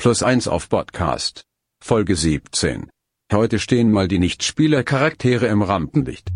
Plus 1 auf Podcast. Folge 17. Heute stehen mal die Nichtspielercharaktere im Rampenlicht.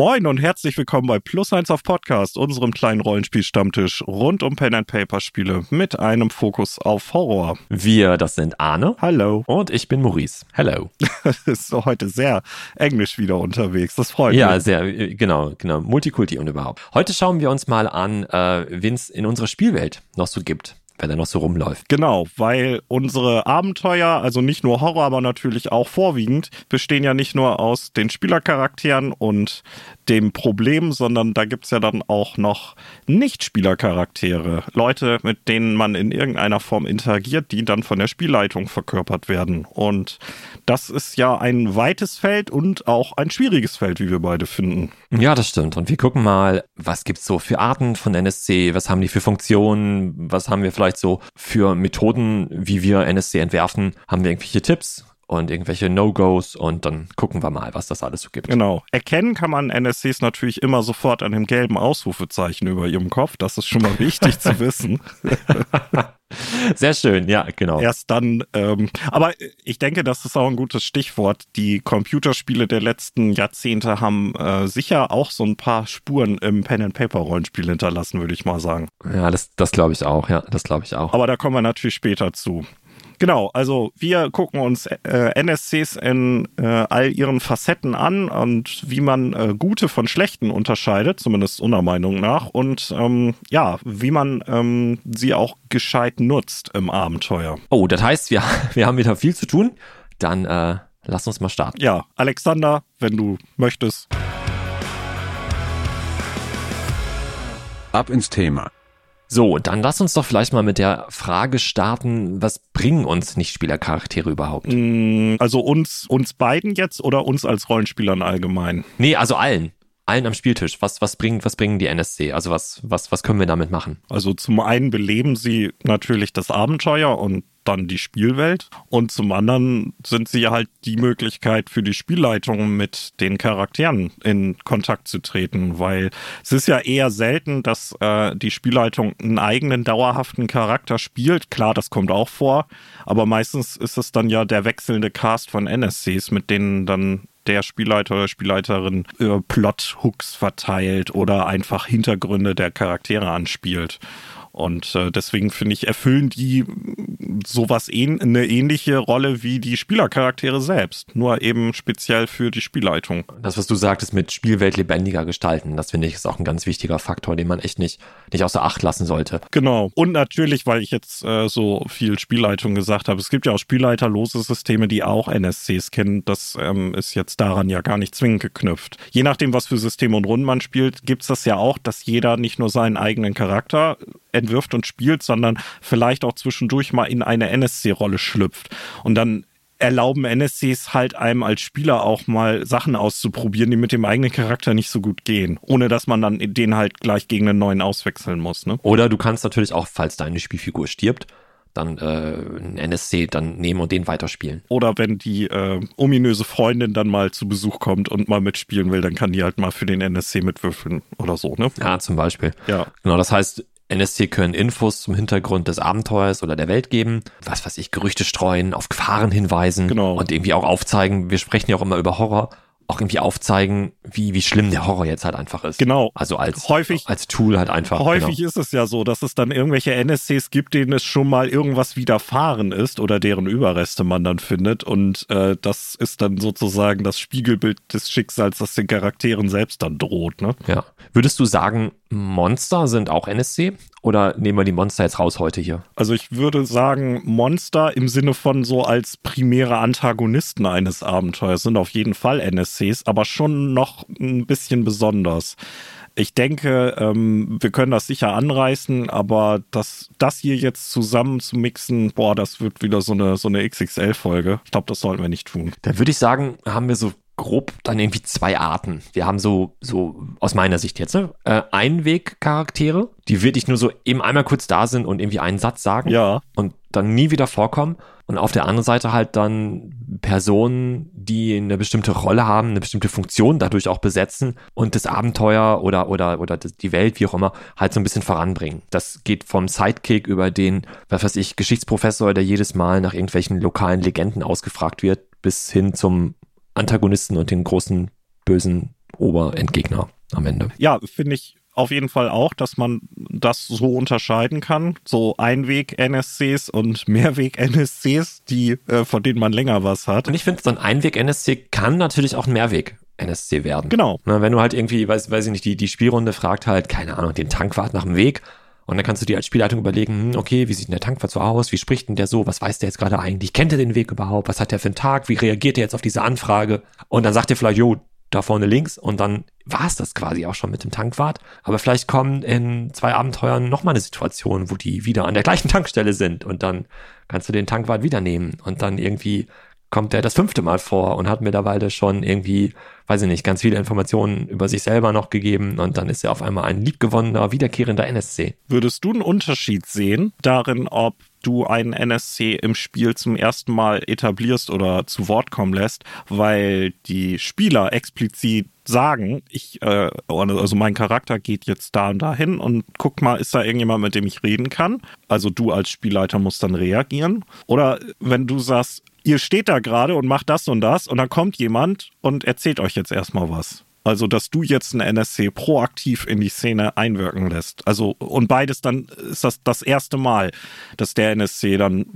Moin und herzlich willkommen bei Plus 1 auf Podcast, unserem kleinen Rollenspiel-Stammtisch rund um Pen and Paper Spiele mit einem Fokus auf Horror. Wir, das sind Arne. Hallo. Und ich bin Maurice. Hello. ist so heute sehr englisch wieder unterwegs. Das freut ja, mich. Ja, sehr, äh, genau, genau. Multikulti und überhaupt. Heute schauen wir uns mal an, äh, wen es in unserer Spielwelt noch so gibt wenn er noch so rumläuft. Genau, weil unsere Abenteuer, also nicht nur Horror, aber natürlich auch vorwiegend, bestehen ja nicht nur aus den Spielercharakteren und dem Problem, sondern da gibt's ja dann auch noch Nicht-Spielercharaktere. Leute, mit denen man in irgendeiner Form interagiert, die dann von der Spielleitung verkörpert werden. Und das ist ja ein weites Feld und auch ein schwieriges Feld, wie wir beide finden. Ja, das stimmt. Und wir gucken mal, was gibt's so für Arten von NSC, was haben die für Funktionen, was haben wir vielleicht so für Methoden, wie wir NSC entwerfen, haben wir irgendwelche Tipps? und irgendwelche No-Gos und dann gucken wir mal, was das alles so gibt. Genau. Erkennen kann man NSCs natürlich immer sofort an dem gelben Ausrufezeichen über ihrem Kopf. Das ist schon mal wichtig zu wissen. Sehr schön, ja, genau. Erst dann, ähm, aber ich denke, das ist auch ein gutes Stichwort. Die Computerspiele der letzten Jahrzehnte haben äh, sicher auch so ein paar Spuren im Pen-and-Paper-Rollenspiel hinterlassen, würde ich mal sagen. Ja, das, das glaube ich auch, ja, das glaube ich auch. Aber da kommen wir natürlich später zu. Genau, also wir gucken uns äh, NSCs in äh, all ihren Facetten an und wie man äh, gute von schlechten unterscheidet, zumindest unserer Meinung nach, und ähm, ja, wie man ähm, sie auch gescheit nutzt im Abenteuer. Oh, das heißt, wir, wir haben wieder viel zu tun. Dann äh, lass uns mal starten. Ja, Alexander, wenn du möchtest. Ab ins Thema. So, dann lass uns doch vielleicht mal mit der Frage starten, was bringen uns Nichtspielercharaktere überhaupt? Mm, also uns, uns beiden jetzt oder uns als Rollenspielern allgemein? Nee, also allen. Allen am Spieltisch. Was, was bringt, was bringen die NSC? Also was, was, was können wir damit machen? Also zum einen beleben sie natürlich das Abenteuer und dann die Spielwelt und zum anderen sind sie halt die Möglichkeit für die Spielleitung mit den Charakteren in Kontakt zu treten, weil es ist ja eher selten, dass äh, die Spielleitung einen eigenen dauerhaften Charakter spielt. Klar, das kommt auch vor, aber meistens ist es dann ja der wechselnde Cast von NSCs, mit denen dann der Spielleiter oder Spielleiterin äh, Plot-Hooks verteilt oder einfach Hintergründe der Charaktere anspielt. Und äh, deswegen finde ich, erfüllen die sowas ähn eine ähnliche Rolle wie die Spielercharaktere selbst, nur eben speziell für die Spielleitung. Das, was du sagtest mit Spielwelt lebendiger gestalten, das finde ich ist auch ein ganz wichtiger Faktor, den man echt nicht, nicht außer Acht lassen sollte. Genau. Und natürlich, weil ich jetzt äh, so viel Spielleitung gesagt habe, es gibt ja auch spielleiterlose Systeme, die auch NSCs kennen. Das ähm, ist jetzt daran ja gar nicht zwingend geknüpft. Je nachdem, was für Systeme und Runden man spielt, gibt es das ja auch, dass jeder nicht nur seinen eigenen Charakter entwirft und spielt, sondern vielleicht auch zwischendurch mal in eine NSC-Rolle schlüpft. Und dann erlauben NSCs halt einem als Spieler auch mal Sachen auszuprobieren, die mit dem eigenen Charakter nicht so gut gehen, ohne dass man dann den halt gleich gegen einen neuen auswechseln muss. Ne? Oder du kannst natürlich auch, falls deine Spielfigur stirbt, dann äh, einen NSC dann nehmen und den weiterspielen. Oder wenn die äh, ominöse Freundin dann mal zu Besuch kommt und mal mitspielen will, dann kann die halt mal für den NSC mitwürfeln oder so, ne? Ja, zum Beispiel. Ja. Genau, das heißt, NSC können Infos zum Hintergrund des Abenteuers oder der Welt geben, was weiß ich, Gerüchte streuen, auf Gefahren hinweisen genau. und irgendwie auch aufzeigen, wir sprechen ja auch immer über Horror, auch irgendwie aufzeigen, wie, wie schlimm der Horror jetzt halt einfach ist. Genau. Also als, häufig, als Tool halt einfach. Häufig genau. ist es ja so, dass es dann irgendwelche NSCs gibt, denen es schon mal irgendwas widerfahren ist oder deren Überreste man dann findet. Und äh, das ist dann sozusagen das Spiegelbild des Schicksals, das den Charakteren selbst dann droht. Ne? Ja. Würdest du sagen, Monster sind auch NSC? Oder nehmen wir die Monster jetzt raus heute hier? Also ich würde sagen, Monster im Sinne von so als primäre Antagonisten eines Abenteuers sind auf jeden Fall NSCs, aber schon noch ein bisschen besonders. Ich denke, ähm, wir können das sicher anreißen, aber das, das hier jetzt zusammen zu mixen, boah, das wird wieder so eine, so eine XXL-Folge. Ich glaube, das sollten wir nicht tun. Dann würde ich sagen, haben wir so grob dann irgendwie zwei Arten. Wir haben so, so aus meiner Sicht jetzt, ne? Äh, Einwegcharaktere, die wirklich nur so eben einmal kurz da sind und irgendwie einen Satz sagen. Ja. Und dann nie wieder vorkommen. Und auf der anderen Seite halt dann Personen, die eine bestimmte Rolle haben, eine bestimmte Funktion dadurch auch besetzen und das Abenteuer oder, oder, oder die Welt, wie auch immer, halt so ein bisschen voranbringen. Das geht vom Sidekick über den, was weiß ich, Geschichtsprofessor, der jedes Mal nach irgendwelchen lokalen Legenden ausgefragt wird, bis hin zum Antagonisten und den großen bösen Oberendgegner am Ende. Ja, finde ich auf jeden Fall auch, dass man das so unterscheiden kann. So Einweg-NSCs und Mehrweg-NSCs, die, äh, von denen man länger was hat. Und ich finde, so ein Einweg-NSC kann natürlich auch ein Mehrweg-NSC werden. Genau. Na, wenn du halt irgendwie, weiß, weiß ich nicht, die, die Spielrunde fragt halt, keine Ahnung, den Tankwart nach dem Weg. Und dann kannst du dir als Spielleitung überlegen, hm, okay, wie sieht denn der Tankwart so aus? Wie spricht denn der so? Was weiß der jetzt gerade eigentlich? Kennt er den Weg überhaupt? Was hat der für einen Tag? Wie reagiert er jetzt auf diese Anfrage? Und dann sagt er vielleicht, jo, da vorne links und dann war es das quasi auch schon mit dem Tankwart. Aber vielleicht kommen in zwei Abenteuern nochmal eine Situation, wo die wieder an der gleichen Tankstelle sind und dann kannst du den Tankwart wieder nehmen und dann irgendwie kommt der das fünfte Mal vor und hat mittlerweile schon irgendwie, weiß ich nicht, ganz viele Informationen über sich selber noch gegeben und dann ist er auf einmal ein liebgewonnener, wiederkehrender NSC. Würdest du einen Unterschied sehen darin, ob du einen NSC im Spiel zum ersten Mal etablierst oder zu Wort kommen lässt, weil die Spieler explizit sagen, ich, äh, also mein Charakter geht jetzt da und dahin und guck mal, ist da irgendjemand, mit dem ich reden kann? Also du als Spielleiter musst dann reagieren. Oder wenn du sagst, ihr steht da gerade und macht das und das und dann kommt jemand und erzählt euch jetzt erstmal was. Also, dass du jetzt einen NSC proaktiv in die Szene einwirken lässt. Also, und beides dann ist das das erste Mal, dass der NSC dann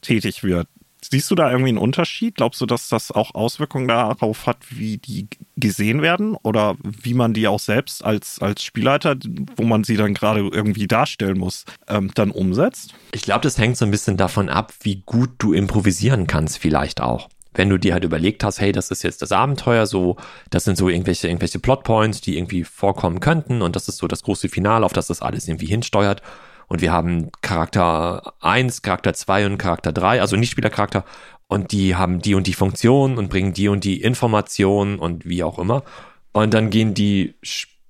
tätig wird. Siehst du da irgendwie einen Unterschied? Glaubst du, dass das auch Auswirkungen darauf hat, wie die gesehen werden oder wie man die auch selbst als, als Spielleiter, wo man sie dann gerade irgendwie darstellen muss, ähm, dann umsetzt? Ich glaube, das hängt so ein bisschen davon ab, wie gut du improvisieren kannst, vielleicht auch wenn du dir halt überlegt hast, hey, das ist jetzt das Abenteuer, so, das sind so irgendwelche, irgendwelche Plotpoints, die irgendwie vorkommen könnten und das ist so das große Finale, auf das das alles irgendwie hinsteuert. Und wir haben Charakter 1, Charakter 2 und Charakter 3, also Nichtspielercharakter, und die haben die und die Funktion und bringen die und die Informationen und wie auch immer. Und dann gehen die,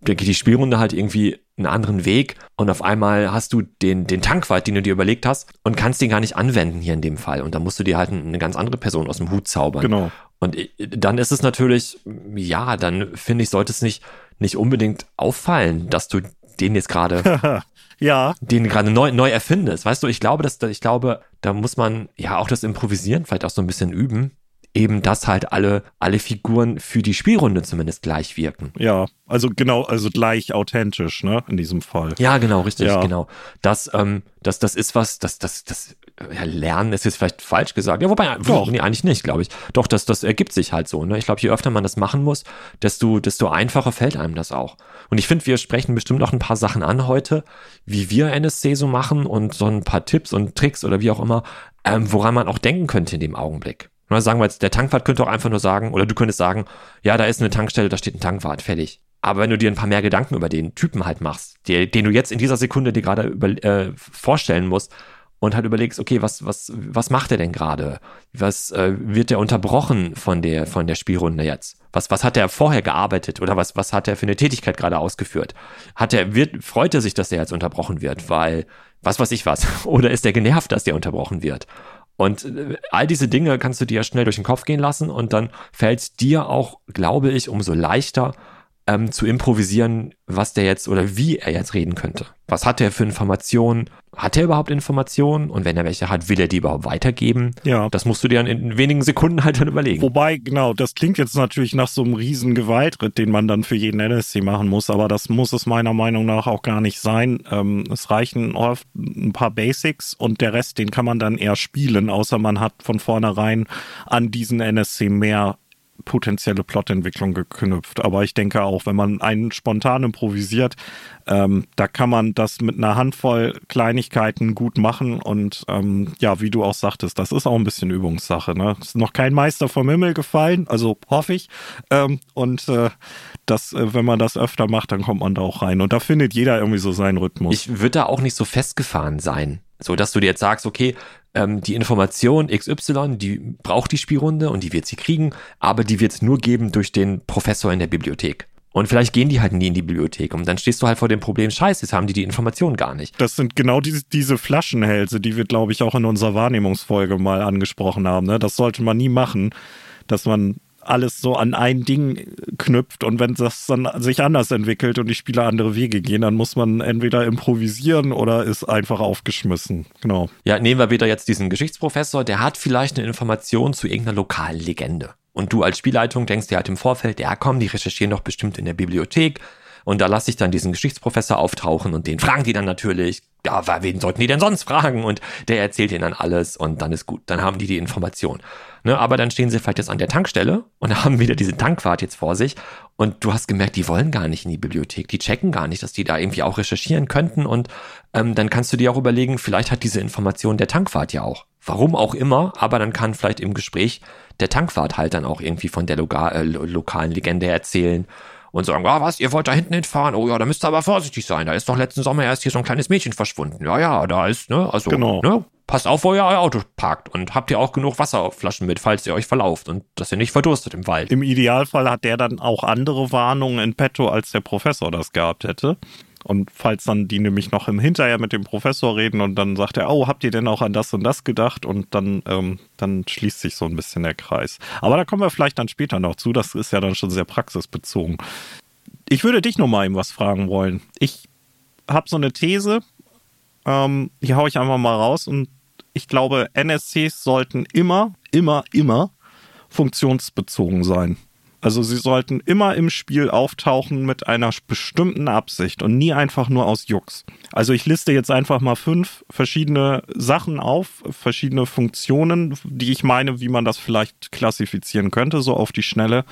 geht die Spielrunde halt irgendwie einen anderen Weg und auf einmal hast du den, den Tankwart, den du dir überlegt hast und kannst den gar nicht anwenden hier in dem Fall. Und dann musst du dir halt eine ganz andere Person aus dem Hut zaubern. Genau. Und dann ist es natürlich, ja, dann finde ich, sollte es nicht, nicht unbedingt auffallen, dass du den jetzt gerade, ja, den gerade neu, neu erfindest. Weißt du, ich glaube, dass, ich glaube, da muss man ja auch das Improvisieren vielleicht auch so ein bisschen üben eben, dass halt alle, alle Figuren für die Spielrunde zumindest gleich wirken. Ja, also genau, also gleich authentisch, ne, in diesem Fall. Ja, genau, richtig, ja. genau. Das, ähm, das, das ist was, das, das, das, ja, lernen ist jetzt vielleicht falsch gesagt. Ja, wobei, Doch. nee, eigentlich nicht, glaube ich. Doch, das, das ergibt sich halt so, ne. Ich glaube, je öfter man das machen muss, desto, desto einfacher fällt einem das auch. Und ich finde, wir sprechen bestimmt noch ein paar Sachen an heute, wie wir NSC so machen und so ein paar Tipps und Tricks oder wie auch immer, ähm, woran man auch denken könnte in dem Augenblick. Oder sagen wir jetzt, der Tankwart könnte auch einfach nur sagen, oder du könntest sagen, ja, da ist eine Tankstelle, da steht ein Tankwart, fertig. Aber wenn du dir ein paar mehr Gedanken über den Typen halt machst, die, den du jetzt in dieser Sekunde dir gerade über, äh, vorstellen musst und halt überlegst, okay, was, was, was macht er denn gerade? Was äh, wird der unterbrochen von der, von der Spielrunde jetzt? Was, was hat er vorher gearbeitet oder was, was hat er für eine Tätigkeit gerade ausgeführt? Hat er, wird, freut er sich, dass er jetzt unterbrochen wird, weil, was weiß ich was? Oder ist er genervt, dass der unterbrochen wird? Und äh, all diese Dinge kannst du dir schnell durch den Kopf gehen lassen und dann fällt dir auch, glaube ich, umso leichter, ähm, zu improvisieren, was der jetzt oder wie er jetzt reden könnte. Was hat er für Informationen? Hat er überhaupt Informationen? Und wenn er welche hat, will er die überhaupt weitergeben? Ja. Das musst du dir dann in wenigen Sekunden halt dann überlegen. Wobei, genau, das klingt jetzt natürlich nach so einem riesen Gewaltritt, den man dann für jeden NSC machen muss, aber das muss es meiner Meinung nach auch gar nicht sein. Ähm, es reichen oft ein paar Basics und der Rest, den kann man dann eher spielen, außer man hat von vornherein an diesen NSC mehr potenzielle Plotentwicklung geknüpft. Aber ich denke auch, wenn man einen spontan improvisiert, ähm, da kann man das mit einer Handvoll Kleinigkeiten gut machen. Und ähm, ja, wie du auch sagtest, das ist auch ein bisschen Übungssache. Ne? Ist noch kein Meister vom Himmel gefallen, also hoffe ich. Ähm, und äh, das, äh, wenn man das öfter macht, dann kommt man da auch rein. Und da findet jeder irgendwie so seinen Rhythmus. Ich würde da auch nicht so festgefahren sein So dass du dir jetzt sagst, okay, ähm, die Information XY, die braucht die Spielrunde und die wird sie kriegen, aber die wird es nur geben durch den Professor in der Bibliothek. Und vielleicht gehen die halt nie in die Bibliothek und dann stehst du halt vor dem Problem, scheiße, jetzt haben die die Information gar nicht. Das sind genau diese, diese Flaschenhälse, die wir, glaube ich, auch in unserer Wahrnehmungsfolge mal angesprochen haben. Ne? Das sollte man nie machen, dass man alles so an ein Ding knüpft und wenn das dann sich anders entwickelt und die Spieler andere Wege gehen, dann muss man entweder improvisieren oder ist einfach aufgeschmissen. Genau. Ja, nehmen wir wieder jetzt diesen Geschichtsprofessor, der hat vielleicht eine Information zu irgendeiner lokalen Legende. Und du als Spielleitung denkst dir halt im Vorfeld, ja komm, die recherchieren doch bestimmt in der Bibliothek. Und da lasse ich dann diesen Geschichtsprofessor auftauchen und den fragen die dann natürlich, ja, wen sollten die denn sonst fragen? Und der erzählt ihnen dann alles und dann ist gut. Dann haben die die Information. Ne, aber dann stehen sie vielleicht jetzt an der Tankstelle und haben wieder diese Tankwart jetzt vor sich. Und du hast gemerkt, die wollen gar nicht in die Bibliothek. Die checken gar nicht, dass die da irgendwie auch recherchieren könnten. Und ähm, dann kannst du dir auch überlegen, vielleicht hat diese Information der Tankwart ja auch. Warum auch immer, aber dann kann vielleicht im Gespräch der Tankwart halt dann auch irgendwie von der Loga äh, lokalen Legende erzählen und sagen, ah, was, ihr wollt da hinten hinfahren? Oh ja, da müsst ihr aber vorsichtig sein. Da ist doch letzten Sommer erst hier so ein kleines Mädchen verschwunden. Ja, ja, da ist, ne, also, genau. ne, passt auf, wo ihr euer Auto parkt und habt ihr auch genug Wasserflaschen mit, falls ihr euch verlauft und dass ihr nicht verdurstet im Wald. Im Idealfall hat der dann auch andere Warnungen in petto, als der Professor das gehabt hätte. Und falls dann die nämlich noch im Hinterher mit dem Professor reden und dann sagt er, oh, habt ihr denn auch an das und das gedacht? Und dann, ähm, dann schließt sich so ein bisschen der Kreis. Aber da kommen wir vielleicht dann später noch zu. Das ist ja dann schon sehr praxisbezogen. Ich würde dich noch mal eben was fragen wollen. Ich habe so eine These, ähm, die haue ich einfach mal raus und ich glaube, NSCs sollten immer, immer, immer funktionsbezogen sein. Also sie sollten immer im Spiel auftauchen mit einer bestimmten Absicht und nie einfach nur aus Jux. Also ich liste jetzt einfach mal fünf verschiedene Sachen auf, verschiedene Funktionen, die ich meine, wie man das vielleicht klassifizieren könnte, so auf die Schnelle,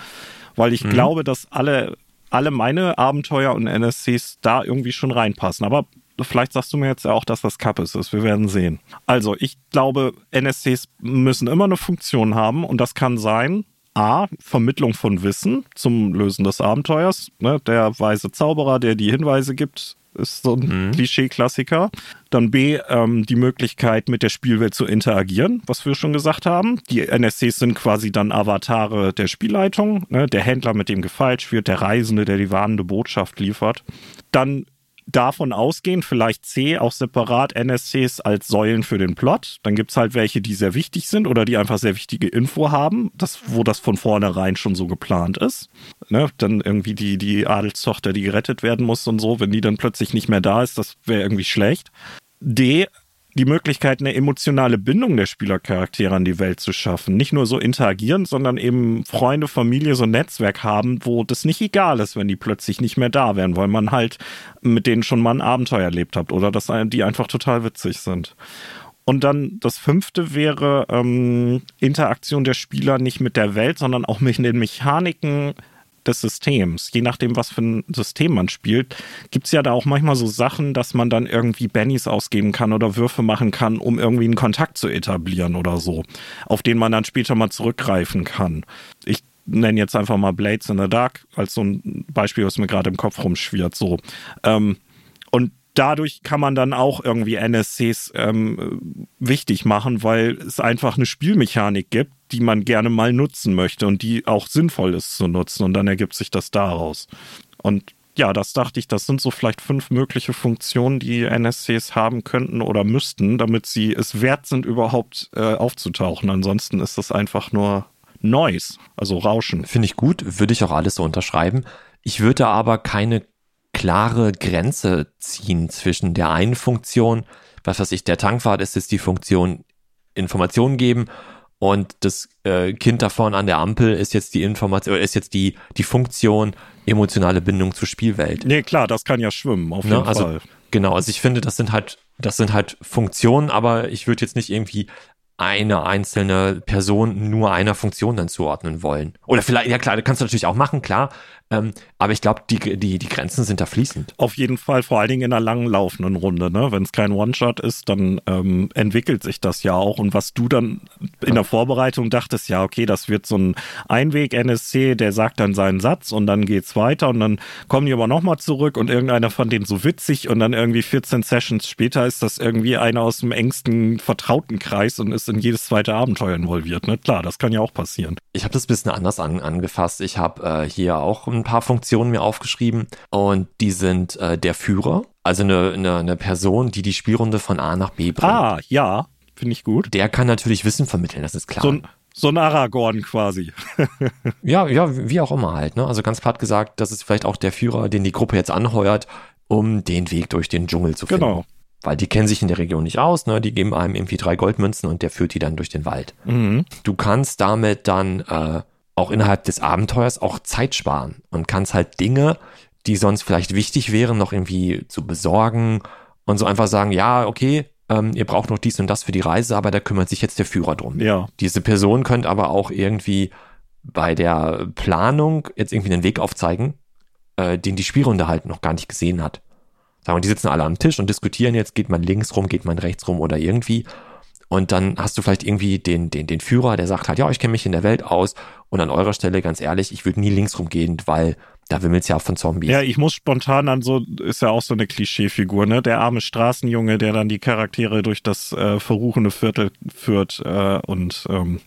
weil ich mhm. glaube, dass alle alle meine Abenteuer und NSCs da irgendwie schon reinpassen. Aber vielleicht sagst du mir jetzt ja auch, dass das Kappes ist. Wir werden sehen. Also, ich glaube, NSCs müssen immer eine Funktion haben und das kann sein, A, Vermittlung von Wissen zum Lösen des Abenteuers. Ne? Der weise Zauberer, der die Hinweise gibt, ist so ein mhm. Klischee-Klassiker. Dann B, ähm, die Möglichkeit, mit der Spielwelt zu interagieren, was wir schon gesagt haben. Die NSCs sind quasi dann Avatare der Spielleitung. Ne? Der Händler, mit dem gefeilscht wird, der Reisende, der die warnende Botschaft liefert. Dann davon ausgehen, vielleicht C auch separat NSCs als Säulen für den Plot. Dann gibt's halt welche, die sehr wichtig sind oder die einfach sehr wichtige Info haben, das, wo das von vornherein schon so geplant ist. Ne? Dann irgendwie die, die Adelstochter, die gerettet werden muss und so, wenn die dann plötzlich nicht mehr da ist, das wäre irgendwie schlecht. D, die Möglichkeit, eine emotionale Bindung der Spielercharaktere an die Welt zu schaffen. Nicht nur so interagieren, sondern eben Freunde, Familie, so ein Netzwerk haben, wo das nicht egal ist, wenn die plötzlich nicht mehr da wären, weil man halt mit denen schon mal ein Abenteuer erlebt hat oder dass die einfach total witzig sind. Und dann das fünfte wäre ähm, Interaktion der Spieler nicht mit der Welt, sondern auch mit den Mechaniken des Systems. Je nachdem, was für ein System man spielt, gibt es ja da auch manchmal so Sachen, dass man dann irgendwie Bennys ausgeben kann oder Würfe machen kann, um irgendwie einen Kontakt zu etablieren oder so, auf den man dann später mal zurückgreifen kann. Ich nenne jetzt einfach mal Blades in the Dark als so ein Beispiel, was mir gerade im Kopf rumschwirrt. So. Ähm, und dadurch kann man dann auch irgendwie NSCs ähm, wichtig machen, weil es einfach eine Spielmechanik gibt, die man gerne mal nutzen möchte und die auch sinnvoll ist zu nutzen. Und dann ergibt sich das daraus. Und ja, das dachte ich, das sind so vielleicht fünf mögliche Funktionen, die NSCs haben könnten oder müssten, damit sie es wert sind, überhaupt äh, aufzutauchen. Ansonsten ist das einfach nur Noise, also Rauschen. Finde ich gut, würde ich auch alles so unterschreiben. Ich würde aber keine klare Grenze ziehen zwischen der einen Funktion, was weiß ich, der Tankwart ist jetzt die Funktion Informationen geben und das äh, Kind da vorne an der Ampel ist jetzt die Information, ist jetzt die, die Funktion emotionale Bindung zur Spielwelt. Nee, klar, das kann ja schwimmen, auf ne, jeden ne? also, Fall. Genau, also ich finde, das sind halt, das sind halt Funktionen, aber ich würde jetzt nicht irgendwie eine einzelne Person nur einer Funktion dann zuordnen wollen. Oder vielleicht, ja klar, das kannst du natürlich auch machen, klar. Ähm, aber ich glaube, die, die, die Grenzen sind da fließend. Auf jeden Fall, vor allen Dingen in einer langen laufenden Runde. Ne? Wenn es kein One-Shot ist, dann ähm, entwickelt sich das ja auch. Und was du dann in der Vorbereitung dachtest, ja, okay, das wird so ein Einweg-NSC, der sagt dann seinen Satz und dann geht's weiter und dann kommen die aber nochmal zurück und irgendeiner fand den so witzig und dann irgendwie 14 Sessions später ist das irgendwie einer aus dem engsten vertrauten Kreis und ist in jedes zweite Abenteuer involviert. Ne? Klar, das kann ja auch passieren. Ich habe das ein bisschen anders an, angefasst. Ich habe äh, hier auch ein paar Funktionen mir aufgeschrieben und die sind äh, der Führer, also eine, eine, eine Person, die die Spielrunde von A nach B bringt. Ah, ja, finde ich gut. Der kann natürlich Wissen vermitteln, das ist klar. So ein, so ein Aragorn quasi. ja, ja, wie auch immer halt. Ne? Also ganz platt gesagt, das ist vielleicht auch der Führer, den die Gruppe jetzt anheuert, um den Weg durch den Dschungel zu finden. Genau. Weil die kennen sich in der Region nicht aus, ne? Die geben einem irgendwie drei Goldmünzen und der führt die dann durch den Wald. Mhm. Du kannst damit dann äh, auch innerhalb des Abenteuers auch Zeit sparen und kannst halt Dinge, die sonst vielleicht wichtig wären, noch irgendwie zu besorgen und so einfach sagen, ja, okay, ähm, ihr braucht noch dies und das für die Reise, aber da kümmert sich jetzt der Führer drum. Ja. Diese Person könnte aber auch irgendwie bei der Planung jetzt irgendwie einen Weg aufzeigen, äh, den die Spielrunde halt noch gar nicht gesehen hat. Wir, die sitzen alle am Tisch und diskutieren jetzt, geht man links rum, geht man rechts rum oder irgendwie. Und dann hast du vielleicht irgendwie den, den, den Führer, der sagt halt, ja, ich kenne mich in der Welt aus. Und an eurer Stelle, ganz ehrlich, ich würde nie links rumgehen, weil da wimmelt's ja auch von Zombies. Ja, ich muss spontan an so, ist ja auch so eine Klischeefigur, ne? Der arme Straßenjunge, der dann die Charaktere durch das äh, verruchene Viertel führt äh, und ähm,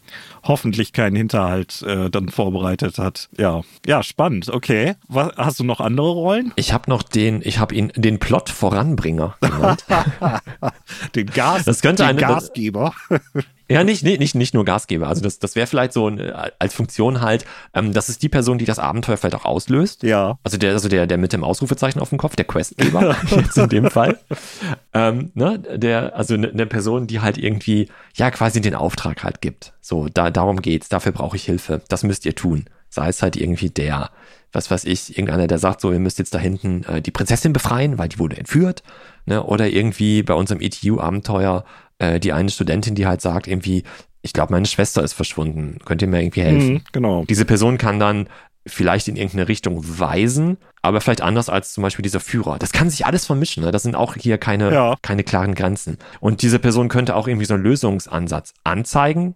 hoffentlich keinen Hinterhalt äh, dann vorbereitet hat. Ja, ja, spannend. Okay, Was, hast du noch andere Rollen? Ich habe noch den, ich habe ihn den Plot Voranbringer genannt. den Gas, das könnte den eine, Gasgeber. Ja, nicht, nicht, nicht, nicht nur Gasgeber. Also das, das wäre vielleicht so ein, äh, als Funktion halt, ähm, das ist die Person, die das Abenteuer vielleicht auch auslöst. Ja. Also der, also der, der mit dem Ausrufezeichen auf dem Kopf, der Questgeber, jetzt in dem Fall. Ähm, ne, der, also eine ne Person, die halt irgendwie, ja, quasi den Auftrag halt gibt. So, da, darum geht's, dafür brauche ich Hilfe. Das müsst ihr tun. Sei es halt irgendwie der, was weiß ich, irgendeiner, der sagt so, ihr müsst jetzt da hinten äh, die Prinzessin befreien, weil die wurde entführt. Ne? Oder irgendwie bei unserem ETU-Abenteuer äh, die eine Studentin, die halt sagt, irgendwie, ich glaube, meine Schwester ist verschwunden. Könnt ihr mir irgendwie helfen? Mhm, genau. Diese Person kann dann vielleicht in irgendeine Richtung weisen, aber vielleicht anders als zum Beispiel dieser Führer. Das kann sich alles vermischen. Ne? Das sind auch hier keine, ja. keine klaren Grenzen. Und diese Person könnte auch irgendwie so einen Lösungsansatz anzeigen,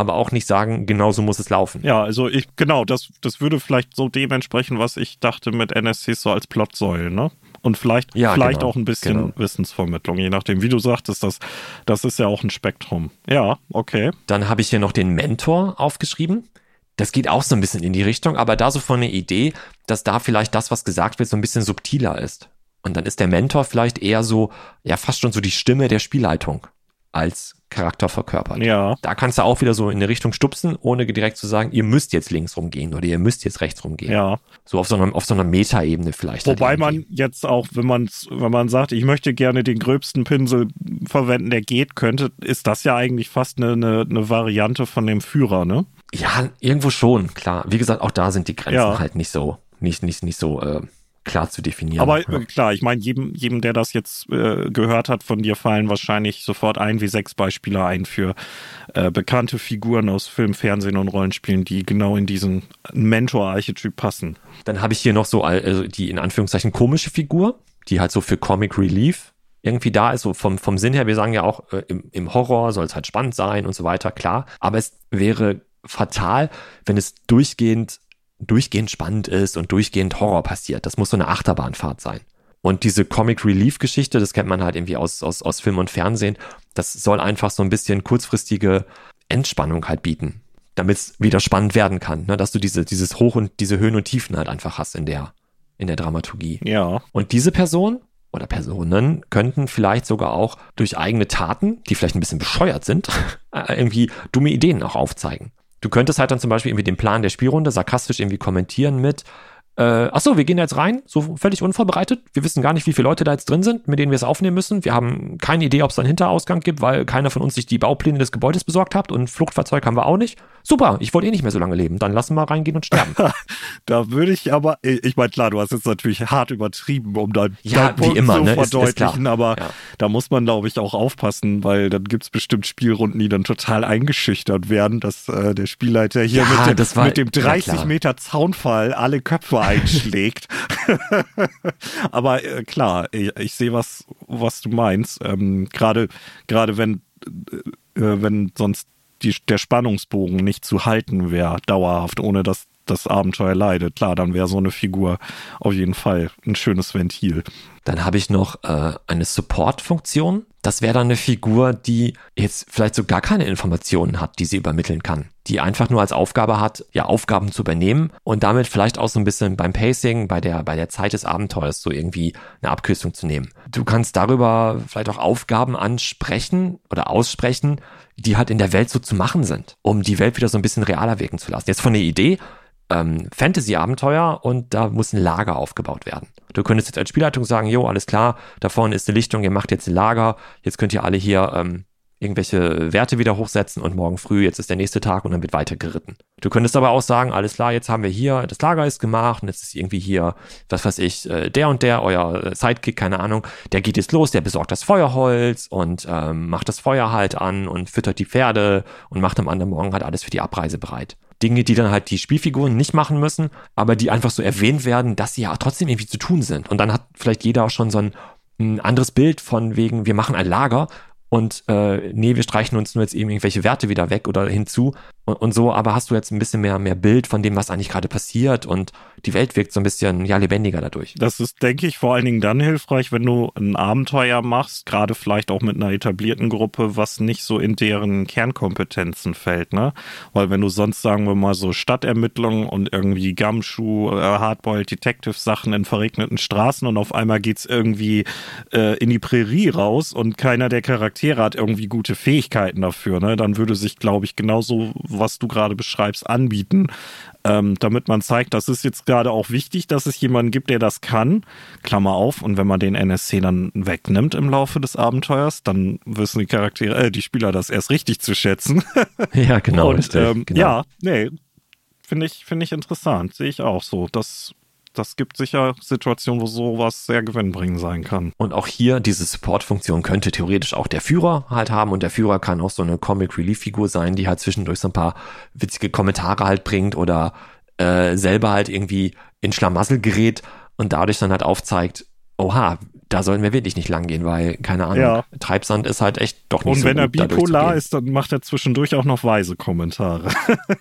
aber auch nicht sagen, genau so muss es laufen. Ja, also ich, genau, das, das würde vielleicht so dementsprechend, was ich dachte mit NSCs so als Plotsäulen, ne? Und vielleicht, ja, vielleicht genau, auch ein bisschen genau. Wissensvermittlung, je nachdem, wie du sagtest, das, das ist ja auch ein Spektrum. Ja, okay. Dann habe ich hier noch den Mentor aufgeschrieben. Das geht auch so ein bisschen in die Richtung, aber da so von der Idee, dass da vielleicht das, was gesagt wird, so ein bisschen subtiler ist. Und dann ist der Mentor vielleicht eher so, ja, fast schon so die Stimme der Spielleitung als Charakter verkörpert. Ja. Da kannst du auch wieder so in eine Richtung stupsen, ohne direkt zu sagen, ihr müsst jetzt links rumgehen oder ihr müsst jetzt rechts rumgehen. Ja. So auf so einer, auf so einer Metaebene vielleicht. Wobei halt man jetzt auch, wenn man, wenn man sagt, ich möchte gerne den gröbsten Pinsel verwenden, der geht, könnte, ist das ja eigentlich fast eine, eine, eine Variante von dem Führer, ne? Ja, irgendwo schon, klar. Wie gesagt, auch da sind die Grenzen ja. halt nicht so, nicht, nicht, nicht so, äh, klar zu definieren. Aber ja. klar, ich meine, jedem, jedem, der das jetzt äh, gehört hat von dir, fallen wahrscheinlich sofort ein wie sechs Beispiele ein für äh, bekannte Figuren aus Film, Fernsehen und Rollenspielen, die genau in diesen Mentor-Archetyp passen. Dann habe ich hier noch so also die in Anführungszeichen komische Figur, die halt so für Comic Relief irgendwie da ist, so vom, vom Sinn her, wir sagen ja auch, äh, im, im Horror soll es halt spannend sein und so weiter, klar. Aber es wäre fatal, wenn es durchgehend durchgehend spannend ist und durchgehend Horror passiert. Das muss so eine Achterbahnfahrt sein. Und diese Comic Relief Geschichte, das kennt man halt irgendwie aus, aus, aus Film und Fernsehen, das soll einfach so ein bisschen kurzfristige Entspannung halt bieten, damit es wieder spannend werden kann, ne? dass du diese, dieses Hoch und diese Höhen und Tiefen halt einfach hast in der, in der Dramaturgie. Ja. Und diese Person oder Personen könnten vielleicht sogar auch durch eigene Taten, die vielleicht ein bisschen bescheuert sind, irgendwie dumme Ideen auch aufzeigen. Du könntest halt dann zum Beispiel irgendwie den Plan der Spielrunde sarkastisch irgendwie kommentieren mit, äh, ach so, wir gehen jetzt rein, so völlig unvorbereitet. Wir wissen gar nicht, wie viele Leute da jetzt drin sind, mit denen wir es aufnehmen müssen. Wir haben keine Idee, ob es einen Hinterausgang gibt, weil keiner von uns sich die Baupläne des Gebäudes besorgt hat und Fluchtfahrzeug haben wir auch nicht. Super, ich wollte eh nicht mehr so lange leben, dann lassen wir reingehen und sterben. da würde ich aber, ich meine, klar, du hast jetzt natürlich hart übertrieben, um dein, ja, wie immer, zu ne? verdeutlichen, ist, ist aber ja. da muss man, glaube ich, auch aufpassen, weil dann gibt es bestimmt Spielrunden, die dann total eingeschüchtert werden, dass äh, der Spielleiter hier Ja, mit, dem, war- mit dem ja, 30 klar. Meter Zaunfall alle Köpfe einschlägt. aber äh, klar, ich, ich sehe, was, was du meinst. Ähm, Gerade gerade wenn, äh, wenn sonst die, der Spannungsbogen nicht zu halten wäre, dauerhaft, ohne dass das Abenteuer leidet. Klar, dann wäre so eine Figur auf jeden Fall ein schönes Ventil. Dann habe ich noch äh, eine Support-Funktion. Das wäre dann eine Figur, die jetzt vielleicht so gar keine Informationen hat, die sie übermitteln kann. Die einfach nur als Aufgabe hat, ja, Aufgaben zu übernehmen und damit vielleicht auch so ein bisschen beim Pacing, bei der, bei der Zeit des Abenteuers so irgendwie eine Abkürzung zu nehmen. Du kannst darüber vielleicht auch Aufgaben ansprechen oder aussprechen, die halt in der Welt so zu machen sind, um die Welt wieder so ein bisschen realer wirken zu lassen. Jetzt von der Idee, ähm, Fantasy-Abenteuer und da muss ein Lager aufgebaut werden. Du könntest jetzt als Spielleitung sagen, jo, alles klar, da vorne ist eine Lichtung, ihr macht jetzt ein Lager, jetzt könnt ihr alle hier ähm, irgendwelche Werte wieder hochsetzen und morgen früh, jetzt ist der nächste Tag und dann wird weiter geritten. Du könntest aber auch sagen, alles klar, jetzt haben wir hier, das Lager ist gemacht und jetzt ist irgendwie hier, was weiß ich, äh, der und der, euer Sidekick, keine Ahnung, der geht jetzt los, der besorgt das Feuerholz und ähm, macht das Feuer halt an und füttert die Pferde und macht am anderen Morgen halt alles für die Abreise bereit. Dinge, die dann halt die Spielfiguren nicht machen müssen, aber die einfach so erwähnt werden, dass sie ja trotzdem irgendwie zu tun sind. Und dann hat vielleicht jeder auch schon so ein, ein anderes Bild von wegen, wir machen ein Lager und äh, nee, wir streichen uns nur jetzt eben irgendwelche Werte wieder weg oder hinzu und, und so, aber hast du jetzt ein bisschen mehr, mehr Bild von dem, was eigentlich gerade passiert und die Welt wirkt so ein bisschen ja lebendiger dadurch. Das ist, denke ich, vor allen Dingen dann hilfreich, wenn du ein Abenteuer machst, gerade vielleicht auch mit einer etablierten Gruppe, was nicht so in deren Kernkompetenzen fällt, ne? Weil wenn du sonst, sagen wir mal, so Stadtermittlungen und irgendwie Gumshoe, äh, Hardboiled Detective Sachen in verregneten Straßen und auf einmal geht's irgendwie äh, in die Prärie raus und keiner der Charaktere hat irgendwie gute Fähigkeiten dafür, ne? Dann würde sich, glaube ich, genauso, was du gerade beschreibst, anbieten ähm, damit man zeigt, das ist jetzt gerade auch wichtig, dass es jemanden gibt, der das kann. Klammer auf, und wenn man den NSC dann wegnimmt im Laufe des Abenteuers, dann wissen die Charaktere, äh, die Spieler das erst richtig zu schätzen. Ja, genau. und ähm, genau. ja, nee, finde ich, finde ich interessant, sehe ich auch so. Das, das gibt sicher Situationen, wo sowas sehr gewinnbringend sein kann. Und auch hier, diese Support-Funktion könnte theoretisch auch der Führer halt haben und der Führer kann auch so eine Comic-Relief-Figur sein, die halt zwischendurch so ein paar witzige Kommentare halt bringt oder äh, selber halt irgendwie in Schlamassel gerät und dadurch dann halt aufzeigt, oha, da sollten wir wirklich nicht lang gehen, weil, keine Ahnung, Ja. Treibsand ist halt echt doch nicht Und so wenn er bipolar ist, dann macht er zwischendurch auch noch weise Kommentare.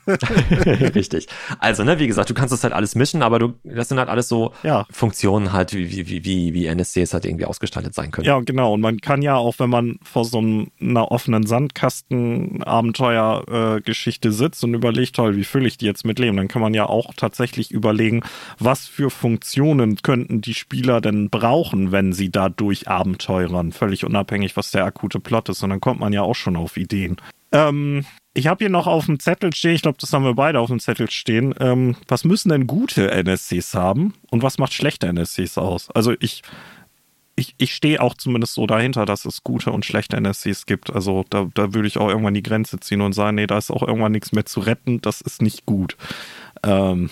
Richtig. Also, ne, wie gesagt, du kannst das halt alles mischen, aber du, das sind halt alles so Ja. Funktionen halt, wie, wie, wie, wie NSCs halt irgendwie ausgestaltet sein können. Ja, genau. Und man kann ja auch, wenn man vor so einem- einer offenen Sandkasten-Abenteuer-Geschichte sitzt und überlegt, toll, wie fülle ich die jetzt mit Leben, dann kann man ja auch tatsächlich überlegen, was für Funktionen könnten die Spieler denn brauchen, wenn sie da durch Abenteurern, völlig unabhängig, was der akute Plot ist. Und dann kommt man ja auch schon auf Ideen. Ähm, ich habe hier noch auf dem Zettel stehen, ich glaube, das haben wir beide auf dem Zettel stehen. Ähm, was müssen denn gute NSCs haben und was macht schlechte NSCs aus? Also ich ich, ich stehe auch zumindest so dahinter, dass es gute und schlechte NSCs gibt. Also da, da würde ich auch irgendwann die Grenze ziehen und sagen, nee, da ist auch irgendwann nichts mehr zu retten, das ist nicht gut. Ähm,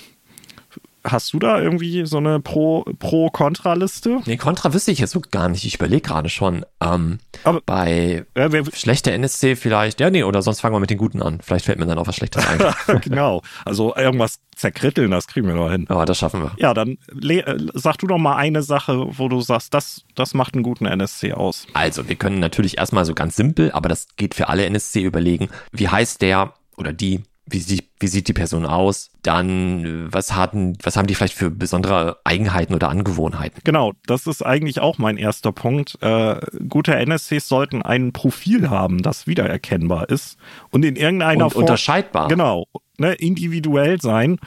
hast du da irgendwie so eine Pro- Pro-Kontra-Liste? Nee, Contra wüsste ich jetzt so gar nicht. Ich überlege gerade schon. Ähm, Aber- bei Ja, wer, schlechter NSC vielleicht. Ja, nee, oder sonst fangen wir mit den Guten an. Vielleicht fällt mir dann auch was Schlechtes ein. genau. Also irgendwas zerkritteln, das kriegen wir doch hin. Aber das schaffen wir. Ja, dann äh, sag du doch mal eine Sache, wo du sagst, das, das macht einen guten NSC aus. Also, wir können natürlich erstmal so ganz simpel, aber das geht für alle NSC überlegen. Wie heißt der oder die? Wie sieht, wie sieht die Person aus? Dann, was hatten, was haben die vielleicht für besondere Eigenheiten oder Angewohnheiten? Genau, das ist eigentlich auch mein erster Punkt. Äh, gute NSCs sollten ein Profil haben, das wiedererkennbar ist und in irgendeiner Und Form unterscheidbar. genau ne, individuell sein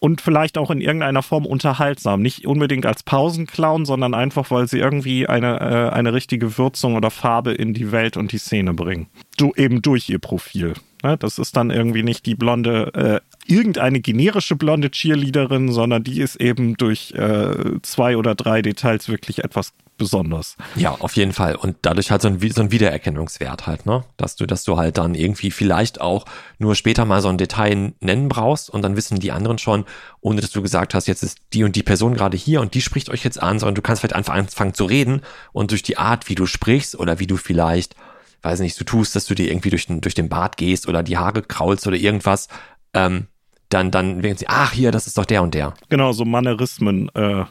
und vielleicht auch in irgendeiner Form unterhaltsam. Nicht unbedingt als Pausenclown, sondern einfach, weil sie irgendwie eine, äh, eine richtige Würzung oder Farbe in die Welt und die Szene bringen. Du eben durch ihr Profil. Ne? Das ist dann irgendwie nicht die blonde, äh, irgendeine generische blonde Cheerleaderin, sondern die ist eben durch äh, zwei oder drei Details wirklich etwas besonders. Ja, auf jeden Fall. Und dadurch halt so ein, so ein Wiedererkennungswert halt, ne? Dass du, dass du halt dann irgendwie vielleicht auch nur später mal so ein Detail nennen brauchst und dann wissen die anderen schon, ohne dass du gesagt hast, jetzt ist die und die Person gerade hier und die spricht euch jetzt an, sondern du kannst vielleicht einfach anfangen zu reden und durch die Art, wie du sprichst oder wie du vielleicht, weiß nicht, du tust, dass du dir irgendwie durch den, durch den Bart gehst oder die Haare kraulst oder irgendwas, ähm, dann, dann werden sie, ach hier, das ist doch der und der. Genau, so Mannerismen, äh,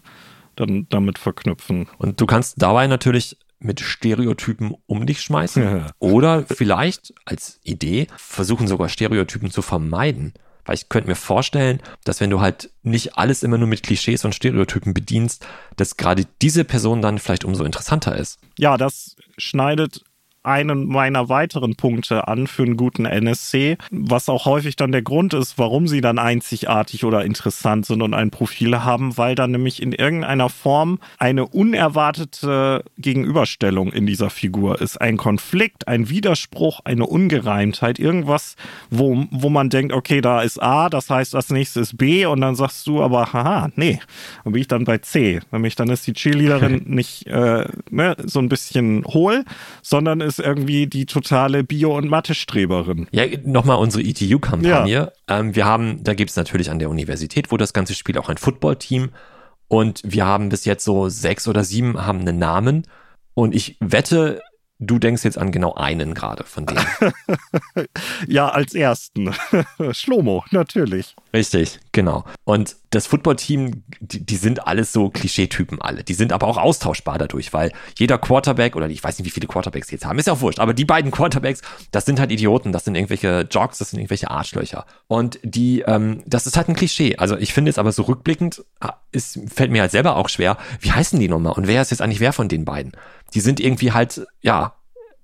dann damit verknüpfen. Und du kannst dabei natürlich mit Stereotypen um dich schmeißen Ja. oder vielleicht als Idee versuchen sogar Stereotypen zu vermeiden. Weil ich könnte mir vorstellen, dass wenn du halt nicht alles immer nur mit Klischees und Stereotypen bedienst, dass gerade diese Person dann vielleicht umso interessanter ist. Ja, das schneidet einen meiner weiteren Punkte an für einen guten NSC, was auch häufig dann der Grund ist, warum sie dann einzigartig oder interessant sind und ein Profil haben, weil dann nämlich in irgendeiner Form eine unerwartete Gegenüberstellung in dieser Figur ist. Ein Konflikt, ein Widerspruch, eine Ungereimtheit, irgendwas, wo, wo man denkt, okay, da ist A, das heißt, das nächste ist B und dann sagst du aber, haha, nee, dann bin ich dann bei C. Nämlich dann ist die Cheerleaderin nicht äh, ne, so ein bisschen hohl, sondern ist irgendwie die totale Bio- und Mathe-Streberin. Ja, nochmal unsere ETU-Kampagne. Ähm, wir haben, da gibt's natürlich an der Universität, wo das ganze Spiel auch ein Football-Team. Und wir haben bis jetzt so sechs oder sieben haben einen Namen. Und ich wette, du denkst jetzt an genau einen gerade von denen. Ja, als ersten. Schlomo, natürlich. Richtig, genau. Und das Footballteam, die, die sind alles so Klischeetypen alle. Die sind aber auch austauschbar dadurch, weil jeder Quarterback, oder ich weiß nicht, wie viele Quarterbacks die jetzt haben, ist ja auch wurscht, aber die beiden Quarterbacks, das sind halt Idioten, das sind irgendwelche Jocks, das sind irgendwelche Arschlöcher. Und die, ähm, das ist halt ein Klischee. Also ich finde jetzt aber so rückblickend, ah, ist, fällt mir halt selber auch schwer, wie heißen die nochmal? Und wer ist jetzt eigentlich wer von den beiden? Die sind irgendwie halt, ja,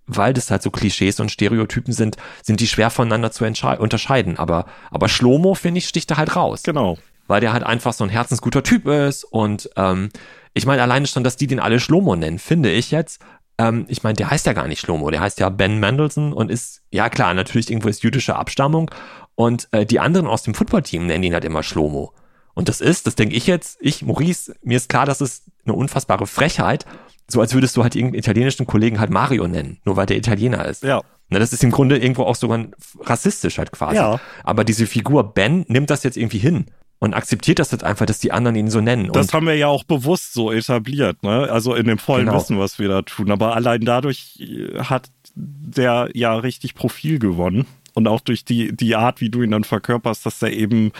weil das halt so Klischees und Stereotypen sind, sind die schwer voneinander zu unterscheiden. Aber, aber Schlomo, finde ich, sticht da halt raus. Genau. Weil der halt einfach so ein herzensguter Typ ist. Und ähm, ich meine, alleine schon, dass die den alle Schlomo nennen, finde ich jetzt. Ähm, ich meine, der heißt ja gar nicht Schlomo, der heißt ja Ben Mendelssohn und ist, ja klar, natürlich irgendwo ist jüdische Abstammung. Und äh, die anderen aus dem Footballteam nennen ihn halt immer Schlomo. Und das ist, das denke ich jetzt, ich, Maurice, mir ist klar, das ist eine unfassbare Frechheit. So als würdest du halt irgendeinen italienischen Kollegen halt Mario nennen, nur weil der Italiener ist. Ja. Na, das ist im Grunde irgendwo auch sogar rassistisch halt quasi. Ja. Aber diese Figur Ben nimmt das jetzt irgendwie hin und akzeptiert das jetzt einfach, dass die anderen ihn so nennen. Das und haben wir ja auch bewusst so etabliert, ne? Also in dem vollen Genau. Wissen, was wir da tun. Aber allein dadurch äh, hat der ja richtig Profil gewonnen. Und auch durch die, die Art, wie du ihn dann verkörperst, dass er eben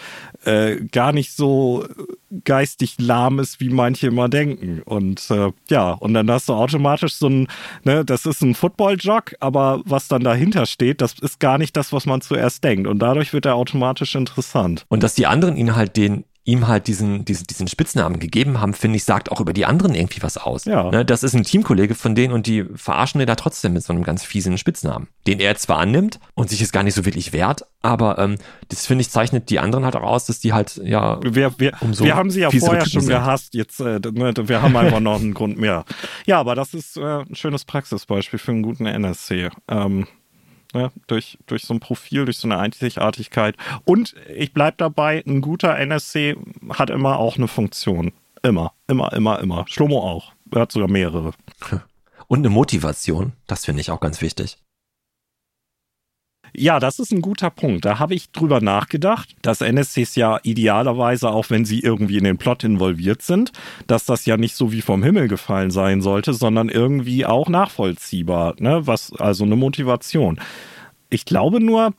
äh, gar nicht so geistig lahm ist, wie manche immer denken. Und äh, ja, und dann hast du automatisch so ein, ne, das ist ein Football-Jog, aber was dann dahinter steht, das ist gar nicht das, was man zuerst denkt. Und dadurch wird er automatisch interessant. Und dass die anderen ihn halt den ihm halt diesen, diesen, diesen Spitznamen gegeben haben, finde ich, sagt auch über die anderen irgendwie was aus. Ja. Ne, das ist ein Teamkollege von denen und die verarschen den da trotzdem mit so einem ganz fiesen Spitznamen, den er zwar annimmt und sich es gar nicht so wirklich wehrt, aber ähm, das finde ich zeichnet die anderen halt auch aus, dass die halt, ja, Wir, wir, Umso wir haben sie ja vorher schon gehasst, jetzt äh, ne, wir haben einfach noch einen Grund mehr. Ja, aber das ist äh, ein schönes Praxisbeispiel für einen guten NSC. Ähm, ne, durch, durch so ein Profil, durch so eine Einzigartigkeit. Und ich bleib dabei, ein guter NSC hat immer auch eine Funktion. Immer, immer, immer, immer. Schlomo auch. Er hat sogar mehrere. und eine Motivation, das finde ich auch ganz wichtig. Ja, das ist ein guter Punkt. Da habe ich drüber nachgedacht, dass NSCs ja idealerweise, auch wenn sie irgendwie in den Plot involviert sind, dass das ja nicht so wie vom Himmel gefallen sein sollte, sondern irgendwie auch nachvollziehbar, ne? Was, also eine Motivation. Ich glaube nur,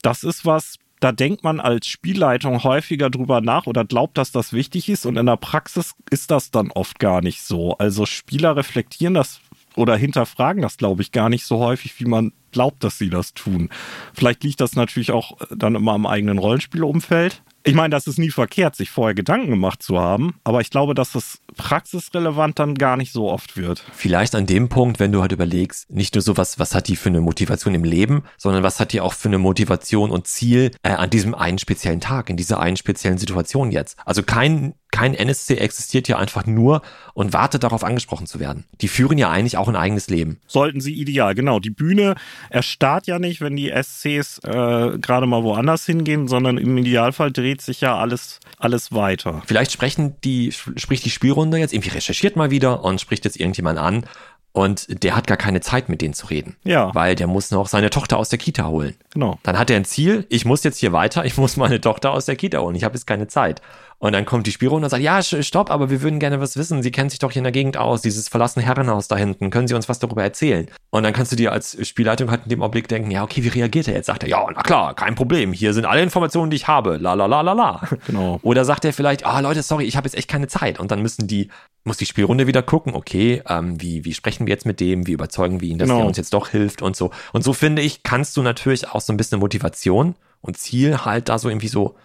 das ist was, da denkt man als Spielleitung häufiger drüber nach oder glaubt, dass das wichtig ist und in der Praxis ist das dann oft gar nicht so. Also Spieler reflektieren das oder hinterfragen das, glaube ich, gar nicht so häufig, wie man glaubt, dass sie das tun. Vielleicht liegt das natürlich auch dann immer am eigenen Rollenspielumfeld. Ich meine, das ist nie verkehrt, sich vorher Gedanken gemacht zu haben, aber ich glaube, dass es praxisrelevant dann gar nicht so oft wird. Vielleicht an dem Punkt, wenn du halt überlegst, nicht nur so was, was hat die für eine Motivation im Leben, sondern was hat die auch für eine Motivation und Ziel äh, an diesem einen speziellen Tag, in dieser einen speziellen Situation jetzt. Also kein, kein NSC existiert ja einfach nur und wartet darauf angesprochen zu werden. Die führen ja eigentlich auch ein eigenes Leben. Sollten sie ideal, genau. Die Bühne erstarrt ja nicht, wenn die SCs äh, gerade mal woanders hingehen, sondern im Idealfall dreht entwickelt sich ja alles, alles weiter. Vielleicht sprechen die, spricht die Spielrunde jetzt irgendwie recherchiert mal wieder und spricht jetzt irgendjemand an und der hat gar keine Zeit, mit denen zu reden. Ja. Weil der muss noch seine Tochter aus der Kita holen. Genau. Dann hat er ein Ziel, ich muss jetzt hier weiter, ich muss meine Tochter aus der Kita holen, ich habe jetzt keine Zeit. Und dann kommt die Spielrunde und sagt, ja, stopp, aber wir würden gerne was wissen. Sie kennen sich doch hier in der Gegend aus, dieses verlassene Herrenhaus da hinten. Können Sie uns was darüber erzählen? Und dann kannst du dir als Spielleitung halt in dem Augenblick denken, ja, okay, wie reagiert er jetzt? Sagt er, ja, na klar, kein Problem. Hier sind alle Informationen, die ich habe. La, la, la, la, la. Genau. Oder sagt er vielleicht, ah, Leute, sorry, ich habe jetzt echt keine Zeit. Und dann müssen die, muss die Spielrunde wieder gucken, okay, ähm, wie, wie sprechen wir jetzt mit dem? Wie überzeugen wir ihn, dass Genau. er uns jetzt doch hilft und so. Und so finde ich, kannst du natürlich auch so ein bisschen Motivation und Ziel halt da so irgendwie so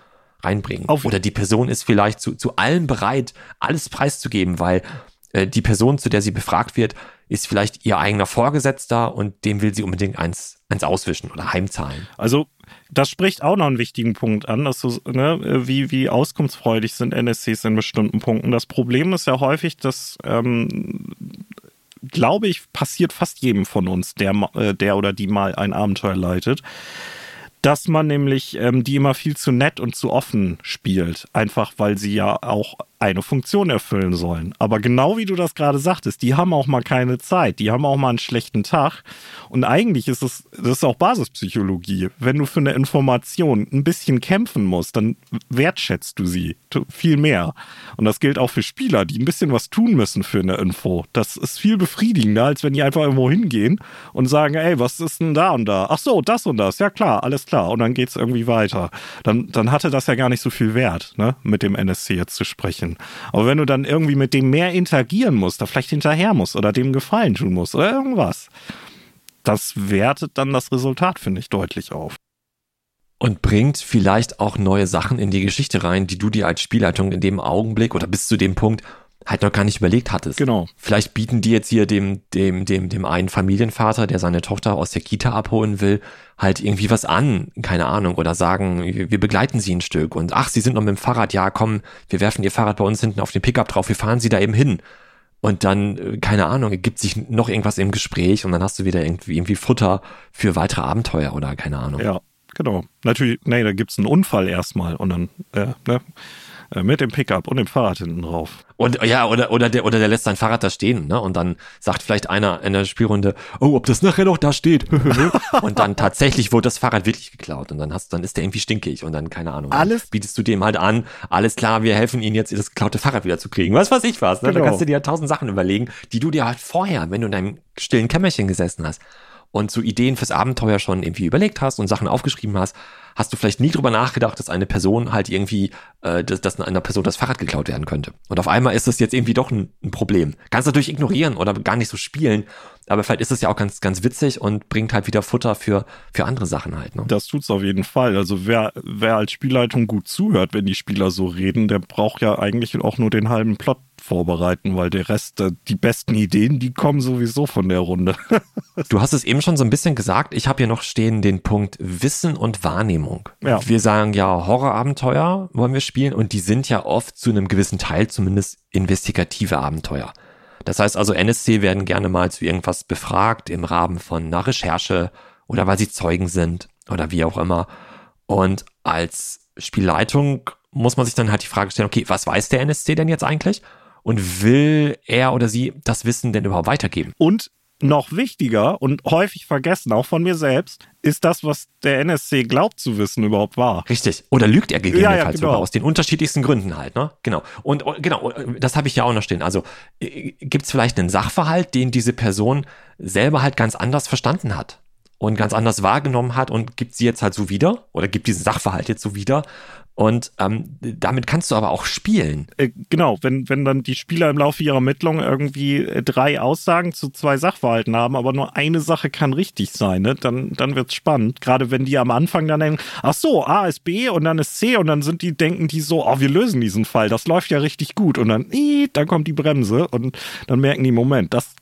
reinbringen. Auf- Oder die Person ist vielleicht zu, zu allem bereit, alles preiszugeben, weil äh, die Person, zu der sie befragt wird, ist vielleicht ihr eigener Vorgesetzter und dem will sie unbedingt eins, eins auswischen oder heimzahlen. Also das spricht auch noch einen wichtigen Punkt an, dass du, ne, wie, wie auskunftsfreudig sind NSCs in bestimmten Punkten. Das Problem ist ja häufig, dass, ähm, glaube ich, passiert fast jedem von uns, der, äh, der oder die mal ein Abenteuer leitet, dass man nämlich ähm, die immer viel zu nett und zu offen spielt. Einfach weil sie ja auch eine Funktion erfüllen sollen. Aber genau wie du das gerade sagtest, die haben auch mal keine Zeit, die haben auch mal einen schlechten Tag. Und eigentlich ist es, das ist auch Basispsychologie. Wenn du für eine Information ein bisschen kämpfen musst, dann wertschätzt du sie viel mehr. Und das gilt auch für Spieler, die ein bisschen was tun müssen für eine Info. Das ist viel befriedigender, als wenn die einfach irgendwo hingehen und sagen, ey, was ist denn da und da? Ach so, das und das. Ja klar, alles klar. Und dann geht's irgendwie weiter. Dann, dann hatte das ja gar nicht so viel Wert, ne, mit dem NSC jetzt zu sprechen. Aber wenn du dann irgendwie mit dem mehr interagieren musst, da vielleicht hinterher musst oder dem Gefallen tun musst oder irgendwas, das wertet dann das Resultat, finde ich, deutlich auf. Und bringt vielleicht auch neue Sachen in die Geschichte rein, die du dir als Spielleitung in dem Augenblick oder bis zu dem Punkt halt noch gar nicht überlegt hattest. Genau. Vielleicht bieten die jetzt hier dem, dem, dem, dem einen Familienvater, der seine Tochter aus der Kita abholen will, halt irgendwie was an, keine Ahnung, oder sagen, wir begleiten sie ein Stück und ach, sie sind noch mit dem Fahrrad, ja, komm, wir werfen ihr Fahrrad bei uns hinten auf den Pickup drauf, wir fahren sie da eben hin. Und dann, äh, keine Ahnung, ergibt sich noch irgendwas im Gespräch und dann hast du wieder irgendwie, irgendwie Futter für weitere Abenteuer oder keine Ahnung. Ja, genau. Natürlich, nee, da gibt's einen Unfall erstmal und dann, äh, ne, mit dem Pickup und dem Fahrrad hinten drauf. Und ja, oder, oder der, oder der lässt sein Fahrrad da stehen, ne? Und dann sagt vielleicht einer in der Spielrunde, oh, ob das nachher noch da steht. und dann tatsächlich wurde das Fahrrad wirklich geklaut. Und dann hast, dann ist der irgendwie stinkig und dann, keine Ahnung. Alles- Bietest du dem halt an, alles klar, wir helfen ihnen jetzt, das geklaute Fahrrad wieder zu kriegen. Was weiß ich was, ne? Da Genau. kannst du dir halt tausend Sachen überlegen, die du dir halt vorher, wenn du in deinem stillen Kämmerchen gesessen hast und so Ideen fürs Abenteuer schon irgendwie überlegt hast und Sachen aufgeschrieben hast, hast du vielleicht nie drüber nachgedacht, dass eine Person halt irgendwie, äh, dass, dass einer Person das Fahrrad geklaut werden könnte. Und auf einmal ist das jetzt irgendwie doch ein, ein Problem. Kannst natürlich ignorieren oder gar nicht so spielen, aber vielleicht ist es ja auch ganz, ganz witzig und bringt halt wieder Futter für, für andere Sachen halt. Ne? Das tut's auf jeden Fall. Also wer, wer als Spielleitung gut zuhört, wenn die Spieler so reden, der braucht ja eigentlich auch nur den halben Plot vorbereiten, weil der Rest, äh, die besten Ideen, die kommen sowieso von der Runde. Du hast es eben schon so ein bisschen gesagt. Ich habe hier noch stehen den Punkt Wissen und Wahrnehmung. Ja. Wir sagen ja, Horrorabenteuer wollen wir spielen und die sind ja oft zu einem gewissen Teil zumindest investigative Abenteuer. Das heißt also, NSC werden gerne mal zu irgendwas befragt im Rahmen von einer Recherche oder weil sie Zeugen sind oder wie auch immer. Und als Spielleitung muss man sich dann halt die Frage stellen, okay, was weiß der NSC denn jetzt eigentlich? Und will er oder sie das Wissen denn überhaupt weitergeben? Und noch wichtiger und häufig vergessen, auch von mir selbst, ist das, was der NSC glaubt zu wissen, überhaupt wahr. Richtig. Oder lügt er gegebenenfalls Ja, ja, genau. sogar aus den unterschiedlichsten Gründen halt, ne? Genau. Und, und genau, das habe ich ja auch noch stehen. Also gibt es vielleicht einen Sachverhalt, den diese Person selber halt ganz anders verstanden hat und ganz anders wahrgenommen hat und gibt sie jetzt halt so wieder oder gibt diesen Sachverhalt jetzt so wieder. Und ähm, damit kannst du aber auch spielen. Äh, genau, wenn, wenn dann die Spieler im Laufe ihrer Ermittlung irgendwie äh, drei Aussagen zu zwei Sachverhalten haben, aber nur eine Sache kann richtig sein, ne? dann, dann wird's spannend. Gerade wenn die am Anfang dann denken, ach so, A ist B und dann ist C und dann sind die, denken die so, oh, wir lösen diesen Fall, das läuft ja richtig gut. Und dann, ii, dann kommt die Bremse und dann merken die, Moment, das,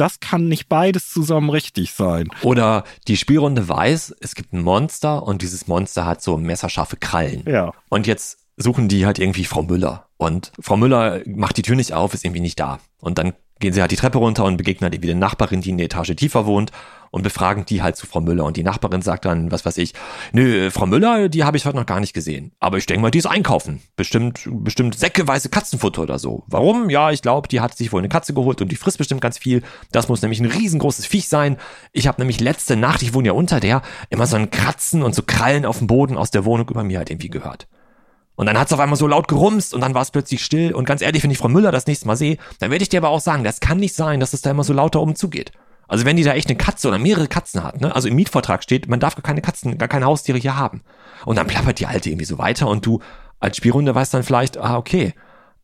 das kann nicht beides zusammen richtig sein. Oder die Spielrunde weiß, es gibt ein Monster und dieses Monster hat so messerscharfe Krallen. Ja. Und jetzt suchen die halt irgendwie Frau Müller. Und Frau Müller macht die Tür nicht auf, ist irgendwie nicht da. Und dann gehen sie halt die Treppe runter und begegnen halt irgendwie eine Nachbarin, die eine Etage tiefer wohnt und befragen die halt zu Frau Müller. Und die Nachbarin sagt dann, was weiß ich, nö, Frau Müller, die habe ich heute noch gar nicht gesehen. Aber ich denke mal, die ist einkaufen. Bestimmt, bestimmt säckeweise Katzenfutter oder so. Warum? Ja, ich glaube, die hat sich wohl eine Katze geholt und die frisst bestimmt ganz viel. Das muss nämlich ein riesengroßes Viech sein. Ich habe nämlich letzte Nacht, ich wohne ja unter der, immer so ein Kratzen und so Krallen auf dem Boden aus der Wohnung über mir halt irgendwie gehört. Und dann hat es auf einmal so laut gerumst und dann war es plötzlich still. Und ganz ehrlich, wenn ich Frau Müller das nächste Mal sehe, dann werde ich dir aber auch sagen, das kann nicht sein, dass es da immer so lauter zugeht. Also wenn die da echt eine Katze oder mehrere Katzen hat, ne? Also im Mietvertrag steht, man darf gar keine Katzen, gar keine Haustiere hier haben. Und dann plappert die Alte irgendwie so weiter und du als Spielrunde weißt dann vielleicht, ah, okay,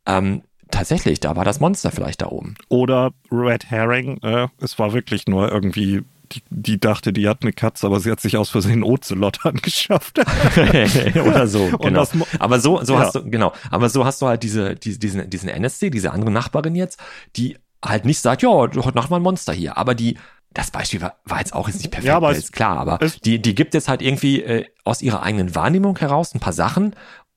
ähm, tatsächlich, da war das Monster vielleicht da oben. Oder Red Herring, äh, es war wirklich nur irgendwie die, die, dachte, die hat eine Katze, aber sie hat sich aus Versehen Ocelot angeschafft. Oder so, genau. aber so, so ja. hast du, genau. Aber so hast du halt diese, diese, diesen, diesen NSC, diese andere Nachbarin jetzt, die halt nicht sagt, ja, heute Nacht mal ein Monster hier, aber die das Beispiel war, war jetzt auch jetzt nicht perfekt, ja, aber ist klar, aber die, die gibt jetzt halt irgendwie äh, aus ihrer eigenen Wahrnehmung heraus ein paar Sachen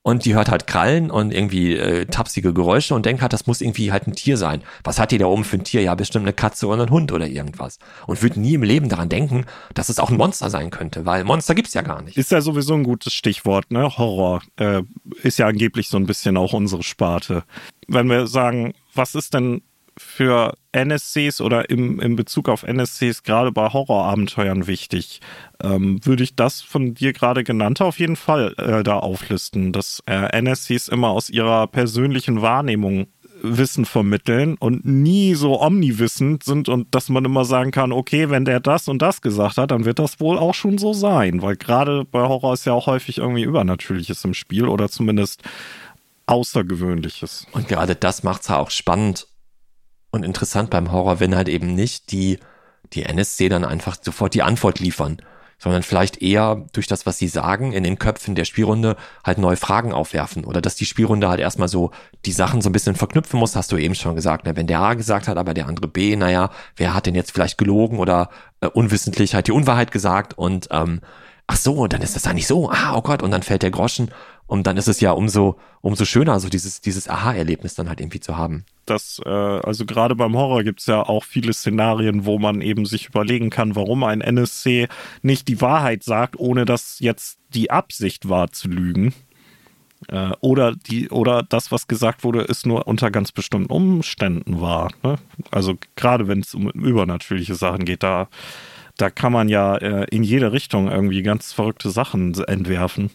und die hört halt Krallen und irgendwie äh, tapsige Geräusche und denkt halt, das muss irgendwie halt ein Tier sein. Was hat die da oben für ein Tier? Ja, bestimmt eine Katze oder ein Hund oder irgendwas. Und würde nie im Leben daran denken, dass es auch ein Monster sein könnte, weil Monster gibt's ja gar nicht. Ist ja sowieso ein gutes Stichwort, ne? Horror äh, ist ja angeblich so ein bisschen auch unsere Sparte. Wenn wir sagen, was ist denn für NSCs oder im, im Bezug auf NSCs gerade bei Horrorabenteuern wichtig? Ähm, würde ich das von dir gerade genannte auf jeden Fall äh, da auflisten, dass äh, NSCs immer aus ihrer persönlichen Wahrnehmung Wissen vermitteln und nie so omniwissend sind und dass man immer sagen kann, okay, wenn der das und das gesagt hat, dann wird das wohl auch schon so sein, weil gerade bei Horror ist ja auch häufig irgendwie Übernatürliches im Spiel oder zumindest Außergewöhnliches. Und gerade das macht es ja auch spannend und interessant beim Horror, wenn halt eben nicht die, die NSC dann einfach sofort die Antwort liefern, sondern vielleicht eher durch das, was sie sagen, in den Köpfen der Spielrunde halt neue Fragen aufwerfen oder dass die Spielrunde halt erstmal so die Sachen so ein bisschen verknüpfen muss, hast du eben schon gesagt. Ne? Wenn der A gesagt hat, aber der andere B, naja, wer hat denn jetzt vielleicht gelogen oder äh, unwissentlich halt die Unwahrheit gesagt und ähm, ach so, dann ist das eigentlich so, ah, oh Gott, und dann fällt der Groschen und dann ist es ja umso, umso schöner, so dieses, dieses Aha-Erlebnis dann halt irgendwie zu haben. Das, äh, also gerade beim Horror gibt's ja auch viele Szenarien, wo man eben sich überlegen kann, warum ein NSC nicht die Wahrheit sagt, ohne dass jetzt die Absicht war zu lügen. Äh, oder die, oder das, was gesagt wurde, ist nur unter ganz bestimmten Umständen wahr. Ne? Also gerade wenn es um übernatürliche Sachen geht, da, da kann man ja äh, in jede Richtung irgendwie ganz verrückte Sachen entwerfen.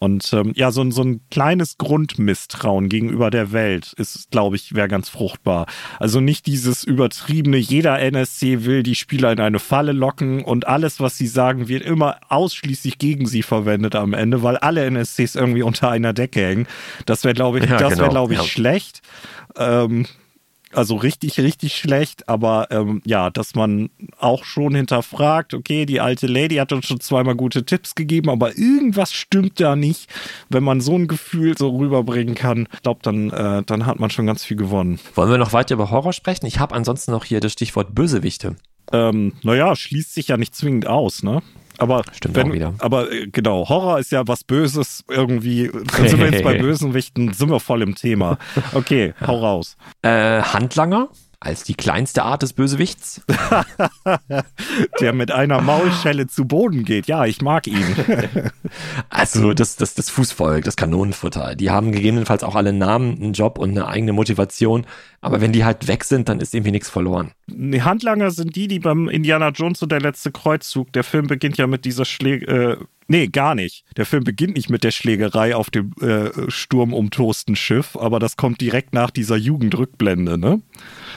Und ähm, ja, so, so ein kleines Grundmisstrauen gegenüber der Welt ist, glaube ich, wäre ganz fruchtbar. Also nicht dieses übertriebene, jeder NSC will die Spieler in eine Falle locken und alles, was sie sagen, wird immer ausschließlich gegen sie verwendet am Ende, weil alle NSCs irgendwie unter einer Decke hängen. Das wäre, glaube ich, ja, das genau. wäre, glaube ich, ja. schlecht. Ähm, also richtig, richtig schlecht, aber ähm, ja, dass man auch schon hinterfragt, okay, die alte Lady hat uns schon zweimal gute Tipps gegeben, aber irgendwas stimmt da nicht. Wenn man so ein Gefühl so rüberbringen kann, ich glaube, dann, äh, dann hat man schon ganz viel gewonnen. Wollen wir noch weiter über Horror sprechen? Ich habe ansonsten noch hier das Stichwort Bösewichte. Ähm, naja, schließt sich ja nicht zwingend aus, ne? Aber Stimmt wenn, auch wieder. Aber äh, genau, Horror ist ja was Böses irgendwie. Dann sind wir jetzt bei Bösenwichten, sind wir voll im Thema. Okay, hau raus. Äh, Handlanger? Als die kleinste Art des Bösewichts. Der mit einer Maulschelle zu Boden geht. Ja, ich mag ihn. also das, das, das Fußvolk, das Kanonenfutter, die haben gegebenenfalls auch alle einen Namen, einen Job und eine eigene Motivation. Aber wenn die halt weg sind, dann ist irgendwie nichts verloren. Die Handlanger sind die, die beim Indiana Jones und der letzte Kreuzzug, der Film beginnt ja mit dieser Schläge... Äh, Nee, gar nicht. Der Film beginnt nicht mit der Schlägerei auf dem äh, sturmumtosten Schiff, aber das kommt direkt nach dieser Jugendrückblende, ne?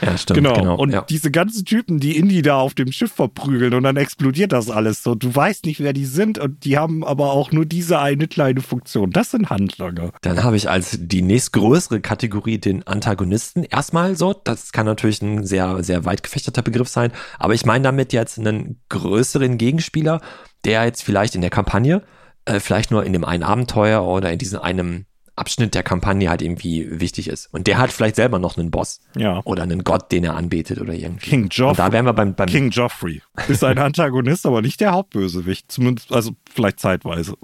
Ja, stimmt. Genau. genau und ja. diese ganzen Typen, die Indy da auf dem Schiff verprügeln und dann explodiert das alles so. Du weißt nicht, wer die sind und die haben aber auch nur diese eine kleine Funktion. Das sind Handlanger. Dann habe ich als die nächstgrößere Kategorie den Antagonisten. Erstmal so, das kann natürlich ein sehr, sehr weit gefächerter Begriff sein, aber ich meine damit jetzt einen größeren Gegenspieler, der jetzt vielleicht in der Kampagne, äh, vielleicht nur in dem einen Abenteuer oder in diesem einem Abschnitt der Kampagne halt irgendwie wichtig ist. Und der hat vielleicht selber noch einen Boss. Ja. Oder einen Gott, den er anbetet oder irgendwie. King Joffrey. Und da wären wir beim, beim King Joffrey. Ist ein Antagonist, aber nicht der Hauptbösewicht. Zumindest, also vielleicht zeitweise.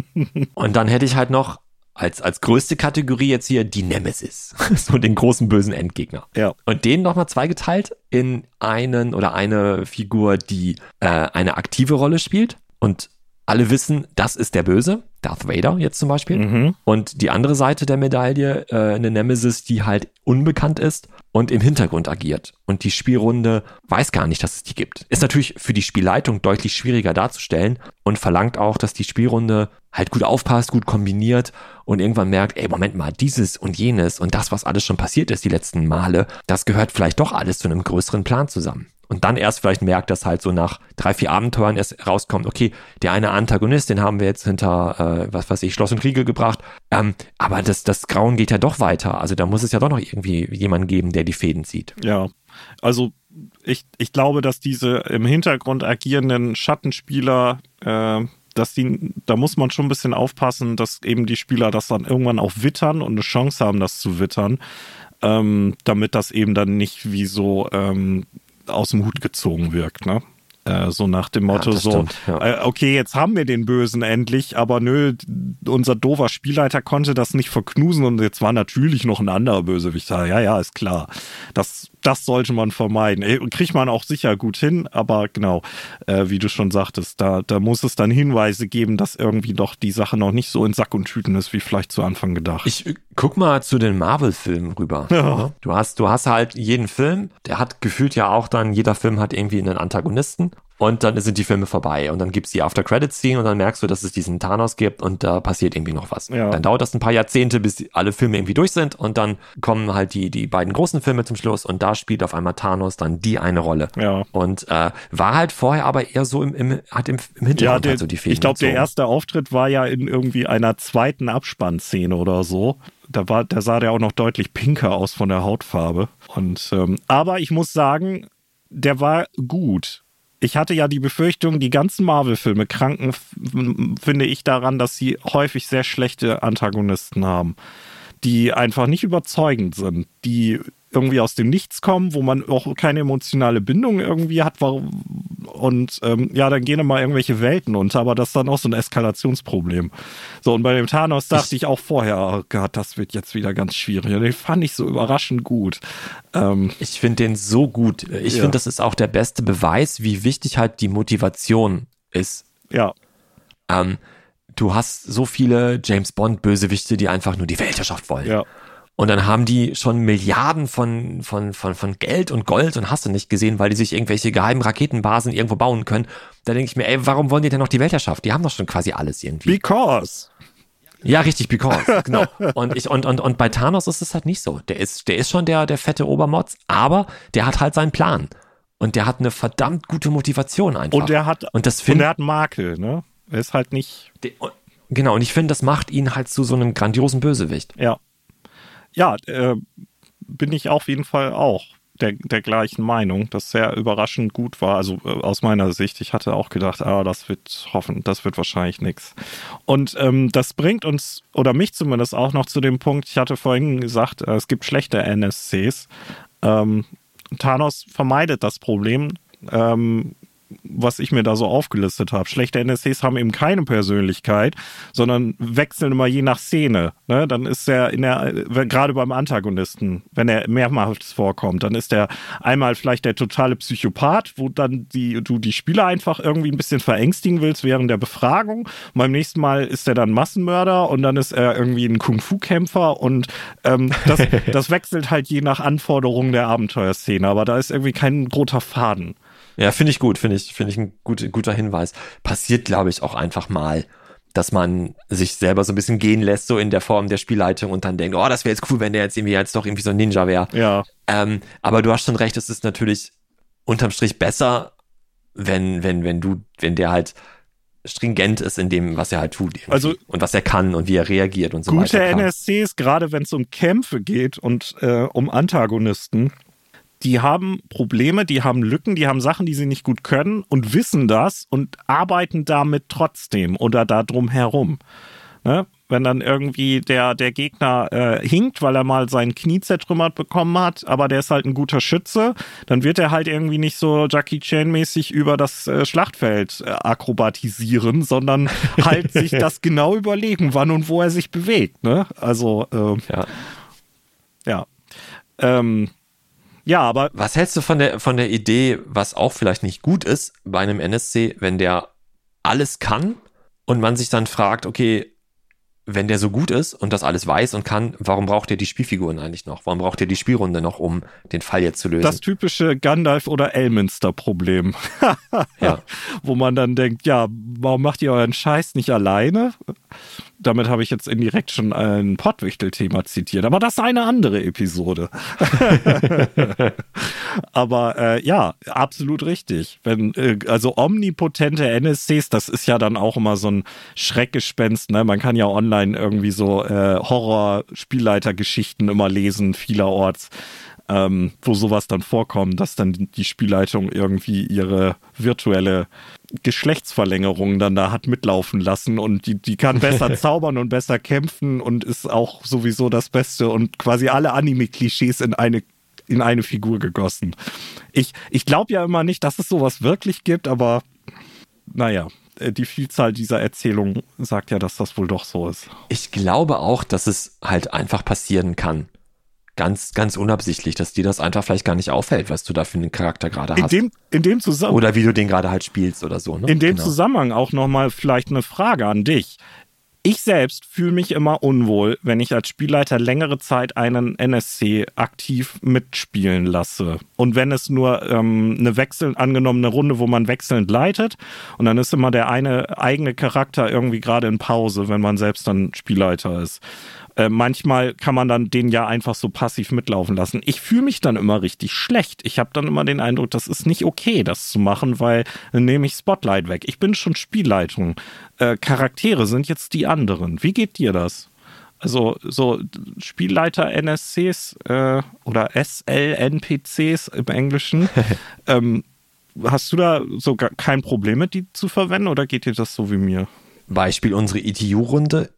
Und dann hätte ich halt noch als, als größte Kategorie jetzt hier die Nemesis. so den großen bösen Endgegner. Ja. Und den nochmal zweigeteilt in einen oder eine Figur, die äh, eine aktive Rolle spielt und alle wissen, das ist der Böse, Darth Vader jetzt zum Beispiel. Mhm. Und die andere Seite der Medaille, äh, eine Nemesis, die halt unbekannt ist und im Hintergrund agiert. Und die Spielrunde weiß gar nicht, dass es die gibt. Ist natürlich für die Spielleitung deutlich schwieriger darzustellen und verlangt auch, dass die Spielrunde halt gut aufpasst, gut kombiniert und irgendwann merkt, ey, Moment mal, dieses und jenes und das, was alles schon passiert ist die letzten Male, das gehört vielleicht doch alles zu einem größeren Plan zusammen und dann erst vielleicht merkt, dass halt so nach drei, vier Abenteuern erst rauskommt, okay, der eine Antagonist, den haben wir jetzt hinter, äh, was weiß ich, Schloss und Riegel gebracht, ähm, aber das, das Grauen geht ja doch weiter, also da muss es ja doch noch irgendwie jemanden geben, der die Fäden zieht. Ja, also ich, ich glaube, dass diese im Hintergrund agierenden Schattenspieler, äh, dass die, da muss man schon ein bisschen aufpassen, dass eben die Spieler das dann irgendwann auch wittern und eine Chance haben, das zu wittern, ähm, damit das eben dann nicht wie so ähm, aus dem Hut gezogen wirkt, ne? Äh, so nach dem Motto, Ja, so, stimmt, ja. äh, okay, jetzt haben wir den Bösen endlich, aber nö, unser doofer Spielleiter konnte das nicht verknusen und jetzt war natürlich noch ein anderer Bösewicht da. Ja, ja, ist klar. Das, das sollte man vermeiden. Ey, Kriegt man auch sicher gut hin, aber genau, äh, wie du schon sagtest, da, da muss es dann Hinweise geben, dass irgendwie doch die Sache noch nicht so in Sack und Tüten ist, wie vielleicht zu Anfang gedacht. Ich äh, guck mal zu den Marvel-Filmen rüber. Ja. Du hast, du hast halt jeden Film, der hat gefühlt ja auch dann, jeder Film hat irgendwie einen Antagonisten und dann sind die Filme vorbei und dann gibt's die After-Credits-Scene und dann merkst du, dass es diesen Thanos gibt und da passiert irgendwie noch was. Ja. Dann dauert das ein paar Jahrzehnte, bis alle Filme irgendwie durch sind und dann kommen halt die, die beiden großen Filme zum Schluss und da spielt auf einmal Thanos dann die eine Rolle. Ja. Und äh, war halt vorher aber eher so im, im hat im, im Hintergrund Ja, der, halt so die Fäden ich glaube, der erste Auftritt war ja in irgendwie einer zweiten Abspannszene oder so. Da war, da sah der auch noch deutlich pinker aus von der Hautfarbe. Und ähm, aber ich muss sagen, der war gut. Ich hatte ja die Befürchtung, die ganzen Marvel-Filme kranken, finde ich daran, dass sie häufig sehr schlechte Antagonisten haben, die einfach nicht überzeugend sind, die irgendwie aus dem Nichts kommen, wo man auch keine emotionale Bindung irgendwie hat. warum- Und ähm, ja, dann gehen immer irgendwelche Welten unter, aber das ist dann auch so ein Eskalationsproblem. So, und bei dem Thanos dachte ich, auch vorher, oh Gott, das wird jetzt wieder ganz schwierig. Und den fand ich so überraschend gut. Ähm, Ich finde den so gut. Ich Ja. finde, das ist auch der beste Beweis, wie wichtig halt die Motivation ist. ja, Ähm, du hast so viele James Bond Bösewichte, die einfach nur die Weltherrschaft wollen. ja. Und dann haben die schon Milliarden von, von, von, von Geld und Gold und hast du nicht gesehen, weil die sich irgendwelche geheimen Raketenbasen irgendwo bauen können. Da denke ich mir, ey, warum wollen die denn noch die Weltherrschaft? Die haben doch schon quasi alles irgendwie. Because. Ja, richtig, because, genau. Und ich, und, und, und bei Thanos ist es halt nicht so. Der ist, der ist schon der, der fette Obermotz, aber der hat halt seinen Plan. Und der hat eine verdammt gute Motivation einfach. Und er hat, und das und finde er hat Makel, ne? Er ist halt nicht, genau, und ich finde, das macht ihn halt zu so einem grandiosen Bösewicht. ja. Ja, äh, bin ich auf jeden Fall auch der, der gleichen Meinung, dass sehr überraschend gut war. Also äh, aus meiner Sicht, ich hatte auch gedacht, ah, das wird hoffen, das wird wahrscheinlich nix. Und ähm, das bringt uns, oder mich zumindest auch noch zu dem Punkt, ich hatte vorhin gesagt, äh, es gibt schlechte NSCs. Ähm, Thanos vermeidet das Problem. Ähm, was ich mir da so aufgelistet habe. Schlechte NSCs haben eben keine Persönlichkeit, sondern wechseln immer je nach Szene. Ne? Dann ist er in der, äh, gerade beim Antagonisten, wenn er mehrmals vorkommt, dann ist er einmal vielleicht der totale Psychopath, wo dann die, du die Spieler einfach irgendwie ein bisschen verängstigen willst während der Befragung. Und beim nächsten Mal ist er dann Massenmörder und dann ist er irgendwie ein Kung-Fu-Kämpfer und ähm, das, das wechselt halt je nach Anforderungen der Abenteuerszene, aber da ist irgendwie kein roter Faden. Ja, finde ich gut, finde ich, finde ich ein gut, guter Hinweis. Passiert, glaube ich, auch einfach mal, dass man sich selber so ein bisschen gehen lässt, so in der Form der Spielleitung und dann denkt, oh, das wäre jetzt cool, wenn der jetzt irgendwie jetzt doch irgendwie so ein Ninja wäre. Ja. Ähm, aber du hast schon recht, es ist natürlich unterm Strich besser, wenn, wenn, wenn du, wenn der halt stringent ist in dem, was er halt tut. irgendwie. Also- und was er kann und wie er reagiert und so Gute weiter. klar. NSCs, gerade wenn es um Kämpfe geht und äh, um Antagonisten, die haben Probleme, die haben Lücken, die haben Sachen, die sie nicht gut können und wissen das und arbeiten damit trotzdem oder da drum herum. Ne? Wenn dann irgendwie der, der Gegner äh, hinkt, weil er mal sein Knie zertrümmert bekommen hat, aber der ist halt ein guter Schütze, dann wird er halt irgendwie nicht so Jackie Chan-mäßig über das äh, Schlachtfeld äh, akrobatisieren, sondern halt sich das genau überlegen, wann und wo er sich bewegt. Ne? Also, äh, Ja. ja. Ähm, ja, aber Was hältst du von der, von der Idee, was auch vielleicht nicht gut ist bei einem NSC, wenn der alles kann und man sich dann fragt, okay, wenn der so gut ist und das alles weiß und kann, warum braucht er die Spielfiguren eigentlich noch? Warum braucht er die Spielrunde noch, um den Fall jetzt zu lösen? das typische Gandalf- oder Elminster-Problem. ja. wo man dann denkt, ja, warum macht ihr euren Scheiß nicht alleine? Damit habe ich jetzt indirekt schon ein Pottwichtel-Thema zitiert, aber das ist eine andere Episode. aber äh, ja, absolut richtig. Wenn, äh, also omnipotente NSCs, das ist ja dann auch immer so ein Schreckgespenst. Ne? Man kann ja online irgendwie so äh, Horror-Spielleitergeschichten immer lesen, vielerorts ähm, wo sowas dann vorkommt, dass dann die Spielleitung irgendwie ihre virtuelle Geschlechtsverlängerung dann da hat mitlaufen lassen und die, die kann besser zaubern und besser kämpfen und ist auch sowieso das Beste und quasi alle Anime-Klischees in eine in eine Figur gegossen. Ich, ich glaube ja immer nicht, dass es sowas wirklich gibt, aber naja, äh, die Vielzahl dieser Erzählungen sagt ja, dass das wohl doch so ist. Ich glaube auch, dass es halt einfach passieren kann. Ganz, ganz unabsichtlich, dass dir das einfach vielleicht gar nicht auffällt, was du da für einen Charakter gerade In hast. dem, in dem Zusammenhang. Oder wie du den gerade halt spielst oder so. Ne? In dem Genau. Zusammenhang auch nochmal vielleicht eine Frage an dich. Ich selbst fühle mich immer unwohl, wenn ich als Spielleiter längere Zeit einen NSC aktiv mitspielen lasse. Und wenn es nur ähm, eine wechselnd angenommene Runde, wo man wechselnd leitet, und dann ist immer der eine eigene Charakter irgendwie gerade in Pause, wenn man selbst dann Spielleiter ist. Äh, manchmal kann man dann den ja einfach so passiv mitlaufen lassen. Ich fühle mich dann immer richtig schlecht. Ich habe dann immer den Eindruck, das ist nicht okay, das zu machen, weil dann nehme ich Spotlight weg. Ich bin schon Spielleitung. Äh, Charaktere sind jetzt die anderen. Wie geht dir das? Also so Spielleiter NSCs äh, oder SLNPCs im Englischen. ähm, hast du da so gar kein Problem mit, die zu verwenden oder geht dir das so wie mir? Beispiel unsere ETU-Runde.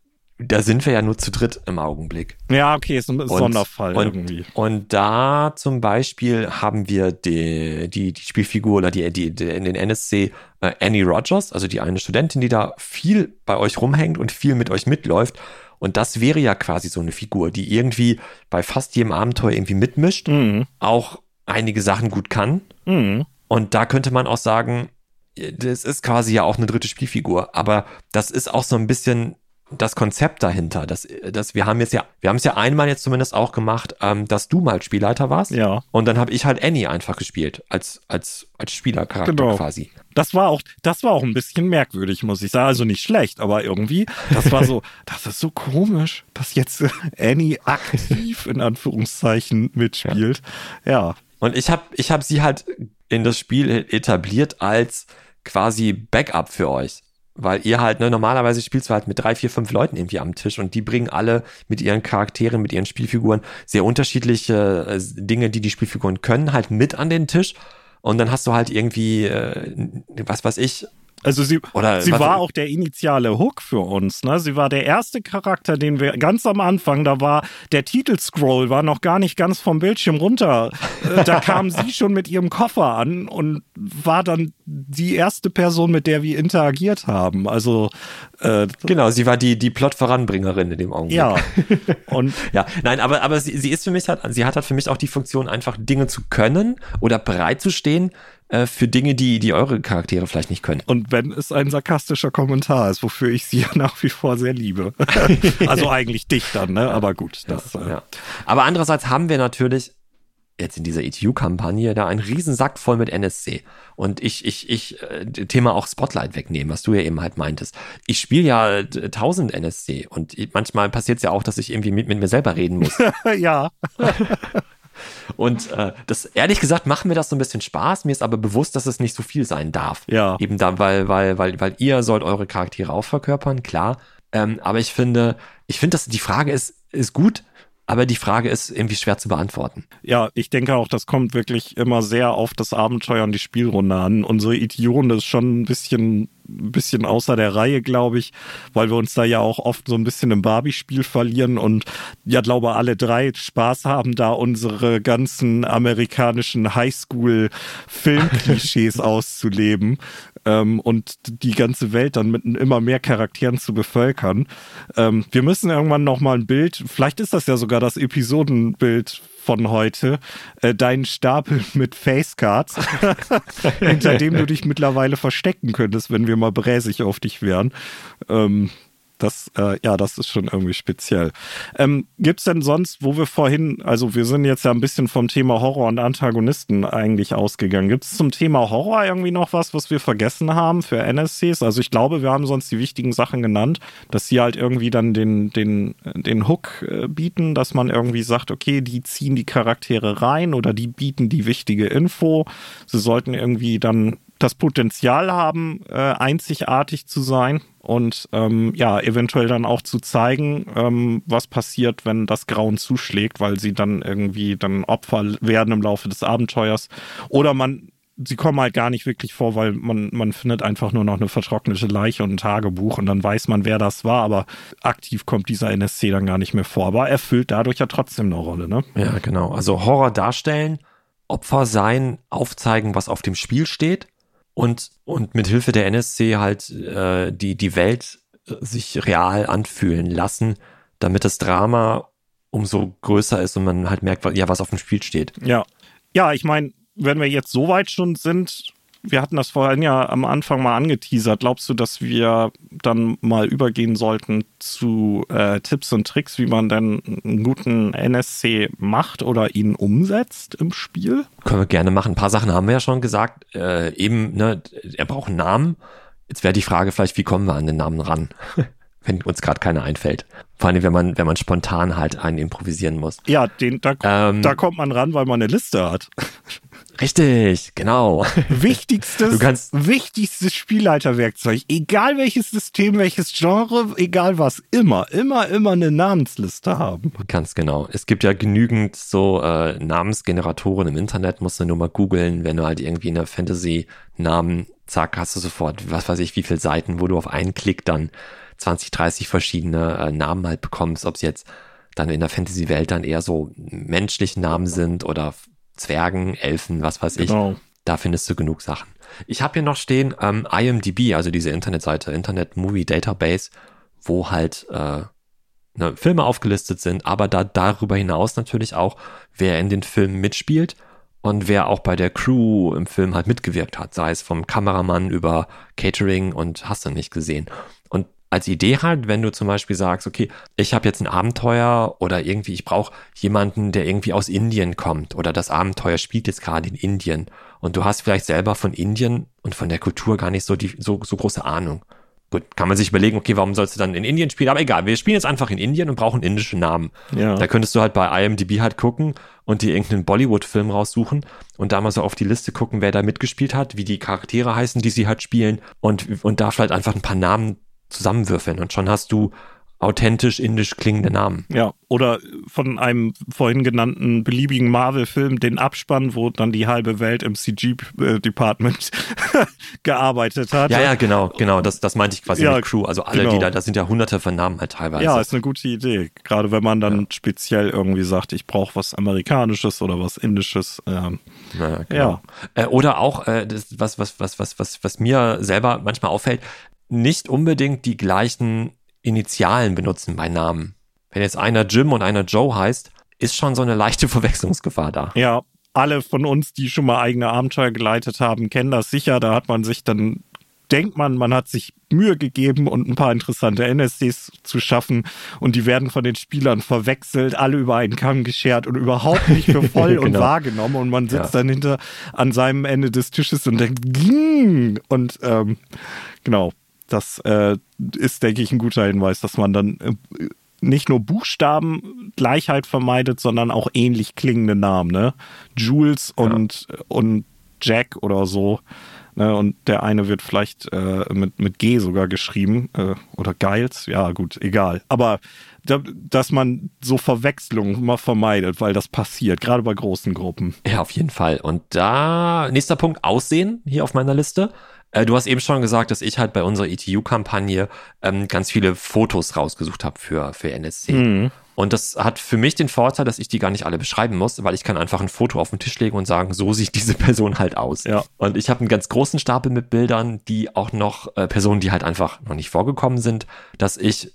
Da sind wir ja nur zu dritt im Augenblick. Ja, okay, ist ein Und- Sonderfall und, irgendwie. Und da zum Beispiel haben wir die, die, die Spielfigur oder die, die, die in den NSC äh, Annie Rogers, also die eine Studentin, die da viel bei euch rumhängt und viel mit euch mitläuft. Und das wäre ja quasi so eine Figur, die irgendwie bei fast jedem Abenteuer irgendwie mitmischt, Mhm. auch einige Sachen gut kann. Mhm. Und da könnte man auch sagen, das ist quasi ja auch eine dritte Spielfigur, aber das ist auch so ein bisschen das Konzept dahinter. Das, das, wir haben jetzt ja, wir haben es ja einmal jetzt zumindest auch gemacht, ähm, dass du mal Spielleiter warst. Ja. Und dann habe ich halt Annie einfach gespielt, als, als, als Spielercharakter Genau. quasi. Das war auch, das war auch ein bisschen merkwürdig, muss ich sagen. Also nicht schlecht, aber irgendwie, das war so, das ist so komisch, dass jetzt Annie aktiv in Anführungszeichen mitspielt. Ja. Und ich habe ich hab sie halt in das Spiel etabliert als quasi Backup für euch. Weil ihr halt, ne, normalerweise spielst du halt mit drei, vier, fünf Leuten irgendwie am Tisch und die bringen alle mit ihren Charakteren, mit ihren Spielfiguren sehr unterschiedliche äh, Dinge, die die Spielfiguren können, halt mit an den Tisch. Und dann hast du halt irgendwie, äh, was weiß ich, Also sie, Oder sie war auch der initiale Hook für uns. Ne? Sie war der erste Charakter, den wir ganz am Anfang, da war der Titelscroll war noch gar nicht ganz vom Bildschirm runter. Äh, da kam sie schon mit ihrem Koffer an und war dann die erste Person, mit der wir interagiert haben. Also äh, genau, sie war die, die Plot-Voranbringerin in dem Augenblick. ja. Und Ja, nein, aber, aber sie, sie ist für mich halt, sie hat halt für mich auch die Funktion, einfach Dinge zu können oder bereit zu stehen äh, für Dinge, die, die eure Charaktere vielleicht nicht können. Und wenn es ein sarkastischer Kommentar ist, wofür ich sie ja nach wie vor sehr liebe. also eigentlich dich dann, ne? Aber gut, das. äh, Ja. Aber andererseits haben wir natürlich jetzt in dieser ETU-Kampagne da einen Riesensack voll mit NSC. Und ich, ich, ich, äh, Thema auch Spotlight wegnehmen, was du ja eben halt meintest. Ich spiele ja äh, 1000 NSC und manchmal passiert es ja auch, dass ich irgendwie mit, mit mir selber reden muss. ja. Und äh, das ehrlich gesagt macht mir das so ein bisschen Spaß. Mir ist aber bewusst, dass es nicht so viel sein darf. Ja. Eben da, weil, weil, weil, weil ihr sollt eure Charaktere auch verkörpern, klar. Ähm, aber ich finde, ich finde, dass die Frage ist, ist gut. Aber die Frage ist irgendwie schwer zu beantworten. Ja, ich denke auch, das kommt wirklich immer sehr auf das Abenteuer und die Spielrunde an. Unsere Idion ist schon ein bisschen ein bisschen außer der Reihe, glaube ich, weil wir uns da ja auch oft so ein bisschen im Barbie-Spiel verlieren und ja, glaube alle drei Spaß haben, da unsere ganzen amerikanischen Highschool-Filmklischees auszuleben ähm, und die ganze Welt dann mit immer mehr Charakteren zu bevölkern. Ähm, wir müssen irgendwann noch mal ein Bild, vielleicht ist das ja sogar das Episodenbild von heute, äh, deinen Stapel mit Facecards, hinter dem du dich mittlerweile verstecken könntest, wenn wir mal bräsig auf dich wären. Ähm, das, äh, ja, das ist schon irgendwie speziell. Ähm, Gibt es denn sonst, wo wir vorhin, also wir sind jetzt ja ein bisschen vom Thema Horror und Antagonisten eigentlich ausgegangen. Gibt es zum Thema Horror irgendwie noch was, was wir vergessen haben für NSCs? Also ich glaube, wir haben sonst die wichtigen Sachen genannt, dass sie halt irgendwie dann den, den, den Hook äh, bieten, dass man irgendwie sagt, okay, die ziehen die Charaktere rein oder die bieten die wichtige Info. Sie sollten irgendwie dann das Potenzial haben, äh, einzigartig zu sein und ähm, ja, eventuell dann auch zu zeigen, ähm, was passiert, wenn das Grauen zuschlägt, weil sie dann irgendwie dann Opfer werden im Laufe des Abenteuers. Oder man, sie kommen halt gar nicht wirklich vor, weil man, man findet einfach nur noch eine vertrocknete Leiche und ein Tagebuch und dann weiß man, wer das war, aber aktiv kommt dieser NSC dann gar nicht mehr vor. Aber erfüllt dadurch ja trotzdem eine Rolle, ne? Ja, genau. Also Horror darstellen, Opfer sein, aufzeigen, was auf dem Spiel steht und, und mit Hilfe der NSC halt äh, die, die Welt äh, sich real anfühlen lassen, damit das Drama umso größer ist und man halt merkt, ja, was auf dem Spiel steht. Ja. Ja, ich meine, wenn wir jetzt so weit schon sind, wir hatten das vorhin ja am Anfang mal angeteasert. Glaubst du, dass wir dann mal übergehen sollten zu äh, Tipps und Tricks, wie man denn einen guten NSC macht oder ihn umsetzt im Spiel? Können wir gerne machen. Ein paar Sachen haben wir ja schon gesagt. Äh, eben, ne, er braucht einen Namen. Jetzt wäre die Frage vielleicht, wie kommen wir an den Namen ran? Wenn uns gerade keiner einfällt. Vor allem, wenn man, wenn man spontan halt einen improvisieren muss. Ja, den, da, ähm, da kommt man ran, weil man eine Liste hat. Richtig, genau. Wichtigstes, du kannst wichtigstes Spielleiterwerkzeug. Egal welches System, welches Genre, egal was, immer, immer, immer eine Namensliste haben. Ganz genau. Es gibt ja genügend so äh, Namensgeneratoren im Internet, musst du nur mal googeln, wenn du halt irgendwie in der Fantasy-Namen, zack, hast du sofort, was weiß ich, wie viele Seiten, wo du auf einen Klick dann 20, 30 verschiedene äh, Namen halt bekommst, ob es jetzt dann in der Fantasy-Welt dann eher so menschliche Namen sind oder Zwergen, Elfen, was weiß genau. ich. Da findest du genug Sachen. Ich habe hier noch stehen ähm, IMDb, also diese Internetseite, Internet Movie Database, wo halt äh, ne, Filme aufgelistet sind, aber da darüber hinaus natürlich auch, wer in den Filmen mitspielt und wer auch bei der Crew im Film halt mitgewirkt hat, sei es vom Kameramann über Catering und hast du nicht gesehen. Als Idee halt, wenn du zum Beispiel sagst, okay, ich habe jetzt ein Abenteuer oder irgendwie, ich brauche jemanden, der irgendwie aus Indien kommt oder das Abenteuer spielt jetzt gerade in Indien und du hast vielleicht selber von Indien und von der Kultur gar nicht so die so, so große Ahnung. Gut, kann man sich überlegen, okay, warum sollst du dann in Indien spielen? Aber egal, wir spielen jetzt einfach in Indien und brauchen indische Namen. Ja. Da könntest du halt bei IMDb halt gucken und dir irgendeinen Bollywood-Film raussuchen und da mal so auf die Liste gucken, wer da mitgespielt hat, wie die Charaktere heißen, die sie halt spielen und, und da vielleicht einfach ein paar Namen zusammenwürfeln und schon hast du authentisch indisch klingende Namen. Ja, oder von einem vorhin genannten beliebigen Marvel-Film den Abspann, wo dann die halbe Welt im CG-Department gearbeitet hat. Ja, ja, genau, genau, das, das meinte ich quasi ja, mit Crew. Also alle, genau. die da, das sind ja hunderte von Namen halt teilweise. Ja, ist eine gute Idee. Gerade wenn man dann ja. speziell irgendwie sagt, ich brauche was Amerikanisches oder was Indisches. Ähm, ja, genau. ja. Äh, oder auch, äh, das, was, was, was, was, was, was mir selber manchmal auffällt, nicht unbedingt die gleichen Initialen benutzen bei Namen. Wenn jetzt einer Jim und einer Joe heißt, ist schon so eine leichte Verwechslungsgefahr da. Ja, alle von uns, die schon mal eigene Abenteuer geleitet haben, kennen das sicher. Da hat man sich dann, denkt man, man hat sich Mühe gegeben und ein paar interessante NSCs zu schaffen und die werden von den Spielern verwechselt, alle über einen Kamm geschert und überhaupt nicht für voll genau. und wahrgenommen und man sitzt ja. dann hinter an seinem Ende des Tisches und denkt, Ging! und ähm, genau, das äh, ist, denke ich, ein guter Hinweis, dass man dann äh, nicht nur Buchstaben Gleichheit vermeidet, sondern auch ähnlich klingende Namen, ne? Jules und, ja. und Jack oder so. Ne? Und der eine wird vielleicht äh, mit, mit G sogar geschrieben äh, oder Giles, ja gut, egal. Aber da, dass man so Verwechslungen mal vermeidet, weil das passiert, gerade bei großen Gruppen. Ja, auf jeden Fall. Und da, nächster Punkt, Aussehen hier auf meiner Liste. Äh, du hast eben schon gesagt, dass ich halt bei unserer ETU-Kampagne ähm, ganz viele Fotos rausgesucht habe für, für NSC. Mhm. Und das hat für mich den Vorteil, dass ich die gar nicht alle beschreiben muss, weil ich kann einfach ein Foto auf den Tisch legen und sagen, so sieht diese Person halt aus. Ja. Und ich habe einen ganz großen Stapel mit Bildern, die auch noch äh, Personen, die halt einfach noch nicht vorgekommen sind, dass ich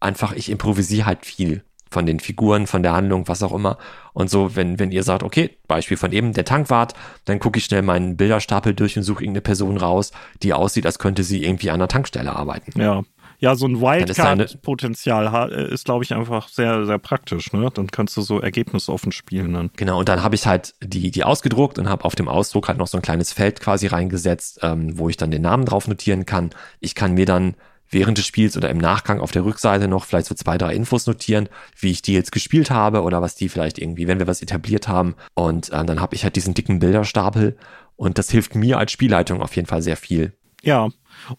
einfach, ich improvisiere halt viel von den Figuren, von der Handlung, was auch immer. Und so, wenn, wenn ihr sagt, okay, Beispiel von eben, der Tankwart, dann gucke ich schnell meinen Bilderstapel durch und suche irgendeine Person raus, die aussieht, als könnte sie irgendwie an einer Tankstelle arbeiten. Ja. Ja, so ein Wildcard-Potenzial ist, ist glaube ich, einfach sehr, sehr praktisch. Ne? Dann kannst du so ergebnisoffen spielen. Dann. Genau, und dann habe ich halt die, die ausgedruckt und habe auf dem Ausdruck halt noch so ein kleines Feld quasi reingesetzt, ähm, wo ich dann den Namen drauf notieren kann. Ich kann mir dann während des Spiels oder im Nachgang auf der Rückseite noch vielleicht so zwei, drei Infos notieren, wie ich die jetzt gespielt habe oder was die vielleicht irgendwie, wenn wir was etabliert haben. Und äh, dann habe ich halt diesen dicken Bilderstapel und das hilft mir als Spielleitung auf jeden Fall sehr viel. Ja,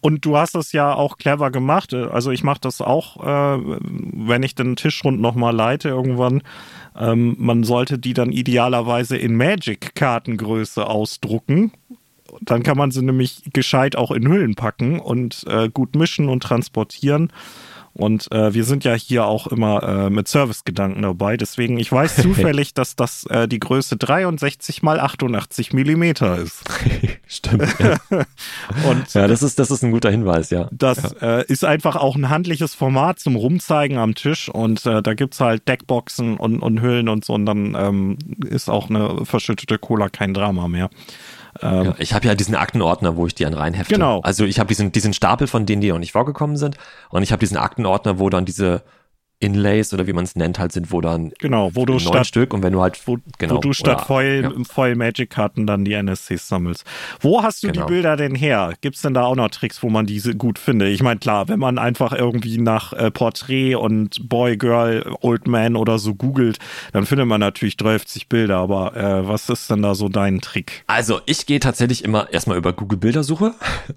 und du hast das ja auch clever gemacht. Also ich mache das auch, äh, wenn ich den Tischrund nochmal leite irgendwann. Ähm, man sollte die dann idealerweise in Magic-Kartengröße ausdrucken dann kann man sie nämlich gescheit auch in Hüllen packen und äh, gut mischen und transportieren. Und äh, wir sind ja hier auch immer äh, mit Servicegedanken dabei. Deswegen, ich weiß zufällig, dass das äh, die Größe 63 mal 88 Millimeter ist. Stimmt. Ja. und ja, das ist, das ist ein guter Hinweis, ja. Das ja. Äh, ist einfach auch ein handliches Format zum Rumzeigen am Tisch. Und äh, da gibt's halt Deckboxen und, und Hüllen und so. Und dann ähm, ist auch eine verschüttete Cola kein Drama mehr. Ähm, ja, ich habe ja diesen Aktenordner, wo ich die an reinhefte. Genau. Also ich habe diesen, diesen Stapel von denen, die noch nicht vorgekommen sind. Und ich habe diesen Aktenordner, wo dann diese Inlays oder wie man es nennt halt sind, wo dann genau, wo du neun statt, Stück und wenn du halt wo, genau, wo du statt Foil, ja. Foil Magic Karten dann die NSCs sammelst. Wo hast du genau. die Bilder denn her? Gibt's denn da auch noch Tricks, wo man diese gut findet? Ich meine klar, wenn man einfach irgendwie nach äh, Porträt und Boy, Girl, Old Man oder so googelt, dann findet man natürlich 30 Bilder. Aber äh, was ist denn da so dein Trick? Also ich gehe tatsächlich immer erstmal über Google Bildersuche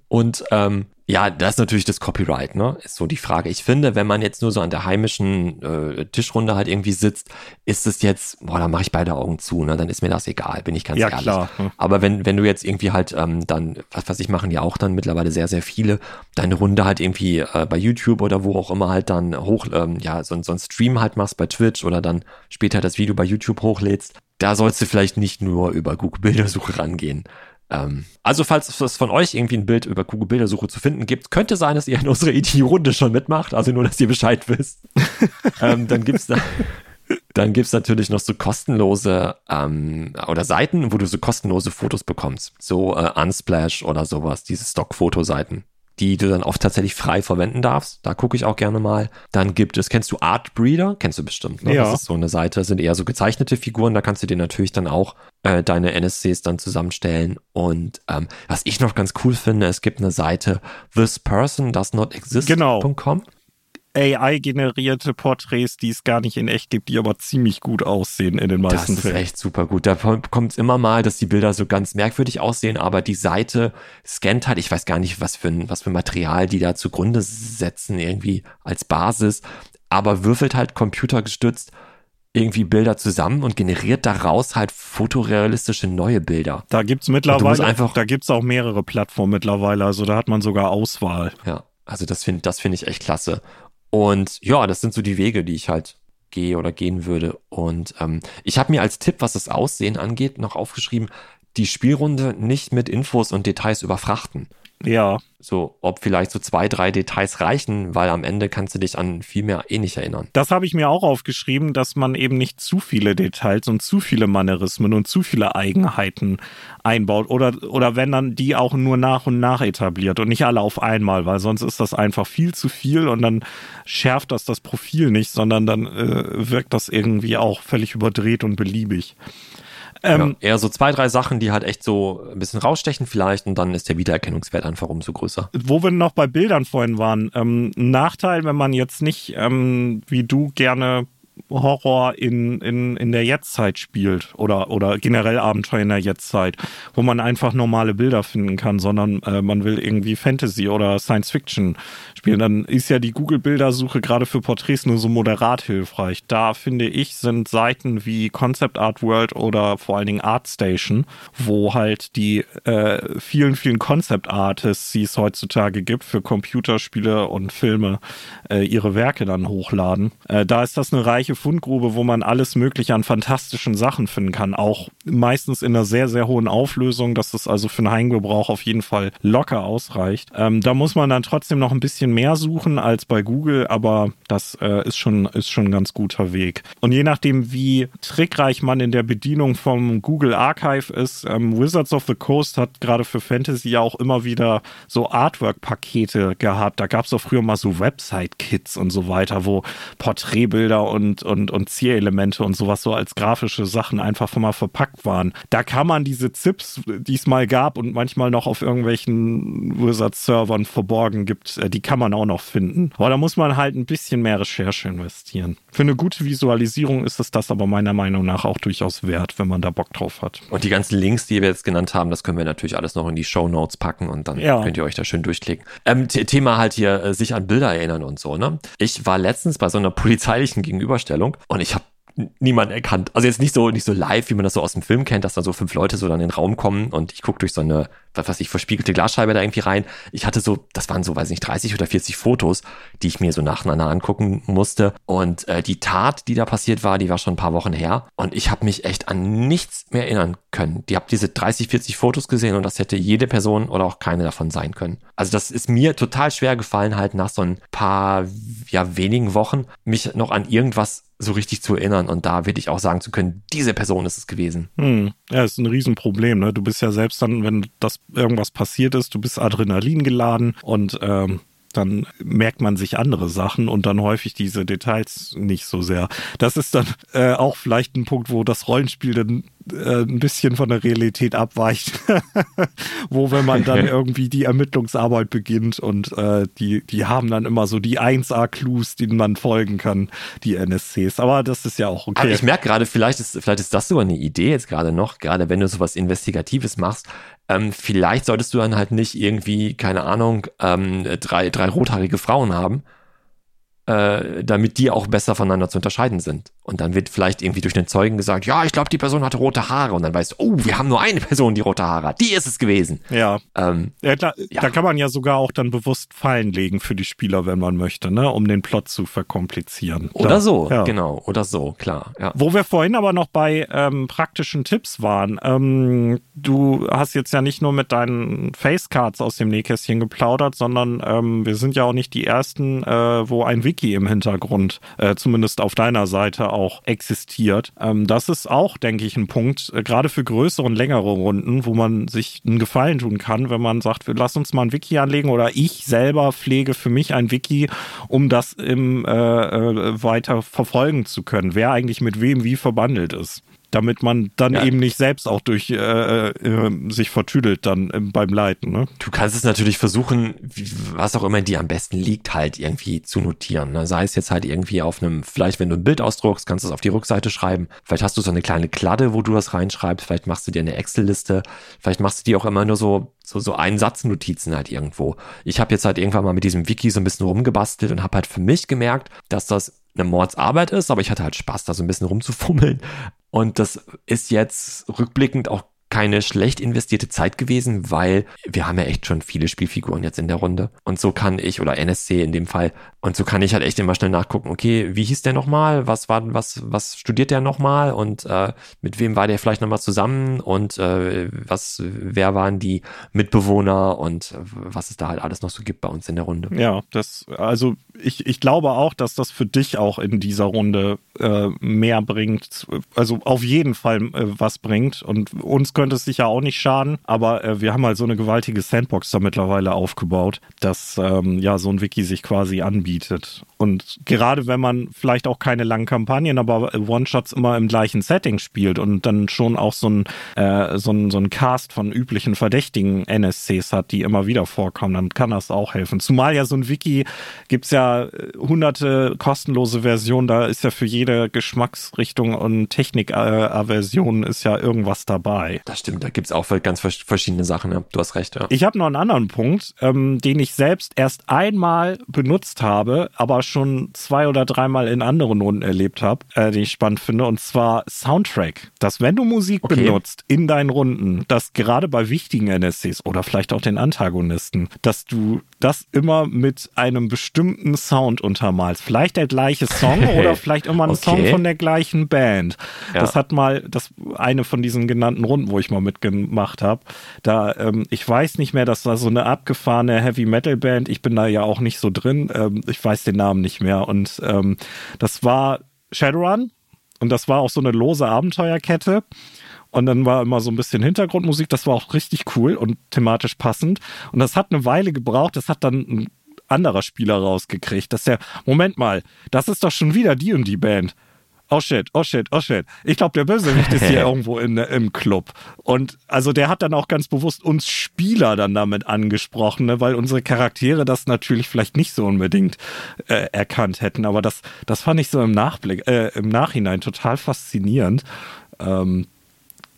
und ähm, ja, das ist natürlich das Copyright, ne? Ist so die Frage. Ich finde, wenn man jetzt nur so an der heimischen äh, Tischrunde halt irgendwie sitzt, ist es jetzt, boah, da mache ich beide Augen zu, ne? Dann ist mir das egal, bin ich ganz ja, ehrlich. Klar. Aber wenn, wenn du jetzt irgendwie halt ähm, dann, was was ich machen ja auch dann mittlerweile sehr, sehr viele, deine Runde halt irgendwie äh, bei YouTube oder wo auch immer halt dann hoch, ähm, ja, so, so ein Stream halt machst bei Twitch oder dann später das Video bei YouTube hochlädst, da sollst du vielleicht nicht nur über Google Bildersuche rangehen. Ähm, also, falls es von euch irgendwie ein Bild über Google Bildersuche zu finden gibt, könnte sein, dass ihr in unserer ET-Runde schon mitmacht, also nur, dass ihr Bescheid wisst. ähm, dann gibt's da. Dann gibt's natürlich noch so kostenlose ähm, oder Seiten, wo du so kostenlose Fotos bekommst. So äh, Unsplash oder sowas, diese Stock-Fotoseiten die du dann oft tatsächlich frei verwenden darfst. Da gucke ich auch gerne mal. Dann gibt es, kennst du Art Breeder? Kennst du bestimmt. Ne? Ja. Das ist so eine Seite, das sind eher so gezeichnete Figuren. Da kannst du dir natürlich dann auch äh, deine NSCs dann zusammenstellen. Und ähm, was ich noch ganz cool finde, es gibt eine Seite thispersondoesnotexist.com. Genau. AI-generierte Porträts, die es gar nicht in echt gibt, die aber ziemlich gut aussehen in den meisten Fällen. Das ist echt super gut. Da kommt es immer mal, dass die Bilder so ganz merkwürdig aussehen, aber die Seite scannt halt, ich weiß gar nicht, was für ein, was für Material die da zugrunde setzen, irgendwie als Basis, aber würfelt halt computergestützt irgendwie Bilder zusammen und generiert daraus halt fotorealistische neue Bilder. Da gibt's mittlerweile, einfach, da gibt's auch mehrere Plattformen mittlerweile, also da hat man sogar Auswahl. Ja, also das finde das finde ich echt klasse. Und ja, das sind so die Wege, die ich halt gehe oder gehen würde. Und ähm, ich habe mir als Tipp, was das Aussehen angeht, noch aufgeschrieben, die Spielrunde nicht mit Infos und Details überfrachten. Ja. So, ob vielleicht so zwei, drei Details reichen, weil am Ende kannst du dich an viel mehr eh nicht erinnern. Das habe ich mir auch aufgeschrieben, dass man eben nicht zu viele Details und zu viele Manierismen und zu viele Eigenheiten einbaut oder, oder wenn dann die auch nur nach und nach etabliert und nicht alle auf einmal, weil sonst ist das einfach viel zu viel und dann schärft das das Profil nicht, sondern dann äh, wirkt das irgendwie auch völlig überdreht und beliebig. Ähm, ja, eher so zwei, drei Sachen, die halt echt so ein bisschen rausstechen vielleicht und dann ist der Wiedererkennungswert einfach umso größer. Wo wir noch bei Bildern vorhin waren, ähm, Nachteil, wenn man jetzt nicht ähm, wie du gerne Horror in, in, in der Jetztzeit spielt oder, oder generell Abenteuer in der Jetztzeit, wo man einfach normale Bilder finden kann, sondern äh, man will irgendwie Fantasy oder Science Fiction spielen, dann ist ja die Google-Bildersuche gerade für Porträts nur so moderat hilfreich. Da finde ich, sind Seiten wie Concept Art World oder vor allen Dingen ArtStation, wo halt die äh, vielen, vielen Concept Artists, die es heutzutage gibt für Computerspiele und Filme, äh, ihre Werke dann hochladen. Äh, da ist das eine reiche Fundgrube, wo man alles Mögliche an fantastischen Sachen finden kann. Auch meistens in einer sehr, sehr hohen Auflösung, dass das also für einen Heimgebrauch auf jeden Fall locker ausreicht. Ähm, da muss man dann trotzdem noch ein bisschen mehr suchen als bei Google, aber das äh, ist schon, ist schon ein ganz guter Weg. Und je nachdem, wie trickreich man in der Bedienung vom Google Archive ist, ähm, Wizards of the Coast hat gerade für Fantasy ja auch immer wieder so Artwork-Pakete gehabt. Da gab es auch früher mal so Website-Kits und so weiter, wo Porträtbilder und, und, und Zierelemente und sowas so als grafische Sachen einfach mal verpackt waren. Da kann man diese Zips, die es mal gab und manchmal noch auf irgendwelchen Wizards-Servern verborgen gibt, äh, die kann man auch noch finden. Aber da muss man halt ein bisschen mehr Recherche investieren. Für eine gute Visualisierung ist es das aber meiner Meinung nach auch durchaus wert, wenn man da Bock drauf hat. Und die ganzen Links, die wir jetzt genannt haben, das können wir natürlich alles noch in die Show Notes packen und dann ja. könnt ihr euch da schön durchklicken. Ähm, Thema halt hier, äh, sich an Bilder erinnern und so, ne? Ich war letztens bei so einer polizeilichen Gegenüberstellung und ich habe niemand erkannt. Also jetzt nicht so, nicht so live, wie man das so aus dem Film kennt, dass da so fünf Leute so dann in den Raum kommen und ich gucke durch so eine, was weiß ich, verspiegelte Glasscheibe da irgendwie rein. Ich hatte so, das waren so, weiß nicht, 30 oder 40 Fotos, die ich mir so nacheinander angucken musste. Und äh, die Tat, die da passiert war, die war schon ein paar Wochen her. Und ich habe mich echt an nichts mehr erinnern können. Die habt diese 30, 40 Fotos gesehen und das hätte jede Person oder auch keine davon sein können. Also das ist mir total schwer gefallen, halt nach so ein paar, ja, wenigen Wochen, mich noch an irgendwas so richtig zu erinnern und da wirklich auch sagen zu können, diese Person ist es gewesen. Hm. Ja, ist ein Riesenproblem. Ne? Du bist ja selbst dann, wenn das irgendwas passiert ist, du bist Adrenalin geladen und ähm, dann merkt man sich andere Sachen und dann häufig diese Details nicht so sehr. Das ist dann äh, auch vielleicht ein Punkt, wo das Rollenspiel dann äh, ein bisschen von der Realität abweicht, wo wenn man dann irgendwie die Ermittlungsarbeit beginnt und äh, die, die haben dann immer so die 1A-Clues, denen man folgen kann, die NSCs. Aber das ist ja auch okay. Aber ich merke gerade, vielleicht ist, vielleicht ist das sogar eine Idee jetzt gerade noch, gerade wenn du sowas Investigatives machst, ähm, vielleicht solltest du dann halt nicht irgendwie, keine Ahnung, ähm, drei, drei rothaarige Frauen haben, äh, damit die auch besser voneinander zu unterscheiden sind. Und dann wird vielleicht irgendwie durch den Zeugen gesagt, ja, ich glaube, die Person hatte rote Haare. Und dann weißt du, oh, wir haben nur eine Person, die rote Haare hat. Die ist es gewesen. Ja. Ähm, ja, da, ja. da kann man ja sogar auch dann bewusst Fallen legen für die Spieler, wenn man möchte, ne, um den Plot zu verkomplizieren. Oder da, so, ja. genau. Oder so, klar. Wo wir vorhin aber noch bei ähm, praktischen Tipps waren. Ähm, du hast jetzt ja nicht nur mit deinen Facecards aus dem Nähkästchen geplaudert, sondern ähm, wir sind ja auch nicht die Ersten, äh, wo ein Wiki im Hintergrund, äh, zumindest auf deiner Seite, auch existiert. Ähm, das ist auch, denke ich, ein Punkt, äh, gerade für größere und längere Runden, wo man sich einen Gefallen tun kann, wenn man sagt, lassen uns mal ein Wiki anlegen oder ich selber pflege für mich ein Wiki, um das im, äh, äh weiter verfolgen zu können, wer eigentlich mit wem wie verbandelt ist damit man dann ja. eben nicht selbst auch durch äh, äh, sich vertüdelt dann beim Leiten. Ne? Du kannst es natürlich versuchen, was auch immer dir am besten liegt, halt irgendwie zu notieren. Ne? Sei es jetzt halt irgendwie auf einem, vielleicht wenn du ein Bild ausdruckst, kannst du es auf die Rückseite schreiben. Vielleicht hast du so eine kleine Kladde, wo du das reinschreibst. Vielleicht machst du dir eine Excel-Liste. Vielleicht machst du dir auch immer nur so so so ein Satznotizen halt irgendwo. Ich habe jetzt halt irgendwann mal mit diesem Wiki so ein bisschen rumgebastelt und habe halt für mich gemerkt, dass das eine Mordsarbeit ist, aber ich hatte halt Spaß, da so ein bisschen rumzufummeln. Und das ist jetzt rückblickend auch keine schlecht investierte Zeit gewesen, weil wir haben ja echt schon viele Spielfiguren jetzt in der Runde. Und so kann ich, oder NSC in dem Fall, und so kann ich halt echt immer schnell nachgucken, okay, wie hieß der nochmal? Was war, was, was studiert der nochmal? Und äh, mit wem war der vielleicht nochmal zusammen? Und äh, was, wer waren die Mitbewohner und was es da halt alles noch so gibt bei uns in der Runde. Ja, das, also ich, ich glaube auch, dass das für dich auch in dieser Runde äh, mehr bringt, also auf jeden Fall äh, was bringt. Und uns könnte es sicher auch nicht schaden, aber äh, wir haben halt so eine gewaltige Sandbox da mittlerweile aufgebaut, dass ähm, ja so ein Wiki sich quasi anbietet. Und gerade wenn man vielleicht auch keine langen Kampagnen, aber One-Shots immer im gleichen Setting spielt und dann schon auch so ein, äh, so ein, so ein Cast von üblichen verdächtigen NSCs hat, die immer wieder vorkommen, dann kann das auch helfen. Zumal ja so ein Wiki gibt's ja äh, hunderte kostenlose Versionen, da ist ja für jede Geschmacksrichtung und Technik-Aversion ist ja irgendwas dabei. Das stimmt, da gibt's auch ganz verschiedene Sachen, ja. Du hast recht, ja. Ich habe noch einen anderen Punkt, ähm, den ich selbst erst einmal benutzt habe, aber schon zwei oder dreimal in anderen Runden erlebt habe, äh, den ich spannend finde, und zwar Soundtrack. Dass wenn du Musik okay. benutzt in deinen Runden, dass gerade bei wichtigen NSCs oder vielleicht auch den Antagonisten, dass du das immer mit einem bestimmten Sound untermalst. Vielleicht der gleiche Song oder vielleicht immer ein okay. Song von der gleichen Band. Ja. Das hat mal, das eine von diesen genannten Runden, wo ich mal mitgemacht habe. Da, ähm, ich weiß nicht mehr, das war so eine abgefahrene Heavy Metal Band. Ich bin da ja auch nicht so drin. Ähm, ich weiß den Namen nicht mehr. Und ähm, das war Shadowrun. Und das war auch so eine lose Abenteuerkette. Und dann war immer so ein bisschen Hintergrundmusik. Das war auch richtig cool und thematisch passend. Und das hat eine Weile gebraucht. Das hat dann ein anderer Spieler rausgekriegt, dass der, Moment mal, das ist doch schon wieder die und die Band oh shit, oh shit, oh shit. Ich glaube, der Bösewicht ist hier irgendwo in, im Club. Und also der hat dann auch ganz bewusst uns Spieler dann damit angesprochen, ne, weil unsere Charaktere das natürlich vielleicht nicht so unbedingt äh, erkannt hätten. Aber das, das fand ich so im Nachblick, äh, im Nachhinein total faszinierend. Ähm,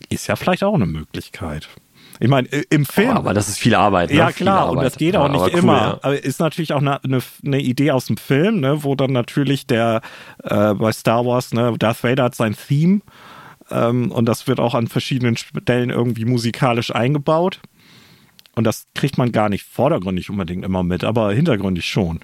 ist ja vielleicht auch eine Möglichkeit. Ich meine, äh, im Film. Oh, aber das ist viel Arbeit. Ne? Ja, klar, und das geht auch ja, nicht cool, immer. Ja. Aber ist natürlich auch eine, eine, eine, Idee aus dem Film, ne, wo dann natürlich der äh, bei Star Wars, ne, Darth Vader hat sein Theme ähm, und das wird auch an verschiedenen Stellen irgendwie musikalisch eingebaut. Und das kriegt man gar nicht vordergründig unbedingt immer mit, aber hintergründig schon.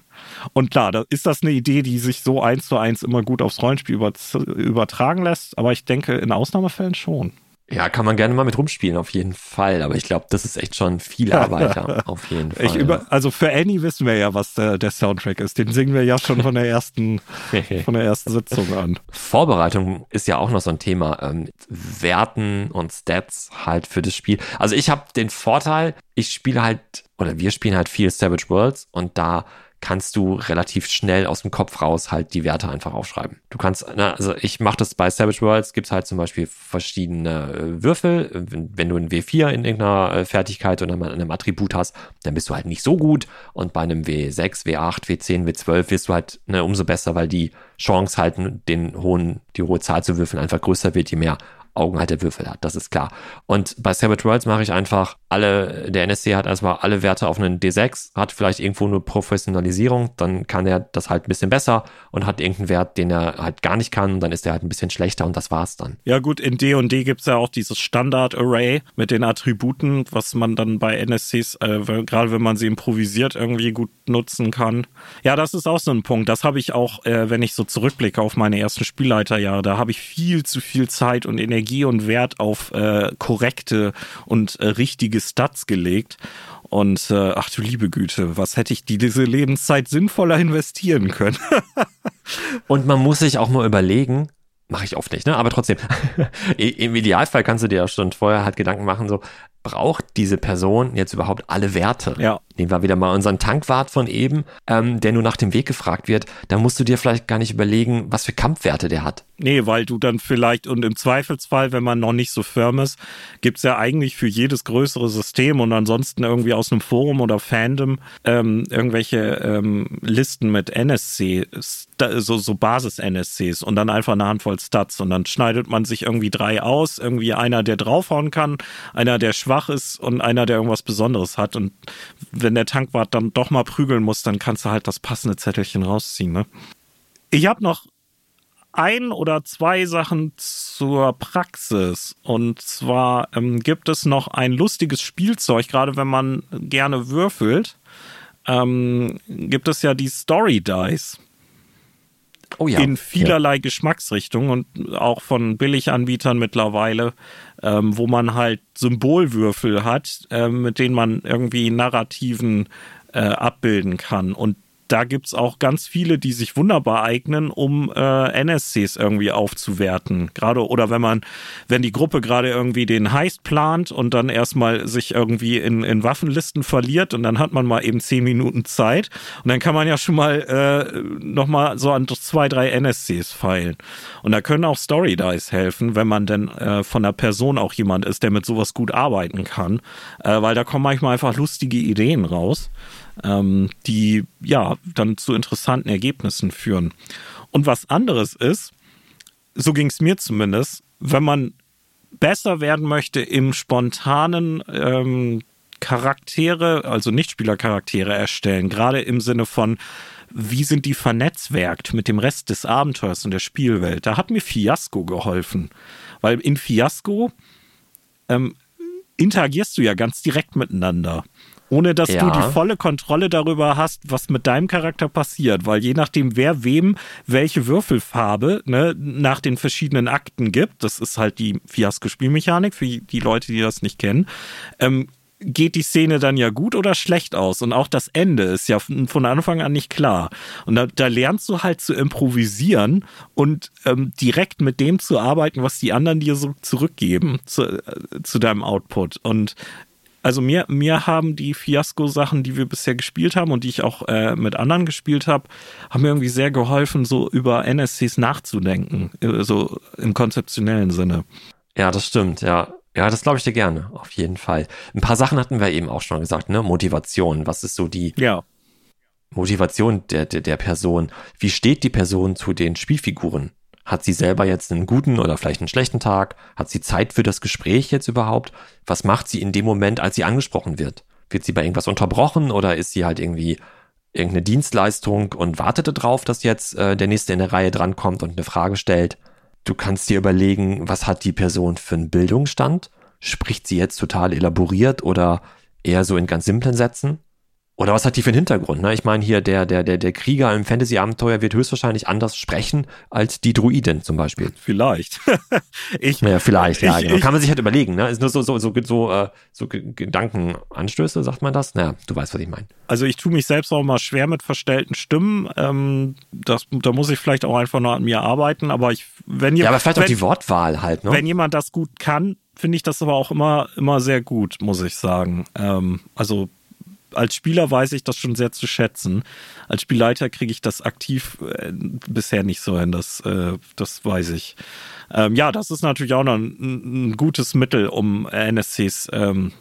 Und klar, da ist das eine Idee, die sich so eins zu eins immer gut aufs Rollenspiel übertragen lässt, aber ich denke in Ausnahmefällen schon. Ja, kann man gerne mal mit rumspielen, auf jeden Fall. Aber ich glaube, das ist echt schon viel Arbeit, auf jeden Fall. Über, also für Annie wissen wir ja, was der, der, Soundtrack ist. Den singen wir ja schon von der ersten, von der ersten Sitzung an. Vorbereitung ist ja auch noch so ein Thema. Ähm, Werten und Stats halt für das Spiel. Also ich habe den Vorteil, ich spiele halt, oder wir spielen halt viel Savage Worlds und da kannst du relativ schnell aus dem Kopf raus halt die Werte einfach aufschreiben. Du kannst, na, also ich mache das bei Savage Worlds, gibt's halt zum Beispiel verschiedene äh, Würfel. Wenn, du ein W4 in irgendeiner äh, Fertigkeit oder in einem Attribut hast, dann bist du halt nicht so gut. Und bei einem W6, W8, W10, W12 wirst du halt ne, umso besser, weil die Chance halt den hohen, die hohe Zahl zu würfeln einfach größer wird, je mehr Augen halt der Würfel hat, das ist klar. Und bei Savage Worlds mache ich einfach alle, der NSC hat erstmal alle Werte auf einen D6, hat vielleicht irgendwo eine Professionalisierung, dann kann er das halt ein bisschen besser und hat irgendeinen Wert, den er halt gar nicht kann, dann ist er halt ein bisschen schlechter und das war's dann. Ja gut, in D&D &D gibt's ja auch dieses Standard-Array mit den Attributen, was man dann bei NSCs, äh, gerade wenn man sie improvisiert, irgendwie gut nutzen kann. Ja, das ist auch so ein Punkt. Das habe ich auch, äh, wenn ich so zurückblicke auf meine ersten Spielleiterjahre, da habe ich viel zu viel Zeit und Energie Energie und Wert auf äh, korrekte und äh, richtige Stats gelegt. Und äh, ach du liebe Güte, was hätte ich die, diese Lebenszeit sinnvoller investieren können? und man muss sich auch mal überlegen, mache ich oft nicht, ne? Aber trotzdem, im Idealfall kannst du dir ja schon vorher halt Gedanken machen, so, braucht diese Person jetzt überhaupt alle Werte? Ja. Nehmen wir wieder mal unseren Tankwart von eben, ähm, der nur nach dem Weg gefragt wird. Da musst du dir vielleicht gar nicht überlegen, was für Kampfwerte der hat. Nee, weil du dann vielleicht, und im Zweifelsfall, wenn man noch nicht so firm ist, gibt's ja eigentlich für jedes größere System und ansonsten irgendwie aus einem Forum oder Fandom ähm, irgendwelche ähm, Listen mit NSC, so, so Basis-NSCs und dann einfach eine Handvoll Stats und dann schneidet man sich irgendwie drei aus, irgendwie einer, der draufhauen kann, einer, der schwach ist und einer, der irgendwas Besonderes hat und wenn der Tankwart dann doch mal prügeln muss, dann kannst du halt das passende Zettelchen rausziehen. Ne? Ich habe noch ein oder zwei Sachen zur Praxis. Und zwar ähm, gibt es noch ein lustiges Spielzeug, gerade wenn man gerne würfelt. Ähm, gibt es ja die Story Dice. Oh ja. In vielerlei ja. Geschmacksrichtungen und auch von Billiganbietern mittlerweile, ähm, wo man halt Symbolwürfel hat, äh, mit denen man irgendwie Narrativen äh, abbilden kann. Und da gibt's auch ganz viele, die sich wunderbar eignen, um äh, NSCs irgendwie aufzuwerten. Gerade oder wenn man, wenn die Gruppe gerade irgendwie den Heist plant und dann erstmal sich irgendwie in, in Waffenlisten verliert und dann hat man mal eben zehn Minuten Zeit und dann kann man ja schon mal äh, nochmal so an zwei, drei NSCs feilen. Und da können auch Story Dice helfen, wenn man denn äh, von der Person auch jemand ist, der mit sowas gut arbeiten kann. Äh, weil da kommen manchmal einfach lustige Ideen raus ähm, die ja dann zu interessanten Ergebnissen führen. Und was anderes ist, so ging es mir zumindest, wenn man besser werden möchte im spontanen ähm, Charaktere, also Nichtspielercharaktere erstellen, gerade im Sinne von, wie sind die vernetzwerkt mit dem Rest des Abenteuers und der Spielwelt. Da hat mir Fiasco geholfen, weil in Fiasco ähm, interagierst du ja ganz direkt miteinander ohne dass ja. du die volle Kontrolle darüber hast, was mit deinem Charakter passiert. Weil je nachdem, wer wem welche Würfelfarbe ne, nach den verschiedenen Akten gibt, das ist halt die Fiasko-Spielmechanik für die Leute, die das nicht kennen, ähm, geht die Szene dann ja gut oder schlecht aus. Und auch das Ende ist ja von Anfang an nicht klar. Und da, da lernst du halt zu improvisieren und ähm, direkt mit dem zu arbeiten, was die anderen dir so zurückgeben zu, äh, zu deinem Output. Und also mir, mir haben die Fiasko-Sachen, die wir bisher gespielt haben und die ich auch äh, mit anderen gespielt habe, haben mir irgendwie sehr geholfen, so über NSCs nachzudenken, äh, so im konzeptionellen Sinne. Ja, das stimmt, ja. Ja, das glaube ich dir gerne, auf jeden Fall. Ein paar Sachen hatten wir eben auch schon gesagt, ne? Motivation. Was ist so die ja. Motivation der, der, der Person? Wie steht die Person zu den Spielfiguren? Hat sie selber jetzt einen guten oder vielleicht einen schlechten Tag? Hat sie Zeit für das Gespräch jetzt überhaupt? Was macht sie in dem Moment, als sie angesprochen wird? Wird sie bei irgendwas unterbrochen oder ist sie halt irgendwie irgendeine Dienstleistung und wartet darauf, dass jetzt äh, der nächste in der Reihe drankommt und eine Frage stellt? Du kannst dir überlegen, was hat die Person für einen Bildungsstand? Spricht sie jetzt total elaboriert oder eher so in ganz simplen Sätzen? Oder was hat die für einen Hintergrund? Ne? Ich meine, hier der, der, der, der Krieger im Fantasy-Abenteuer wird höchstwahrscheinlich anders sprechen als die Druidin zum Beispiel. Vielleicht. ich, ja, vielleicht, ja, ich, genau. Kann man sich halt überlegen, ne? Ist nur so, so, so, so, äh, so Gedankenanstöße, sagt man das? Naja, du weißt, was ich meine. Also ich tue mich selbst auch mal schwer mit verstellten Stimmen. Ähm, das, da muss ich vielleicht auch einfach nur an mir arbeiten, aber ich, wenn jemand. Ja, aber vielleicht wenn, auch die Wortwahl halt, ne? Wenn jemand das gut kann, finde ich das aber auch immer, immer sehr gut, muss ich sagen. Ähm, also als Spieler weiß ich das schon sehr zu schätzen. Als Spielleiter kriege ich das aktiv äh, bisher nicht so hin, das, äh, das weiß ich. Ähm, ja, das ist natürlich auch noch ein, ein gutes Mittel, um NSCs ähm,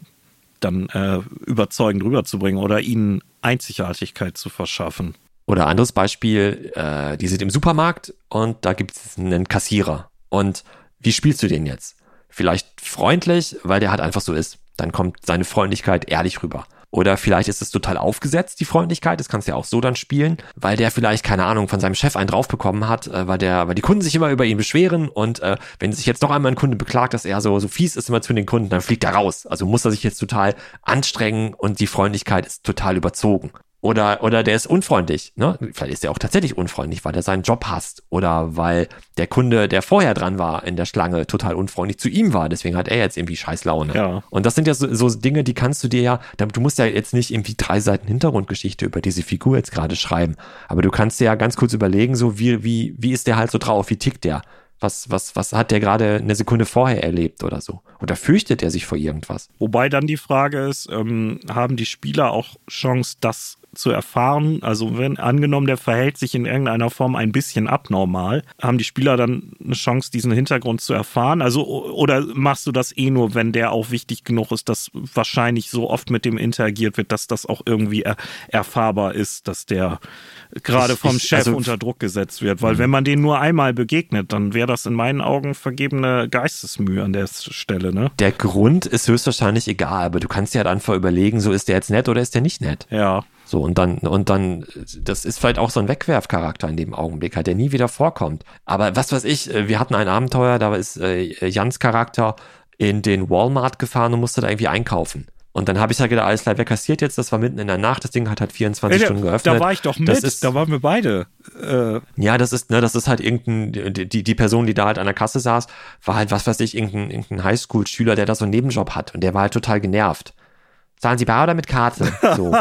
dann äh, überzeugend rüberzubringen oder ihnen Einzigartigkeit zu verschaffen. Oder anderes Beispiel, äh, die sind im Supermarkt und da gibt es einen Kassierer. Und wie spielst du den jetzt? Vielleicht freundlich, weil der halt einfach so ist. Dann kommt seine Freundlichkeit ehrlich rüber. Oder vielleicht ist es total aufgesetzt, die Freundlichkeit. Das kannst du ja auch so dann spielen, weil der vielleicht, keine Ahnung, von seinem Chef einen draufbekommen hat, äh, weil der, weil die Kunden sich immer über ihn beschweren und äh, wenn sich jetzt noch einmal ein Kunde beklagt, dass er so, so fies ist immer zu den Kunden, dann fliegt er raus. Also muss er sich jetzt total anstrengen und die Freundlichkeit ist total überzogen. Oder, oder der ist unfreundlich. Ne? Vielleicht ist er auch tatsächlich unfreundlich, weil er seinen Job hasst. Oder weil der Kunde, der vorher dran war in der Schlange, total unfreundlich zu ihm war. Deswegen hat er jetzt irgendwie scheiß Laune. Ja. Und das sind ja so, so Dinge, die kannst du dir ja, du musst ja jetzt nicht irgendwie drei Seiten Hintergrundgeschichte über diese Figur jetzt gerade schreiben. Aber du kannst dir ja ganz kurz überlegen, so wie, wie, wie ist der halt so drauf? Wie tickt der? Was, was, was hat der gerade eine Sekunde vorher erlebt oder so? Oder fürchtet er sich vor irgendwas? Wobei dann die Frage ist, ähm, haben die Spieler auch Chance, das zu erfahren. Also wenn angenommen, der verhält sich in irgendeiner Form ein bisschen abnormal, haben die Spieler dann eine Chance, diesen Hintergrund zu erfahren? Also oder machst du das eh nur, wenn der auch wichtig genug ist, dass wahrscheinlich so oft mit dem interagiert wird, dass das auch irgendwie er erfahrbar ist, dass der gerade vom ich, Chef also, unter Druck gesetzt wird? Weil mhm. wenn man den nur einmal begegnet, dann wäre das in meinen Augen vergebene Geistesmühe an der Stelle. Ne? Der Grund ist höchstwahrscheinlich egal, aber du kannst dir halt einfach überlegen, so ist der jetzt nett oder ist der nicht nett? Ja. So, und dann, und dann, das ist vielleicht auch so ein Wegwerfcharakter in dem Augenblick, halt, der nie wieder vorkommt. Aber was weiß ich, äh, wir hatten ein Abenteuer, da ist äh, Jans Charakter in den Walmart gefahren und musste da irgendwie einkaufen. Und dann habe ich halt gedacht, alles klar, wer kassiert jetzt? Das war mitten in der Nacht, das Ding hat halt 24 Ey, Stunden geöffnet. Da war ich doch mit, das ist, da waren wir beide. Äh. Ja, das ist, ne, das ist halt irgendein, die, die Person, die da halt an der Kasse saß, war halt, was weiß ich, irgendein, irgendein Highschool-Schüler, der da so einen Nebenjob hat und der war halt total genervt. Zahlen Sie bar oder mit Karte? So.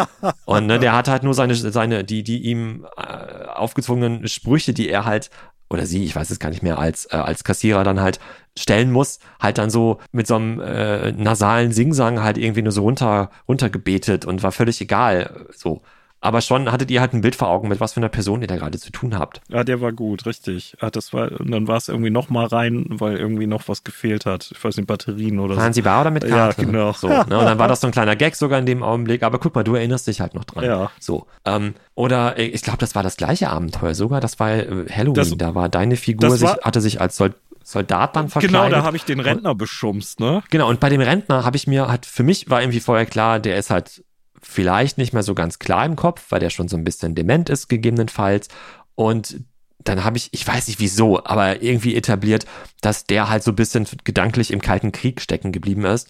Und ne, der hat halt nur seine, seine, die, die ihm äh, aufgezwungenen Sprüche, die er halt oder sie, ich weiß es gar nicht mehr, als, äh, als Kassierer dann halt stellen muss, halt dann so mit so einem äh, nasalen Singsang halt irgendwie nur so runter, runtergebetet und war völlig egal. So. Aber schon hattet ihr halt ein Bild vor Augen, mit was für einer Person ihr da gerade zu tun habt. Ja, der war gut, richtig. Ja, das war, und dann war es irgendwie noch mal rein, weil irgendwie noch was gefehlt hat. Ich weiß nicht, Batterien oder Waren so. sie bar oder mit Karte? Ja, genau. So, ne? Und dann war das so ein kleiner Gag sogar in dem Augenblick. Aber guck mal, du erinnerst dich halt noch dran. Ja. So. Ähm, oder äh, ich glaube, das war das gleiche Abenteuer sogar. Das war äh, Halloween. Das- da war deine Figur, das war- sich, hatte sich als Sol Soldat dann verkleidet. Genau, da habe ich den Rentner beschumst, ne? Genau, und bei dem Rentner habe ich mir, hat für mich war irgendwie vorher klar, der ist halt vielleicht nicht mehr so ganz klar im Kopf, weil der schon so ein bisschen dement ist, gegebenenfalls. Und dann habe ich, ich weiß nicht wieso, aber irgendwie etabliert, dass der halt so ein bisschen gedanklich im Kalten Krieg stecken geblieben ist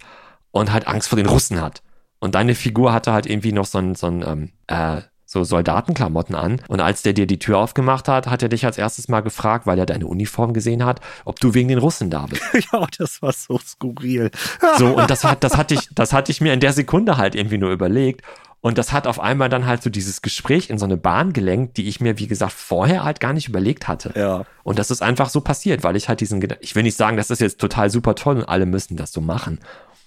und halt Angst vor den Russen hat. Und deine Figur hatte halt irgendwie noch so ein, so ein ähm, äh, so Soldatenklamotten an. Und als der dir die Tür aufgemacht hat, hat er dich als erstes mal gefragt, weil er deine Uniform gesehen hat, ob du wegen den Russen da bist. ja, das war so skurril. So, und das hat, das hatte ich, das hatte ich mir in der Sekunde halt irgendwie nur überlegt. Und das hat auf einmal dann halt so dieses Gespräch in so eine Bahn gelenkt, die ich mir, wie gesagt, vorher halt gar nicht überlegt hatte. Ja. Und das ist einfach so passiert, weil ich halt diesen Gedanken, ich will nicht sagen, das ist jetzt total super toll und alle müssen das so machen.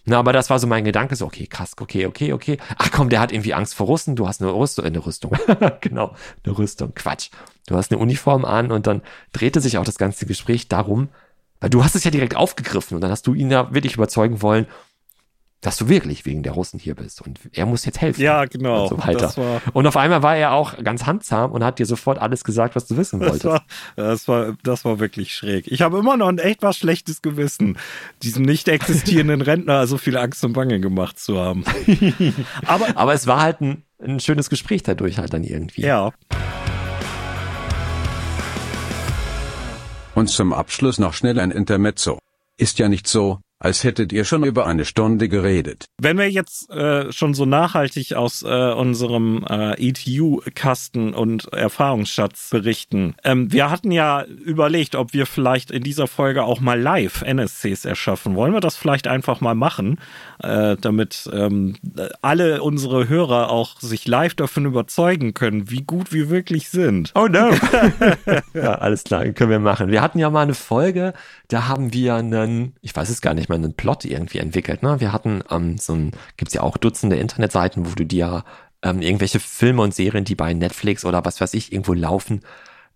Na, aber das war so mein Gedanke, so, okay, krass, okay, okay, okay. Ach komm, der hat irgendwie Angst vor Russen, du hast eine Rüstung, äh, eine Rüstung. genau, eine Rüstung, Quatsch. Du hast eine Uniform an und dann drehte sich auch das ganze Gespräch darum, weil du hast es ja direkt aufgegriffen und dann hast du ihn ja wirklich überzeugen wollen, dass du wirklich wegen der Russen hier bist und er muss jetzt helfen. Ja, genau. Und so weiter. Das war, Und auf einmal war er auch ganz handsam und hat dir sofort alles gesagt, was du wissen das wolltest. war, das war, das war wirklich schräg. Ich habe immer noch ein echt was schlechtes Gewissen, diesem nicht existierenden Rentner so viel Angst und Bange gemacht zu haben. Aber Aber es war halt ein, ein schönes Gespräch dadurch halt dann irgendwie. ja, Und zum Abschluss noch schnell ein Intermezzo. Ist ja nicht so, als hättet ihr schon über eine Stunde geredet. Wenn wir jetzt äh, schon so nachhaltig aus äh, unserem äh, ETU-Kasten und Erfahrungsschatz berichten, ähm, wir hatten ja überlegt, ob wir vielleicht in dieser Folge auch mal live NSCs erschaffen. Wollen wir das vielleicht einfach mal machen, äh, damit ähm, alle unsere Hörer auch sich live davon überzeugen können, wie gut wir wirklich sind? Oh no. ja, alles klar, können wir machen. Wir hatten ja mal eine Folge, da haben wir einen, ich weiß es gar nicht mehr, einen Plot irgendwie entwickelt. Ne? Wir hatten ähm, so ein, gibt's ja auch Dutzende Internetseiten, wo du dir ähm, irgendwelche Filme und Serien, die bei Netflix oder was weiß ich irgendwo laufen,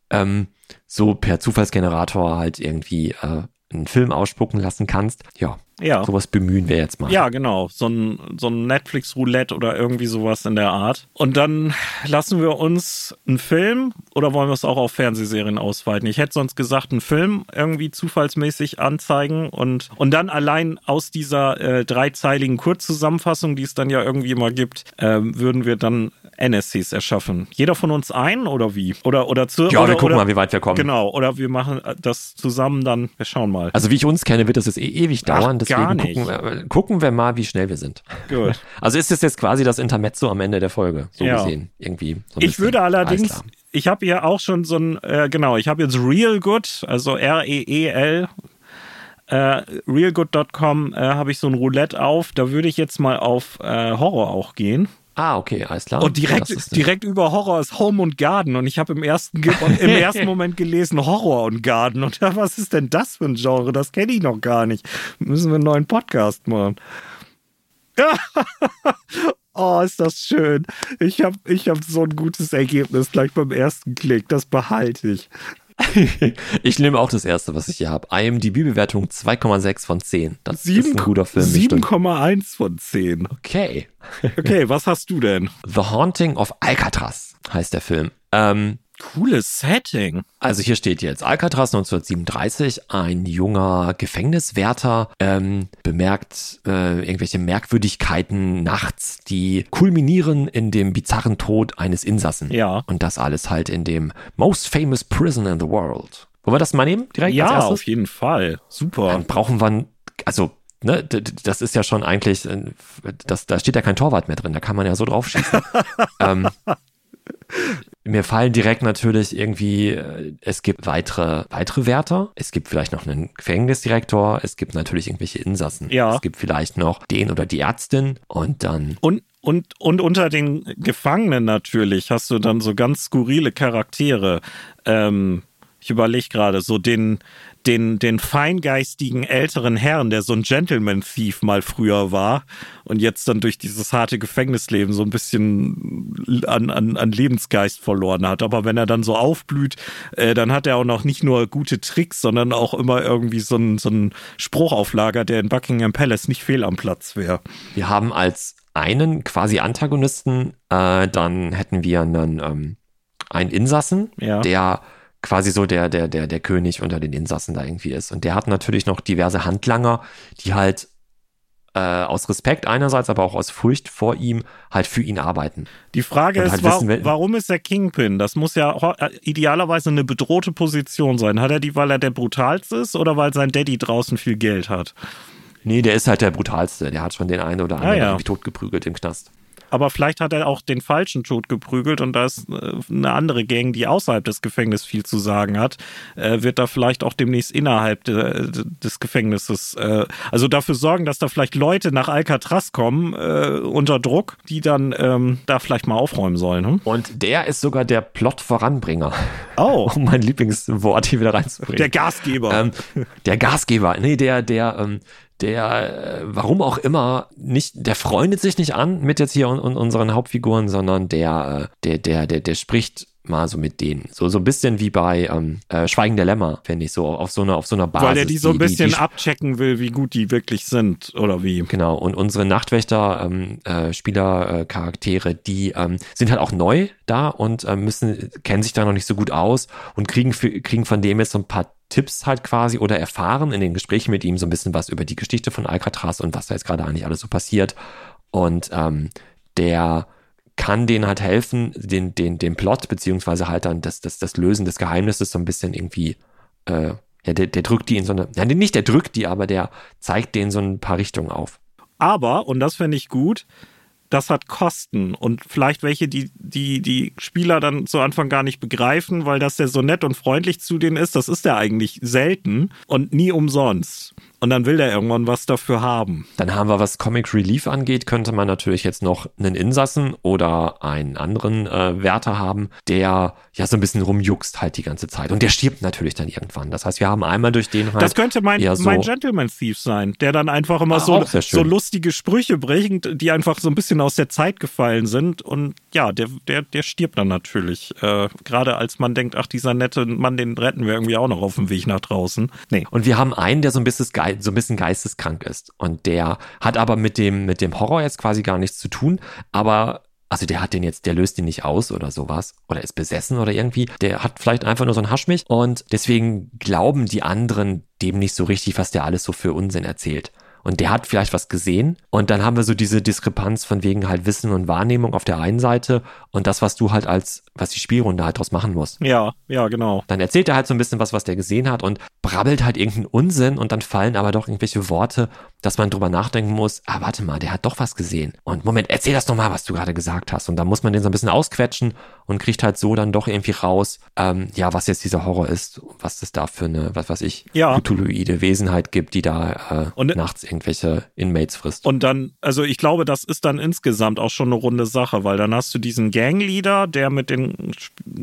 ähm, so per Zufallsgenerator halt irgendwie äh, einen Film ausspucken lassen kannst. Ja, Ja. sowas bemühen wir jetzt mal. Ja, genau. So ein, so ein Netflix-Roulette oder irgendwie sowas in der Art. Und dann lassen wir uns einen Film oder wollen wir es auch auf Fernsehserien ausweiten? Ich hätte sonst gesagt, einen Film irgendwie zufallsmäßig anzeigen und, und dann allein aus dieser äh, dreizeiligen Kurzzusammenfassung, die es dann ja irgendwie immer gibt, ähm, würden wir dann NSCs erschaffen. Jeder von uns ein oder wie? Oder, oder zu, Ja, oder, wir gucken oder, mal, wie weit wir kommen. Genau, oder wir machen das zusammen dann, wir schauen mal. Also wie ich uns kenne, wird das jetzt eh ewig Ach, dauern. gar Deswegen nicht. gucken, wir- gucken wir mal, wie schnell wir sind. Gut. Also ist es jetzt quasi das Intermezzo am Ende der Folge, so Ja. gesehen. Irgendwie. So Ich würde allerdings, ich habe ja auch schon so ein, äh, genau, ich habe jetzt Real Good, also R-E-E-L, äh, realgood.com äh, habe ich so ein Roulette auf. Da würde ich jetzt mal auf äh, Horror auch gehen. Ah, okay, alles klar. Und Ja, direkt, ist- direkt über Horror ist Home und Garden. Und ich habe im ersten, im ersten Moment gelesen Horror und Garden. Und ja, was ist denn das für ein Genre? Das kenne ich noch gar nicht. Müssen wir einen neuen Podcast machen. oh, ist das schön. Ich habe ich hab so ein gutes Ergebnis gleich beim ersten Klick. Das behalte ich. ich nehme auch das erste, was ich hier habe. IMDb-Bewertung 2,6 von 10. Das ist ein guter Film. bestimmt. 7,1 von 10. Okay. Okay, was hast du denn? The Haunting of Alcatraz heißt der Film. Ähm, Cooles Setting. Also hier steht jetzt Alcatraz 1937, ein junger Gefängniswärter ähm, bemerkt äh, irgendwelche Merkwürdigkeiten nachts, die kulminieren in dem bizarren Tod eines Insassen. Ja. Und das alles halt in dem most famous prison in the world. Wollen wir das mal nehmen? Direkt als Ja, erstes? auf jeden Fall. Super. Dann brauchen wir, also, ne, das ist ja schon eigentlich, äh, das, da steht ja kein Torwart mehr drin, da kann man ja so drauf schießen. ähm, Mir fallen direkt natürlich irgendwie, äh, es gibt weitere, weitere Wärter, es gibt vielleicht noch einen Gefängnisdirektor, es gibt natürlich irgendwelche Insassen. Ja. Es gibt vielleicht noch den oder die Ärztin und dann Und, und, und unter den Gefangenen natürlich hast du dann so ganz skurrile Charaktere. Ähm, ich überlege gerade, so den, den, den feingeistigen älteren Herrn, der so ein Gentleman-Thief mal früher war und jetzt dann durch dieses harte Gefängnisleben so ein bisschen an, an, an Lebensgeist verloren hat. Aber wenn er dann so aufblüht, äh, dann hat er auch noch nicht nur gute Tricks, sondern auch immer irgendwie so ein, so ein Spruchauflager, der in Buckingham Palace nicht fehl am Platz wäre. Wir haben als einen quasi Antagonisten, äh, dann hätten wir einen, ähm, einen Insassen, Ja. der quasi so der, der, der, der König unter den Insassen da irgendwie ist. Und der hat natürlich noch diverse Handlanger, die halt äh, aus Respekt einerseits, aber auch aus Furcht vor ihm halt für ihn arbeiten. Die Frage Und ist, halt wa wissen, wel- warum ist er Kingpin? Das muss ja äh, idealerweise eine bedrohte Position sein. Hat er die, weil er der brutalste ist oder weil sein Daddy draußen viel Geld hat? Nee, der ist halt der brutalste. Der hat schon den einen oder anderen Ah, ja. irgendwie totgeprügelt im Knast. Aber vielleicht hat er auch den falschen Tod geprügelt und da ist äh, eine andere Gang, die außerhalb des Gefängnisses viel zu sagen hat, äh, wird da vielleicht auch demnächst innerhalb de, de, des Gefängnisses, äh, also dafür sorgen, dass da vielleicht Leute nach Alcatraz kommen unter Druck, die dann ähm, da vielleicht mal aufräumen sollen. Hm? Und der ist sogar der Plot-Voranbringer, Oh, um mein Lieblingswort hier wieder reinzubringen. der Gasgeber. Ähm, der Gasgeber, nee, der, der, ähm, der, äh, warum auch immer, nicht, der freundet sich nicht an mit jetzt hier und, und unseren Hauptfiguren, sondern der, äh, der, der, der, der spricht mal so mit denen. So, so ein bisschen wie bei ähm, äh, Schweigen der Lämmer, finde ich, so auf so einer, auf so einer Basis. Weil der die so ein bisschen die, abchecken will, wie gut die wirklich sind oder wie. Genau, und unsere Nachtwächter, ähm, äh, Spieler, äh, Charaktere, die ähm, sind halt auch neu da und äh, müssen, kennen sich da noch nicht so gut aus und kriegen, für, kriegen von dem jetzt so ein paar Tipps halt quasi oder erfahren in den Gesprächen mit ihm so ein bisschen was über die Geschichte von Alcatraz und was da jetzt gerade eigentlich alles so passiert. Und ähm, der kann denen halt helfen, den, den, den Plot, beziehungsweise halt dann das, das, das Lösen des Geheimnisses so ein bisschen irgendwie, äh, ja, der, der drückt die in so eine, ja, nicht der drückt die, aber der zeigt denen so ein paar Richtungen auf. Aber, und das finde ich gut, das hat Kosten und vielleicht welche, die, die die Spieler dann zu Anfang gar nicht begreifen, weil das der so nett und freundlich zu denen ist. Das ist der eigentlich selten und nie umsonst. Und dann will der irgendwann was dafür haben. Dann haben wir, was Comic Relief angeht, könnte man natürlich jetzt noch einen Insassen oder einen anderen äh, Wärter haben, der ja so ein bisschen rumjuckst halt die ganze Zeit. Und der stirbt natürlich dann irgendwann. Das heißt, wir haben einmal durch den halt. Das könnte mein, so- mein Gentleman Thief sein, der dann einfach immer Ah, so, so lustige Sprüche bringt, die einfach so ein bisschen aus der Zeit gefallen sind. Und ja, der, der, der stirbt dann natürlich. Äh, Gerade als man denkt, ach, dieser nette Mann, den retten wir irgendwie auch noch auf dem Weg nach draußen. Nee. Und wir haben einen, der so ein bisschen, gei- so ein bisschen geisteskrank ist. Und der hat aber mit dem, mit dem Horror jetzt quasi gar nichts zu tun. Aber, also der hat den jetzt, der löst den nicht aus oder sowas. Oder ist besessen oder irgendwie. Der hat vielleicht einfach nur so ein Haschmich. Und deswegen glauben die anderen dem nicht so richtig, was der alles so für Unsinn erzählt. Und der hat vielleicht was gesehen. Und dann haben wir so diese Diskrepanz von wegen halt Wissen und Wahrnehmung auf der einen Seite und das, was du halt als, was die Spielrunde halt draus machen musst. Ja, ja, genau. Dann erzählt er halt so ein bisschen was, was der gesehen hat und brabbelt halt irgendeinen Unsinn und dann fallen aber doch irgendwelche Worte, dass man drüber nachdenken muss, ah, warte mal, der hat doch was gesehen. Und Moment, erzähl das doch mal, was du gerade gesagt hast. Und dann muss man den so ein bisschen ausquetschen und kriegt halt so dann doch irgendwie raus, ähm, ja, was jetzt dieser Horror ist, was es da für eine, was weiß ich, Ja. Cthulhuide Wesenheit gibt, die da äh, Und- nachts irgendwelche Inmates frisst. Und dann, also ich glaube, das ist dann insgesamt auch schon eine runde Sache, weil dann hast du diesen Gangleader, der mit den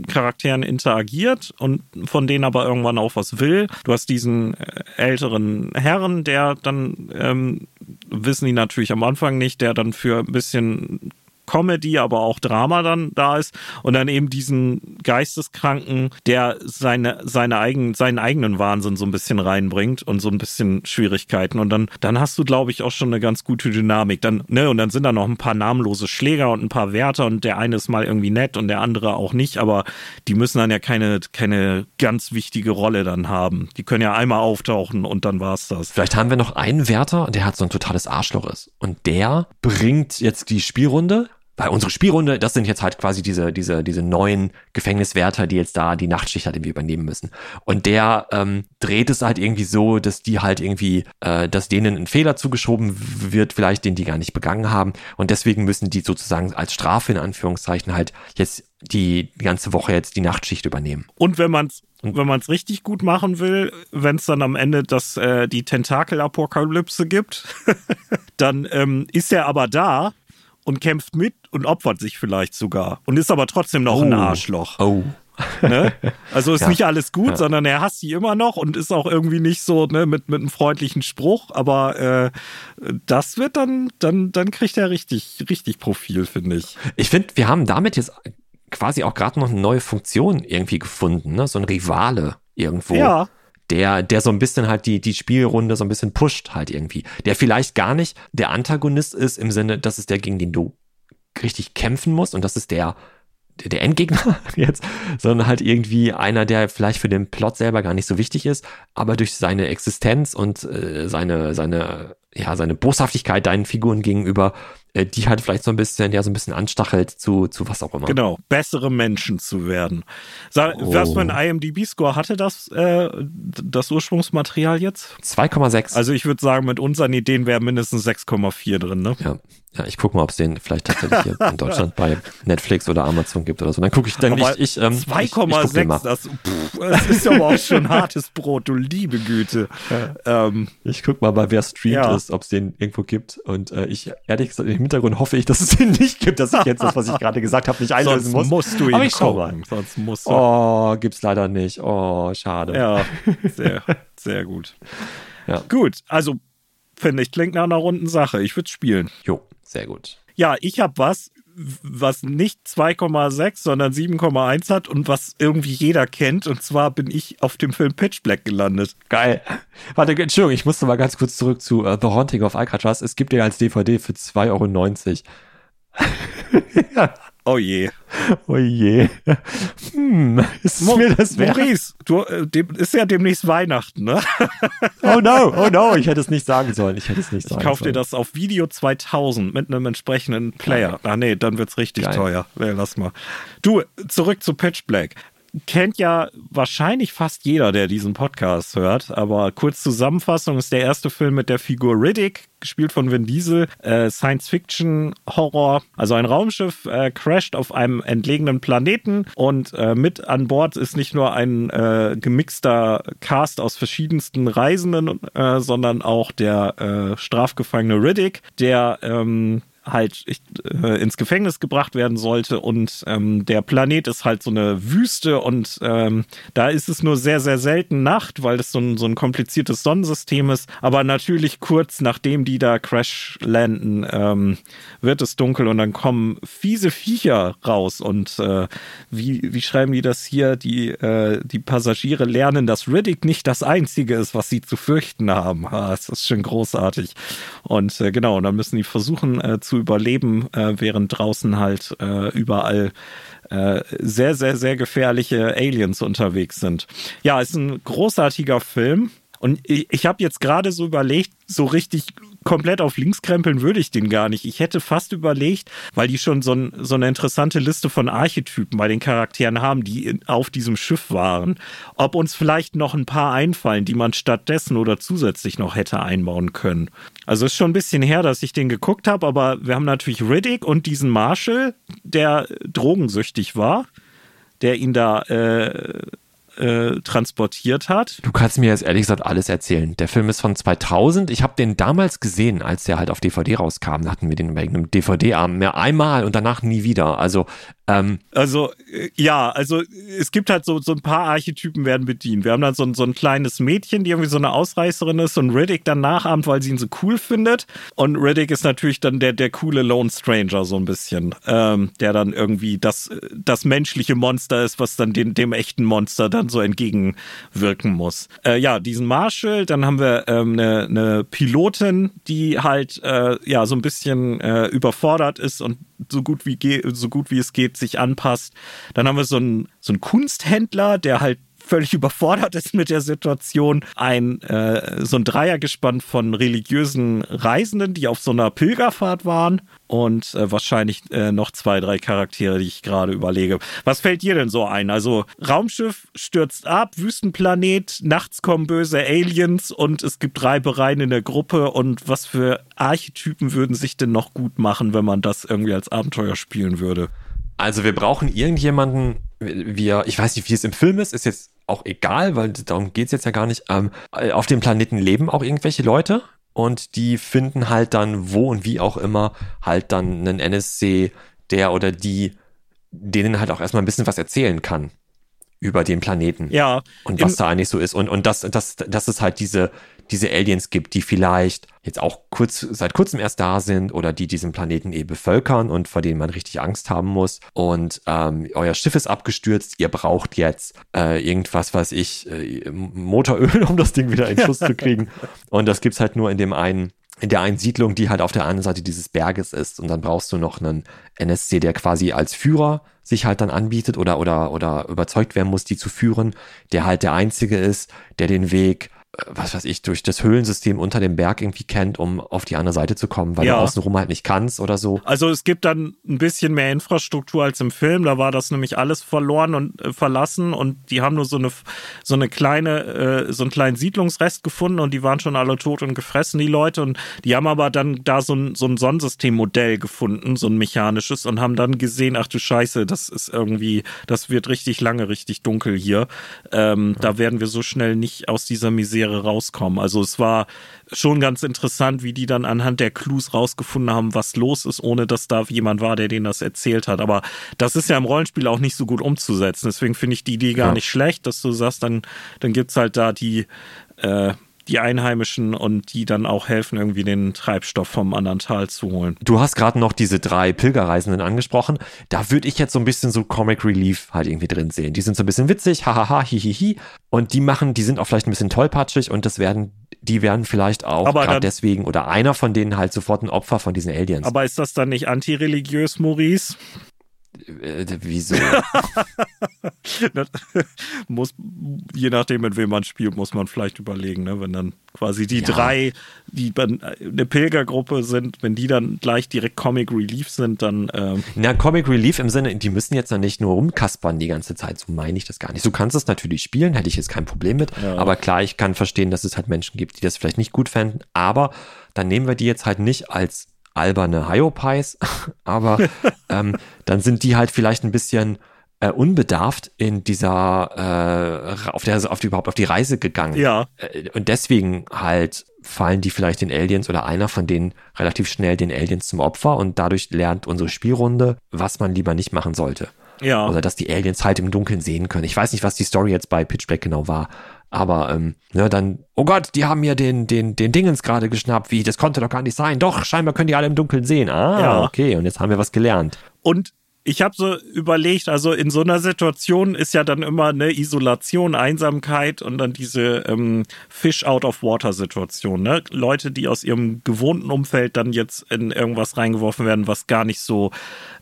Charakteren interagiert und von denen aber irgendwann auch was will. Du hast diesen äh, älteren Herren, der dann, ähm, wissen die natürlich am Anfang nicht, der dann für ein bisschen Comedy, aber auch Drama dann da ist und dann eben diesen Geisteskranken, der seine, seine eigen, seinen eigenen Wahnsinn so ein bisschen reinbringt und so ein bisschen Schwierigkeiten und dann, dann hast du, glaube ich, auch schon eine ganz gute Dynamik. Dann, ne, und dann sind da noch ein paar namenlose Schläger und ein paar Wärter und der eine ist mal irgendwie nett und der andere auch nicht, aber die müssen dann ja keine, keine ganz wichtige Rolle dann haben. Die können ja einmal auftauchen und dann war's das. Vielleicht haben wir noch einen Wärter, der halt so ein totales Arschloch ist. Und der bringt jetzt die Spielrunde weil unsere Spielrunde, das sind jetzt halt quasi diese, diese, diese neuen Gefängniswärter, die jetzt da die Nachtschicht halt irgendwie übernehmen müssen. Und der ähm, dreht es halt irgendwie so, dass die halt irgendwie, äh, dass denen ein Fehler zugeschoben wird, vielleicht den die gar nicht begangen haben. Und deswegen müssen die sozusagen als Strafe in Anführungszeichen halt jetzt die ganze Woche jetzt die Nachtschicht übernehmen. Und wenn man es wenn man es richtig gut machen will, wenn es dann am Ende das, äh, die Tentakel-Apokalypse gibt, dann ähm, ist er aber da und kämpft mit und opfert sich vielleicht sogar und ist aber trotzdem noch oh. ein Arschloch. Oh. Ne? Also ist ja. nicht alles gut, ja. sondern er hasst sie immer noch und ist auch irgendwie nicht so ne, mit, mit einem freundlichen Spruch, aber äh, das wird dann, dann, dann kriegt er richtig, richtig Profil, finde ich. Ich finde, wir haben damit jetzt quasi auch gerade noch eine neue Funktion irgendwie gefunden, ne? so ein Rivale irgendwo. Ja der, der so ein bisschen halt die, die Spielrunde so ein bisschen pusht halt irgendwie. Der vielleicht gar nicht der Antagonist ist im Sinne, das ist der, gegen den du richtig kämpfen musst und das ist der, der Endgegner jetzt, sondern halt irgendwie einer, der vielleicht für den Plot selber gar nicht so wichtig ist, aber durch seine Existenz und äh, seine, seine, ja, seine Boshaftigkeit deinen Figuren gegenüber die halt vielleicht so ein bisschen, ja, so ein bisschen anstachelt zu, zu was auch immer. Genau, bessere Menschen zu werden. Sag, oh. Was für ein IMDb-Score hatte das, äh, das Ursprungsmaterial jetzt? 2,6. Also ich würde sagen, mit unseren Ideen wäre mindestens 6,4 drin, ne? Ja. Ja, ich gucke mal, ob es den vielleicht tatsächlich hier in Deutschland bei Netflix oder Amazon gibt oder so. Dann gucke ich dann aber ich. ich ähm, 2,6, das, das ist aber auch schon hartes Brot, du liebe Güte. Ähm, ich gucke mal, bei wer streamt ja. ist, ob es den irgendwo gibt. Und äh, ich, ehrlich gesagt, im Hintergrund hoffe ich, dass es den nicht gibt, dass ich jetzt das, was ich gerade gesagt habe, nicht einlösen Sonst muss. musst du ihn aber ich gucken. Sonst musst du. Oh, gibt's leider nicht. Oh, schade. Ja, sehr, sehr gut. Ja. Gut, also finde ich, klingt nach einer runden Sache. Ich würde spielen. Jo. Sehr gut. Ja, ich habe was, was nicht 2,6, sondern 7,1 hat und was irgendwie jeder kennt. Und zwar bin ich auf dem Film Pitch Black gelandet. Geil. Warte, Entschuldigung, ich musste mal ganz kurz zurück zu uh, The Haunting of Alcatraz. Es gibt ja als DVD für 2,90 Euro. ja. Oh je. Oh je. Hm, ist Mo mir das wert? Maurice, du, äh, dem, ist ja demnächst Weihnachten, ne? oh no, oh no, ich hätte es nicht sagen sollen. Ich hätte es nicht sagen ich kauf sollen. dir das auf Video 2000 mit einem entsprechenden Player. Ah nee, dann wird's richtig Geil. teuer. Ja, lass mal. Du, zurück zu Pitch Black kennt ja wahrscheinlich fast jeder, der diesen Podcast hört. Aber kurz Zusammenfassung ist der erste Film mit der Figur Riddick, gespielt von Vin Diesel. Äh, Science-Fiction-Horror. Also ein Raumschiff äh, crasht auf einem entlegenen Planeten und äh, mit an Bord ist nicht nur ein äh, gemixter Cast aus verschiedensten Reisenden, äh, sondern auch der äh, strafgefangene Riddick, der ähm, halt äh, ins Gefängnis gebracht werden sollte und ähm, der Planet ist halt so eine Wüste und ähm, da ist es nur sehr, sehr selten Nacht, weil das so ein, so ein kompliziertes Sonnensystem ist. Aber natürlich kurz nachdem die da crash landen, ähm, wird es dunkel und dann kommen fiese Viecher raus und äh, wie, wie schreiben die das hier? Die, äh, die Passagiere lernen, dass Riddick nicht das Einzige ist, was sie zu fürchten haben. Ah, das ist schon großartig. Und äh, genau, dann müssen die versuchen äh, zu zu überleben, äh, während draußen halt äh, überall äh, sehr, sehr, sehr gefährliche Aliens unterwegs sind. Ja, ist ein großartiger Film. Und ich, ich habe jetzt gerade so überlegt, so richtig komplett auf links krempeln würde ich den gar nicht. Ich hätte fast überlegt, weil die schon so, ein, so eine interessante Liste von Archetypen bei den Charakteren haben, die in, auf diesem Schiff waren, ob uns vielleicht noch ein paar einfallen, die man stattdessen oder zusätzlich noch hätte einbauen können. Also ist schon ein bisschen her, dass ich den geguckt habe, aber wir haben natürlich Riddick und diesen Marshall, der drogensüchtig war, der ihn da äh, äh, transportiert hat. Du kannst mir jetzt ehrlich gesagt alles erzählen. Der Film ist von 2000. Ich habe den damals gesehen, als der halt auf DVD rauskam. Da hatten wir den bei irgendeinem DVD-Abend mehr einmal und danach nie wieder. Also ähm, also äh, ja, also es gibt halt so, so ein paar Archetypen werden bedient. Wir haben dann so ein, so ein kleines Mädchen, die irgendwie so eine Ausreißerin ist und Riddick dann nachahmt, weil sie ihn so cool findet. Und Riddick ist natürlich dann der, der coole Lone Stranger so ein bisschen, ähm, der dann irgendwie das, das menschliche Monster ist, was dann den, dem echten Monster dann so entgegenwirken muss. Äh, ja, diesen Marshall, dann haben wir ähm, eine, eine Pilotin, die halt äh, ja so ein bisschen äh, überfordert ist und so gut wie so gut wie es geht sich anpasst. Dann haben wir so einen, so einen Kunsthändler, der halt völlig überfordert ist mit der Situation, ein äh, so ein Dreiergespann von religiösen Reisenden, die auf so einer Pilgerfahrt waren und äh, wahrscheinlich äh, noch zwei, drei Charaktere, die ich gerade überlege. Was fällt dir denn so ein? Also Raumschiff stürzt ab, Wüstenplanet, nachts kommen böse Aliens und es gibt Reibereien in der Gruppe und was für Archetypen würden sich denn noch gut machen, wenn man das irgendwie als Abenteuer spielen würde? Also wir brauchen irgendjemanden, wir, ich weiß nicht, wie es im Film ist, ist jetzt auch egal, weil darum geht's jetzt ja gar nicht. Ähm, auf dem Planeten leben auch irgendwelche Leute und die finden halt dann wo und wie auch immer halt dann einen NSC, der oder die denen halt auch erstmal ein bisschen was erzählen kann über den Planeten. Ja. Und was da eigentlich so ist. Und, und das, das, das ist halt diese, diese Aliens gibt, die vielleicht jetzt auch kurz, seit kurzem erst da sind oder die diesen Planeten eh bevölkern und vor denen man richtig Angst haben muss. Und ähm, euer Schiff ist abgestürzt, ihr braucht jetzt äh, irgendwas, was ich, äh, Motoröl, um das Ding wieder in Schuss zu kriegen. Und das gibt's halt nur in dem einen in der einen Siedlung, die halt auf der anderen Seite dieses Berges ist. Und dann brauchst du noch einen NSC, der quasi als Führer sich halt dann anbietet oder, oder, oder überzeugt werden muss, die zu führen, der halt der Einzige ist, der den Weg was weiß ich, durch das Höhlensystem unter dem Berg irgendwie kennt, um auf die andere Seite zu kommen, weil ja. du außenrum halt nicht kannst oder so. Also es gibt dann ein bisschen mehr Infrastruktur als im Film. Da war das nämlich alles verloren und äh, verlassen und die haben nur so eine so eine kleine äh, so einen kleinen Siedlungsrest gefunden und die waren schon alle tot und gefressen die Leute und die haben aber dann da so ein so ein Sonnensystemmodell gefunden, so ein mechanisches und haben dann gesehen, ach du Scheiße, das ist irgendwie, das wird richtig lange richtig dunkel hier. Ähm, ja. Da werden wir so schnell nicht aus dieser Misere Serie rauskommen. Also es war schon ganz interessant, wie die dann anhand der Clues rausgefunden haben, was los ist, ohne dass da jemand war, der denen das erzählt hat. Aber das ist ja im Rollenspiel auch nicht so gut umzusetzen. Deswegen finde ich die Idee gar ja. nicht schlecht, dass du sagst, dann, dann gibt's halt da die, äh, die Einheimischen und die dann auch helfen, irgendwie den Treibstoff vom anderen Tal zu holen. Du hast gerade noch diese drei Pilgerreisenden angesprochen. Da würde ich jetzt so ein bisschen so Comic Relief halt irgendwie drin sehen. Die sind so ein bisschen witzig, hahaha, hihihi. Und die machen, die sind auch vielleicht ein bisschen tollpatschig und das werden, die werden vielleicht auch gerade deswegen oder einer von denen halt sofort ein Opfer von diesen Aliens. Aber ist das dann nicht antireligiös, Maurice? Äh, wieso? muss, je nachdem, mit wem man spielt, muss man vielleicht überlegen, ne? wenn dann quasi die ja. drei, die eine Pilgergruppe sind, wenn die dann gleich direkt Comic Relief sind, dann. Ähm Na, Comic Relief im Sinne, die müssen jetzt dann nicht nur rumkaspern die ganze Zeit, so meine ich das gar nicht. Du kannst es natürlich spielen, hätte ich jetzt kein Problem mit, ja. aber klar, ich kann verstehen, dass es halt Menschen gibt, die das vielleicht nicht gut fänden, aber dann nehmen wir die jetzt halt nicht als alberne Hyopies, aber ähm, dann sind die halt vielleicht ein bisschen äh, unbedarft in dieser äh, auf der auf die überhaupt auf die Reise gegangen. Ja. Äh, und deswegen halt fallen die vielleicht den Aliens oder einer von denen relativ schnell den Aliens zum Opfer und dadurch lernt unsere Spielrunde, was man lieber nicht machen sollte. Ja. Oder dass die Aliens halt im Dunkeln sehen können. Ich weiß nicht, was die Story jetzt bei Pitch Black genau war, aber ähm, ne, dann, oh Gott, die haben mir den, den, den Dingens gerade geschnappt. Wie, das konnte doch gar nicht sein. Doch, scheinbar können die alle im Dunkeln sehen. Ah, ja. okay, und jetzt haben wir was gelernt. Und ich habe so überlegt, also in so einer Situation ist ja dann immer eine Isolation, Einsamkeit und dann diese ähm, Fish out of water Situation. Ne? Leute, die aus ihrem gewohnten Umfeld dann jetzt in irgendwas reingeworfen werden, was gar nicht so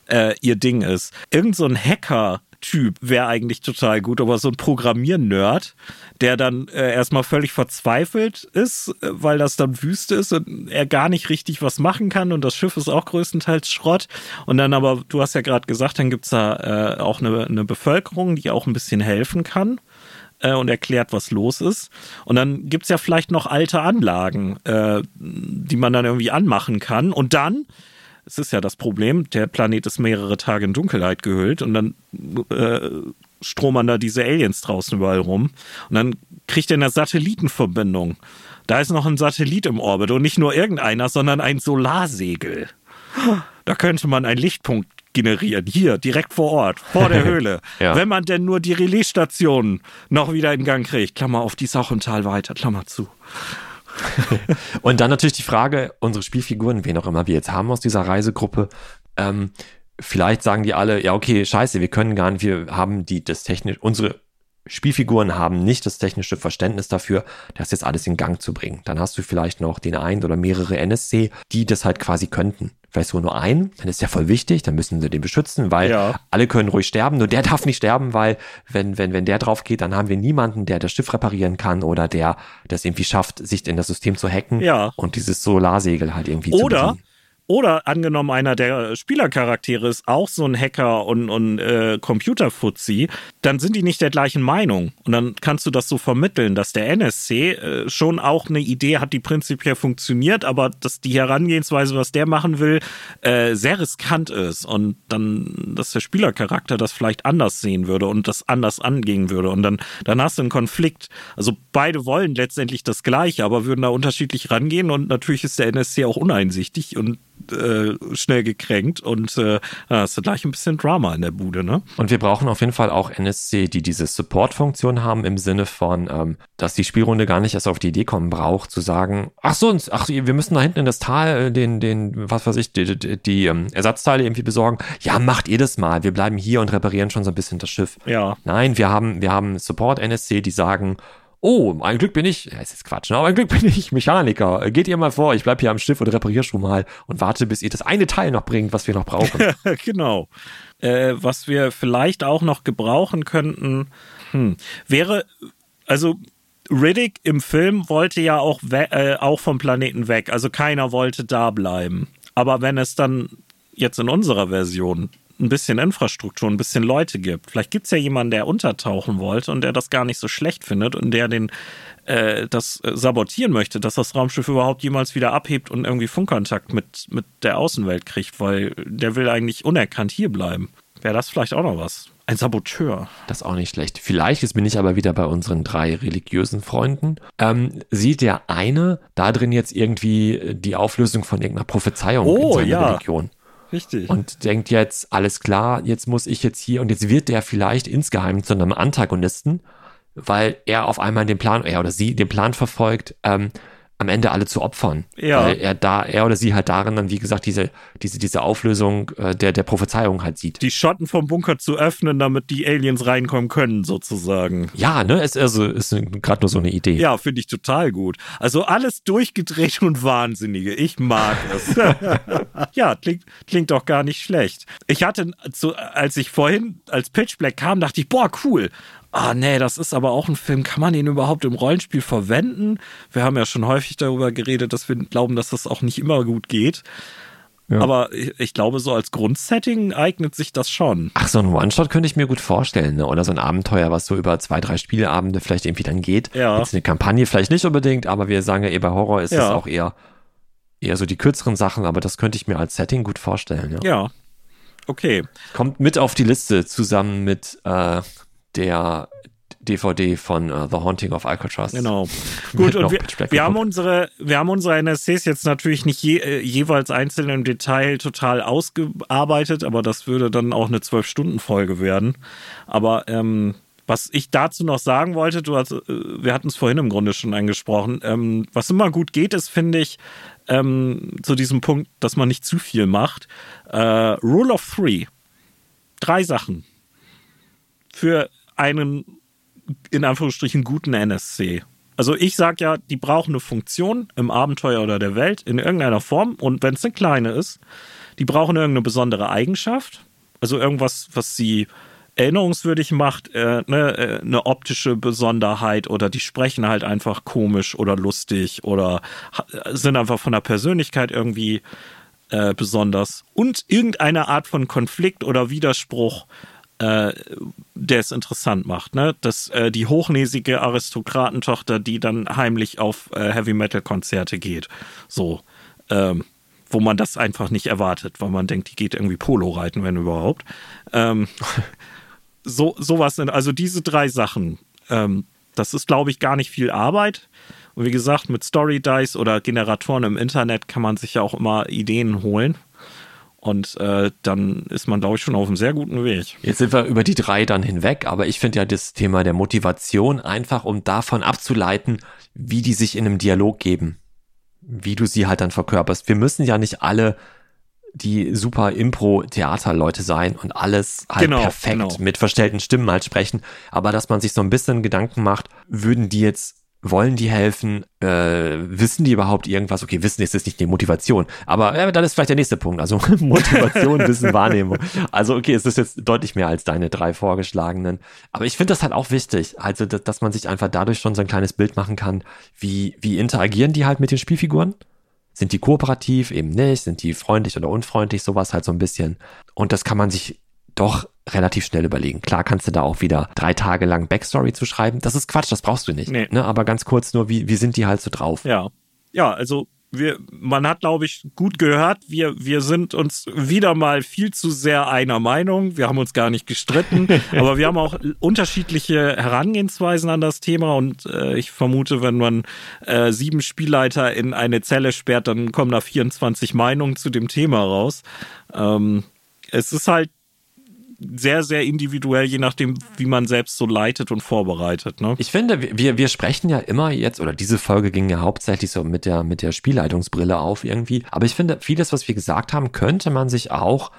äh, ihr Ding ist. Irgend so ein Hacker Typ wäre eigentlich total gut, aber so ein Programmier-Nerd, der dann äh, erstmal völlig verzweifelt ist, äh, weil das dann Wüste ist und er gar nicht richtig was machen kann und das Schiff ist auch größtenteils Schrott. Und dann aber, du hast ja gerade gesagt, dann gibt's da äh, auch eine, eine Bevölkerung, die auch ein bisschen helfen kann äh, und erklärt, was los ist. Und dann gibt's ja vielleicht noch alte Anlagen, äh, die man dann irgendwie anmachen kann. Und dann es ist ja das Problem, der Planet ist mehrere Tage in Dunkelheit gehüllt und dann äh, stromern da diese Aliens draußen überall rum. Und dann kriegt er eine Satellitenverbindung. Da ist noch ein Satellit im Orbit und nicht nur irgendeiner, sondern ein Solarsegel. Da könnte man einen Lichtpunkt generieren. Hier, direkt vor Ort, vor der Höhle. ja. Wenn man denn nur die Relaisstation noch wieder in Gang kriegt. Klammer auf, die ist auch im Tal weiter, Klammer zu. und dann natürlich die Frage, unsere Spielfiguren, wen auch immer wir jetzt haben aus dieser Reisegruppe, ähm, vielleicht sagen die alle, ja, okay, scheiße, wir können gar nicht, wir haben die, das technisch, unsere Spielfiguren haben nicht das technische Verständnis dafür, das jetzt alles in Gang zu bringen. Dann hast du vielleicht noch den einen oder mehrere NSC, die das halt quasi könnten. Vielleicht sogar nur einen, dann ist ja voll wichtig, dann müssen sie den beschützen, weil ja. alle können ruhig sterben, nur der darf nicht sterben, weil wenn, wenn, wenn der drauf geht, dann haben wir niemanden, der das Schiff reparieren kann oder der das irgendwie schafft, sich in das System zu hacken ja. und dieses Solarsegel halt irgendwie oder, zu bedienen. Oder angenommen, einer der Spielercharaktere ist auch so ein Hacker und, und äh, Computerfuzzi, dann sind die nicht der gleichen Meinung. Und dann kannst du das so vermitteln, dass der NSC äh, schon auch eine Idee hat, die prinzipiell funktioniert, aber dass die Herangehensweise, was der machen will, äh, sehr riskant ist. Und dann, dass der Spielercharakter das vielleicht anders sehen würde und das anders angehen würde. Und dann, dann hast du einen Konflikt. Also beide wollen letztendlich das Gleiche, aber würden da unterschiedlich rangehen. Und natürlich ist der NSC auch uneinsichtig und äh, schnell gekränkt und äh, hast du gleich ein bisschen Drama in der Bude, ne? Und wir brauchen auf jeden Fall auch NSC, die diese Support-Funktion haben im Sinne von, ähm, dass die Spielrunde gar nicht erst auf die Idee kommen braucht, zu sagen, ach so, ach, wir müssen da hinten in das Tal äh, den, den, was weiß ich, die, die, die ähm, Ersatzteile irgendwie besorgen. Ja, macht ihr das mal. Wir bleiben hier und reparieren schon so ein bisschen das Schiff. Ja. Nein, wir haben, wir haben Support-NSC, die sagen, Oh, ein Glück bin ich, ja, ist jetzt Quatsch, ne? aber ein Glück bin ich Mechaniker. Geht ihr mal vor, ich bleib hier am Schiff und repariere schon mal und warte, bis ihr das eine Teil noch bringt, was wir noch brauchen. genau. Äh, was wir vielleicht auch noch gebrauchen könnten, hm, wäre, also Riddick im Film wollte ja auch, äh, auch vom Planeten weg, also keiner wollte da bleiben. Aber wenn es dann jetzt in unserer Version ein bisschen Infrastruktur, ein bisschen Leute gibt. Vielleicht gibt es ja jemanden, der untertauchen wollte und der das gar nicht so schlecht findet und der den äh, das äh, sabotieren möchte, dass das Raumschiff überhaupt jemals wieder abhebt und irgendwie Funkkontakt mit, mit der Außenwelt kriegt, weil der will eigentlich unerkannt hier bleiben. Wäre das vielleicht auch noch was? Ein Saboteur. Das ist auch nicht schlecht. Vielleicht, jetzt bin ich aber wieder bei unseren drei religiösen Freunden, ähm, sieht der eine da drin jetzt irgendwie die Auflösung von irgendeiner Prophezeiung oh, in seiner ja. Religion. Richtig. Und denkt jetzt, alles klar, jetzt muss ich jetzt hier und jetzt wird der vielleicht insgeheim zu einem Antagonisten, weil er auf einmal den Plan, er oder sie den Plan verfolgt, ähm, am Ende alle zu opfern. Ja. Weil er da, er oder sie halt darin dann, wie gesagt, diese, diese, diese Auflösung äh, der, der Prophezeiung halt sieht. Die Schotten vom Bunker zu öffnen, damit die Aliens reinkommen können, sozusagen. Ja, ne, ist also, ist gerade nur so eine Idee. Ja, finde ich total gut. Also alles durchgedreht und Wahnsinnige. Ich mag es. ja, klingt, klingt doch gar nicht schlecht. Ich hatte, zu, als ich vorhin als Pitch Black kam, dachte ich, boah, cool ah nee, das ist aber auch ein Film, kann man ihn überhaupt im Rollenspiel verwenden? Wir haben ja schon häufig darüber geredet, dass wir glauben, dass das auch nicht immer gut geht. Ja. Aber ich glaube, so als Grundsetting eignet sich das schon. Ach, so ein One-Shot könnte ich mir gut vorstellen, ne? Oder so ein Abenteuer, was so über zwei, drei Spieleabende vielleicht irgendwie dann geht. Ja. Jetzt eine Kampagne vielleicht nicht unbedingt, aber wir sagen ja eh bei Horror ist es ja. auch eher, eher so die kürzeren Sachen, aber das könnte ich mir als Setting gut vorstellen, ja. Ja. Okay. Kommt mit auf die Liste zusammen mit äh, der DVD von uh, The Haunting of Alcatraz. Genau. Gut, und wir, wir haben unsere, wir haben unsere NSCs jetzt natürlich nicht je, äh, jeweils einzeln im Detail total ausgearbeitet, aber das würde dann auch eine Zwölf-Stunden-Folge werden. Aber ähm, was ich dazu noch sagen wollte, du hast, äh, wir hatten es vorhin im Grunde schon angesprochen, ähm, was immer gut geht, ist, finde ich, ähm, zu diesem Punkt, dass man nicht zu viel macht. Äh, Rule of Three. Drei Sachen. Für einen in Anführungsstrichen guten NSC. Also ich sage ja, die brauchen eine Funktion im Abenteuer oder der Welt in irgendeiner Form. Und wenn es eine kleine ist, die brauchen irgendeine besondere Eigenschaft, also irgendwas, was sie erinnerungswürdig macht, äh, ne, äh, eine optische Besonderheit oder die sprechen halt einfach komisch oder lustig oder sind einfach von der Persönlichkeit irgendwie äh, besonders. Und irgendeine Art von Konflikt oder Widerspruch, äh, der es interessant macht, ne? Dass äh, die hochnäsige Aristokratentochter, die dann heimlich auf äh, Heavy Metal Konzerte geht, so, ähm, wo man das einfach nicht erwartet, weil man denkt, die geht irgendwie Polo reiten, wenn überhaupt. Ähm, so sowas sind also diese drei Sachen. Ähm, das ist, glaube ich, gar nicht viel Arbeit. Und wie gesagt, mit Story Dice oder Generatoren im Internet kann man sich ja auch immer Ideen holen. Und äh, dann ist man, glaube ich, schon auf einem sehr guten Weg. Jetzt sind wir über die drei dann hinweg, aber ich finde ja das Thema der Motivation einfach, um davon abzuleiten, wie die sich in einem Dialog geben. Wie du sie halt dann verkörperst. Wir müssen ja nicht alle die super Impro-Theaterleute sein und alles halt Genau, perfekt genau. mit verstellten Stimmen halt sprechen. Aber dass man sich so ein bisschen Gedanken macht, würden die jetzt, wollen die helfen, äh, wissen die überhaupt irgendwas? Okay, Wissen ist jetzt nicht die Motivation, aber äh, dann ist vielleicht der nächste Punkt. Also Motivation, Wissen, Wahrnehmung. Also okay, es ist jetzt deutlich mehr als deine drei vorgeschlagenen. Aber ich finde das halt auch wichtig, also dass, dass man sich einfach dadurch schon so ein kleines Bild machen kann, wie, wie interagieren die halt mit den Spielfiguren? Sind die kooperativ, eben nicht? Sind die freundlich oder unfreundlich? Sowas halt so ein bisschen. Und das kann man sich doch relativ schnell überlegen. Klar kannst du da auch wieder drei Tage lang Backstory zu schreiben. Das ist Quatsch, das brauchst du nicht. Nee. Ne? Aber ganz kurz nur, wie, wie sind die halt so drauf? Ja. Ja, also wir, man hat, glaube ich, gut gehört, wir, wir sind uns wieder mal viel zu sehr einer Meinung. Wir haben uns gar nicht gestritten, aber wir haben auch unterschiedliche Herangehensweisen an das Thema und äh, ich vermute, wenn man äh, sieben Spielleiter in eine Zelle sperrt, dann kommen da 24 Meinungen zu dem Thema raus. Ähm, es ist halt sehr, sehr individuell, je nachdem, wie man selbst so leitet und vorbereitet. Ne? Ich finde, wir, wir sprechen ja immer jetzt, oder diese Folge ging ja hauptsächlich so mit der, mit der Spielleitungsbrille auf irgendwie. Aber ich finde, vieles, was wir gesagt haben, könnte man sich auch,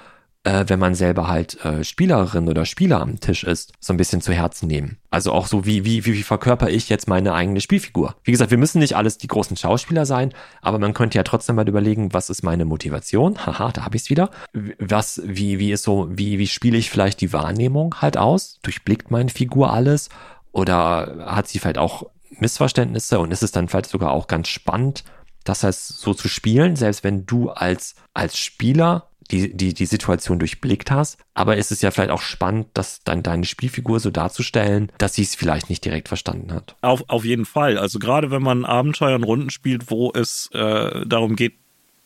äh, wenn man selber halt äh, Spielerin oder Spieler am Tisch ist, so ein bisschen zu Herzen nehmen. Also auch so, wie, wie, wie, verkörper ich jetzt meine eigene Spielfigur? Wie gesagt, wir müssen nicht alles die großen Schauspieler sein, aber man könnte ja trotzdem mal überlegen, was ist meine Motivation? Haha, da habe ich es wieder. Was, wie, wie ist so, wie, wie spiele ich vielleicht die Wahrnehmung halt aus? Durchblickt meine Figur alles? Oder hat sie vielleicht auch Missverständnisse und ist es dann vielleicht sogar auch ganz spannend, das heißt, so zu spielen, selbst wenn du als, als Spieler die, die, die Situation durchblickt hast. Aber ist es ja vielleicht auch spannend, dass dann deine Spielfigur so darzustellen, dass sie es vielleicht nicht direkt verstanden hat. Auf, auf jeden Fall. Also gerade wenn man Abenteuer und Runden spielt, wo es äh, darum geht,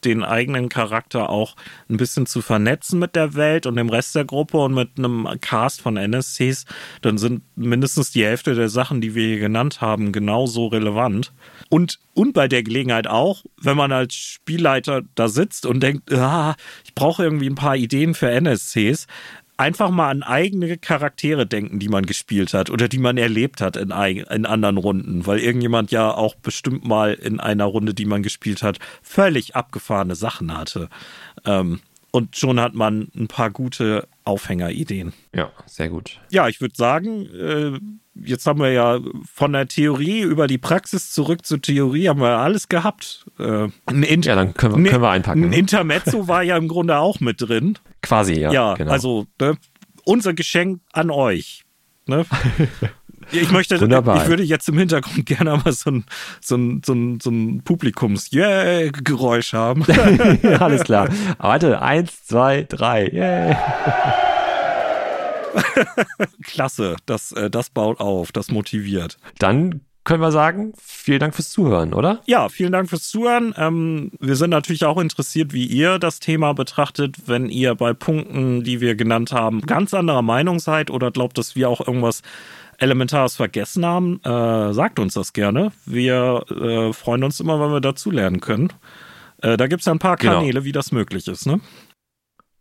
den eigenen Charakter auch ein bisschen zu vernetzen mit der Welt und dem Rest der Gruppe und mit einem Cast von NSCs, dann sind mindestens die Hälfte der Sachen, die wir hier genannt haben, genauso relevant. Und, und bei der Gelegenheit auch, wenn man als Spielleiter da sitzt und denkt, ah, ich brauche irgendwie ein paar Ideen für NSCs, einfach mal an eigene Charaktere denken, die man gespielt hat oder die man erlebt hat in, in anderen Runden, weil irgendjemand ja auch bestimmt mal in einer Runde, die man gespielt hat, völlig abgefahrene Sachen hatte. Ähm, und schon hat man ein paar gute Aufhängerideen. Ja, sehr gut. Ja, ich würde sagen, äh, jetzt haben wir ja von der Theorie über die Praxis zurück zur Theorie, haben wir alles gehabt. Äh, ja, dann können wir, können wir einpacken. Ein Intermezzo war ja im Grunde auch mit drin. Quasi, ja. Ja, genau. also ne, unser Geschenk an euch. Ne? Ich möchte, Wunderbar. ich würde jetzt im Hintergrund gerne mal so ein, so ein, so ein, so ein Publikums-Yeah-Geräusch haben. ja, alles klar. Warte, eins, zwei, drei. Yeah. Klasse, das, äh, das baut auf, das motiviert. Dann können wir sagen, vielen Dank fürs Zuhören, oder? Ja, vielen Dank fürs Zuhören. Ähm, wir sind natürlich auch interessiert, wie ihr das Thema betrachtet, wenn ihr bei Punkten, die wir genannt haben, ganz anderer Meinung seid oder glaubt, dass wir auch irgendwas Elementares vergessen haben. Äh, sagt uns das gerne. Wir äh, freuen uns immer, wenn wir dazulernen können. Äh, da gibt es ja ein paar Kanäle, Genau. wie das möglich ist, ne?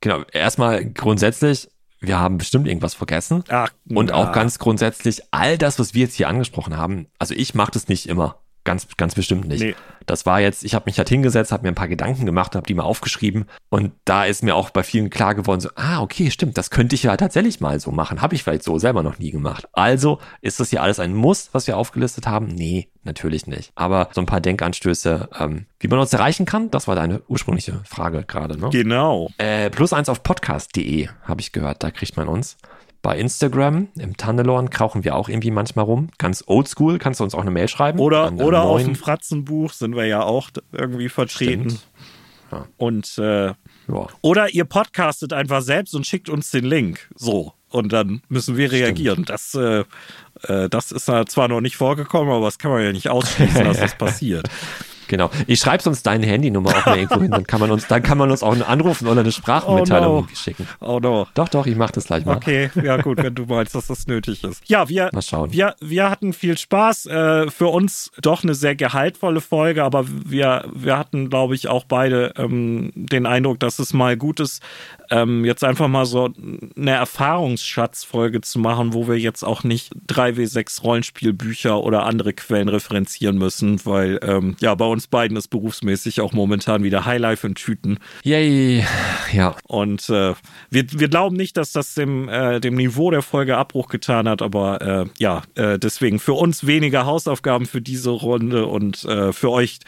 Genau. Erstmal grundsätzlich, wir haben bestimmt irgendwas vergessen. Ach, Und ja. auch ganz grundsätzlich, all das, was wir jetzt hier angesprochen haben, also ich mache das nicht immer. Ganz, ganz bestimmt nicht. Nee. Das war jetzt, ich habe mich halt hingesetzt, habe mir ein paar Gedanken gemacht, habe die mal aufgeschrieben und da ist mir auch bei vielen klar geworden, so, ah, okay, stimmt, das könnte ich ja tatsächlich mal so machen. Habe ich vielleicht so selber noch nie gemacht. Also ist das hier alles ein Muss, was wir aufgelistet haben? Nee, natürlich nicht. Aber so ein paar Denkanstöße, ähm, wie man uns erreichen kann, das war deine ursprüngliche Frage gerade, ne? Genau. Äh, plus eins auf podcast.de habe ich gehört, da kriegt man uns. Bei Instagram, im Tannelorn, krauchen wir auch irgendwie manchmal rum. Ganz oldschool, kannst du uns auch eine Mail schreiben. Oder, An, oder auf dem Fratzenbuch sind wir ja auch irgendwie vertreten. Ja. Und äh, Ja. Oder ihr podcastet einfach selbst und schickt uns den Link. So. Und dann müssen wir reagieren. Das, äh, äh, das ist zwar noch nicht vorgekommen, aber das kann man ja nicht ausschließen, dass das passiert. Genau. Ich schreibe sonst deine Handynummer auch mal irgendwo hin, dann kann man uns, dann kann man uns auch anrufen oder eine Sprachmitteilung Oh no. irgendwie schicken. Oh no. Doch, doch, ich mache das gleich mal. Okay, ja gut, wenn du meinst, dass das nötig ist. Ja, wir, Mal schauen. wir, wir hatten viel Spaß. Äh, für uns doch eine sehr gehaltvolle Folge, aber wir, wir hatten, glaube ich, auch beide ähm, den Eindruck, dass es mal gut ist, ähm, jetzt einfach mal so eine Erfahrungsschatzfolge zu machen, wo wir jetzt auch nicht 3W6 Rollenspielbücher oder andere Quellen referenzieren müssen, weil ähm, ja, bei uns beiden ist berufsmäßig auch momentan wieder Highlife in Tüten. Yay, ja. Und äh, wir, wir glauben nicht, dass das dem, äh, dem Niveau der Folge Abbruch getan hat, aber äh, ja, äh, deswegen für uns weniger Hausaufgaben für diese Runde und äh, für euch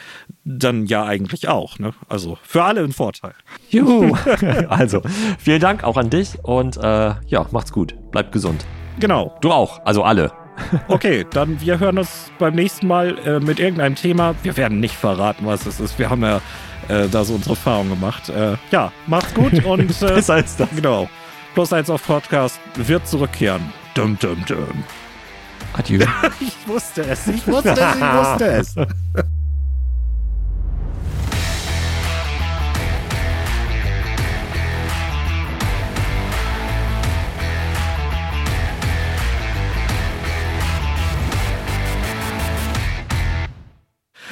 dann ja eigentlich auch. Ne? Also für alle ein Vorteil. Juhu. also, vielen Dank auch an dich und äh, ja, macht's gut. Bleibt gesund. Genau. Du auch, also alle. Okay, dann wir hören uns beim nächsten Mal äh, mit irgendeinem Thema. Wir werden nicht verraten, was es ist. Wir haben ja äh, da so unsere Erfahrung gemacht. Äh, ja, macht's gut und äh, Besser als das. genau. Plus eins auf Podcast wird zurückkehren. Dum, dum, dum. Adieu. Ich wusste es, ich wusste es, ich wusste es.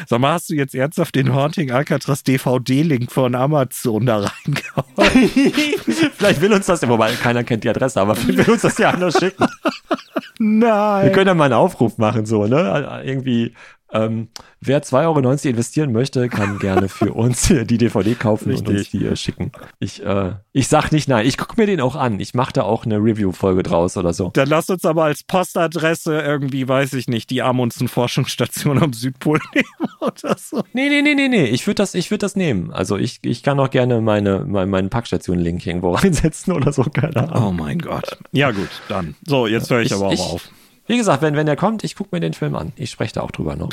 Sag mal, hast du jetzt ernsthaft den Haunting Alcatraz DVD-Link von Amazon da reingehauen? Vielleicht will uns das ja, wobei keiner kennt die Adresse, aber vielleicht will uns das ja anders schicken. Wir Nein. können ja mal einen Aufruf machen, so, ne? Irgendwie, ähm, wer 2,90 Euro investieren möchte, kann gerne für uns die DVD kaufen und uns Richtig. die äh, schicken. Ich, äh, ich sag nicht nein. Ich gucke mir den auch an. Ich mache da auch eine Review-Folge draus oder so. Dann lass uns aber als Postadresse irgendwie, weiß ich nicht, die Amundsen Forschungsstation am Südpol nehmen oder so. Nee, nee, nee, nee, nee. Ich würde das, ich würde das nehmen. Also ich, ich kann auch gerne meine, mein, meinen Packstation-Link irgendwo reinsetzen oder so, keine Ahnung. Oh mein Gott. Ja gut, dann. So, jetzt höre ich, Ich- aber auch ich- auf. Wie gesagt, wenn, wenn der kommt, ich gucke mir den Film an. Ich spreche da auch drüber noch.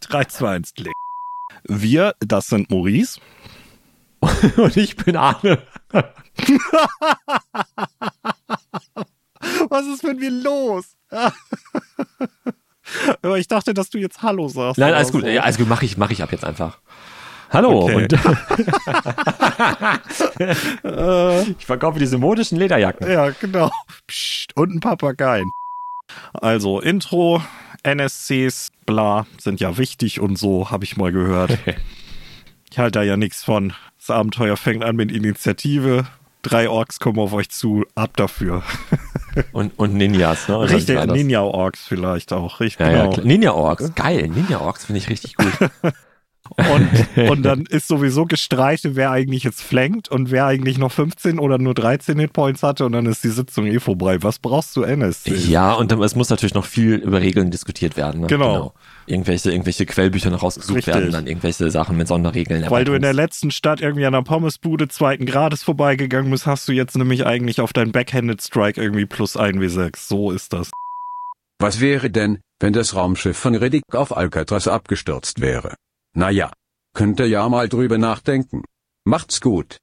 3, 2, 1, klick. Wir, das sind Maurice. Und ich bin Arne. Was ist mit mir los? aber ich dachte, dass du jetzt Hallo sagst. Nein, alles gut. so. Ja, alles gut, mache ich, mach ich ab jetzt einfach. Hallo Okay. und ich verkaufe diese modischen Lederjacken. Ja, genau. Psst, und ein Papagei. Also, Intro, NSCs, bla, sind ja wichtig und so, habe ich mal gehört. Ich halte da ja nichts von. Das Abenteuer fängt an mit Initiative. Drei Orks kommen auf euch zu, ab dafür. Und, und Ninjas, ne? Und Richtig? Ninja-Orks vielleicht auch. Richtig, Ja, ja, genau. klar. Ninja Orks, geil. Ninja Orks finde ich richtig gut. Und, und dann ist sowieso gestreitet, wer eigentlich jetzt flankt und wer eigentlich noch 15 oder nur 13 Hitpoints hatte und dann ist die Sitzung eh vorbei. Was brauchst du, NSC? ja, und dann, es muss natürlich noch viel über Regeln diskutiert werden. Ne? Genau. Irgendwelche, irgendwelche Quellbücher noch rausgesucht Richtig. werden, dann irgendwelche Sachen mit Sonderregeln. Weil du in der letzten Stadt irgendwie an der Pommesbude zweiten Grades vorbeigegangen bist, hast du jetzt nämlich eigentlich auf deinen Backhanded Strike irgendwie plus 1w6. So ist das. Was wäre denn, wenn das Raumschiff von Riddick auf Alcatraz abgestürzt wäre? Na ja. Könnt ihr ja mal drüber nachdenken. Macht's gut.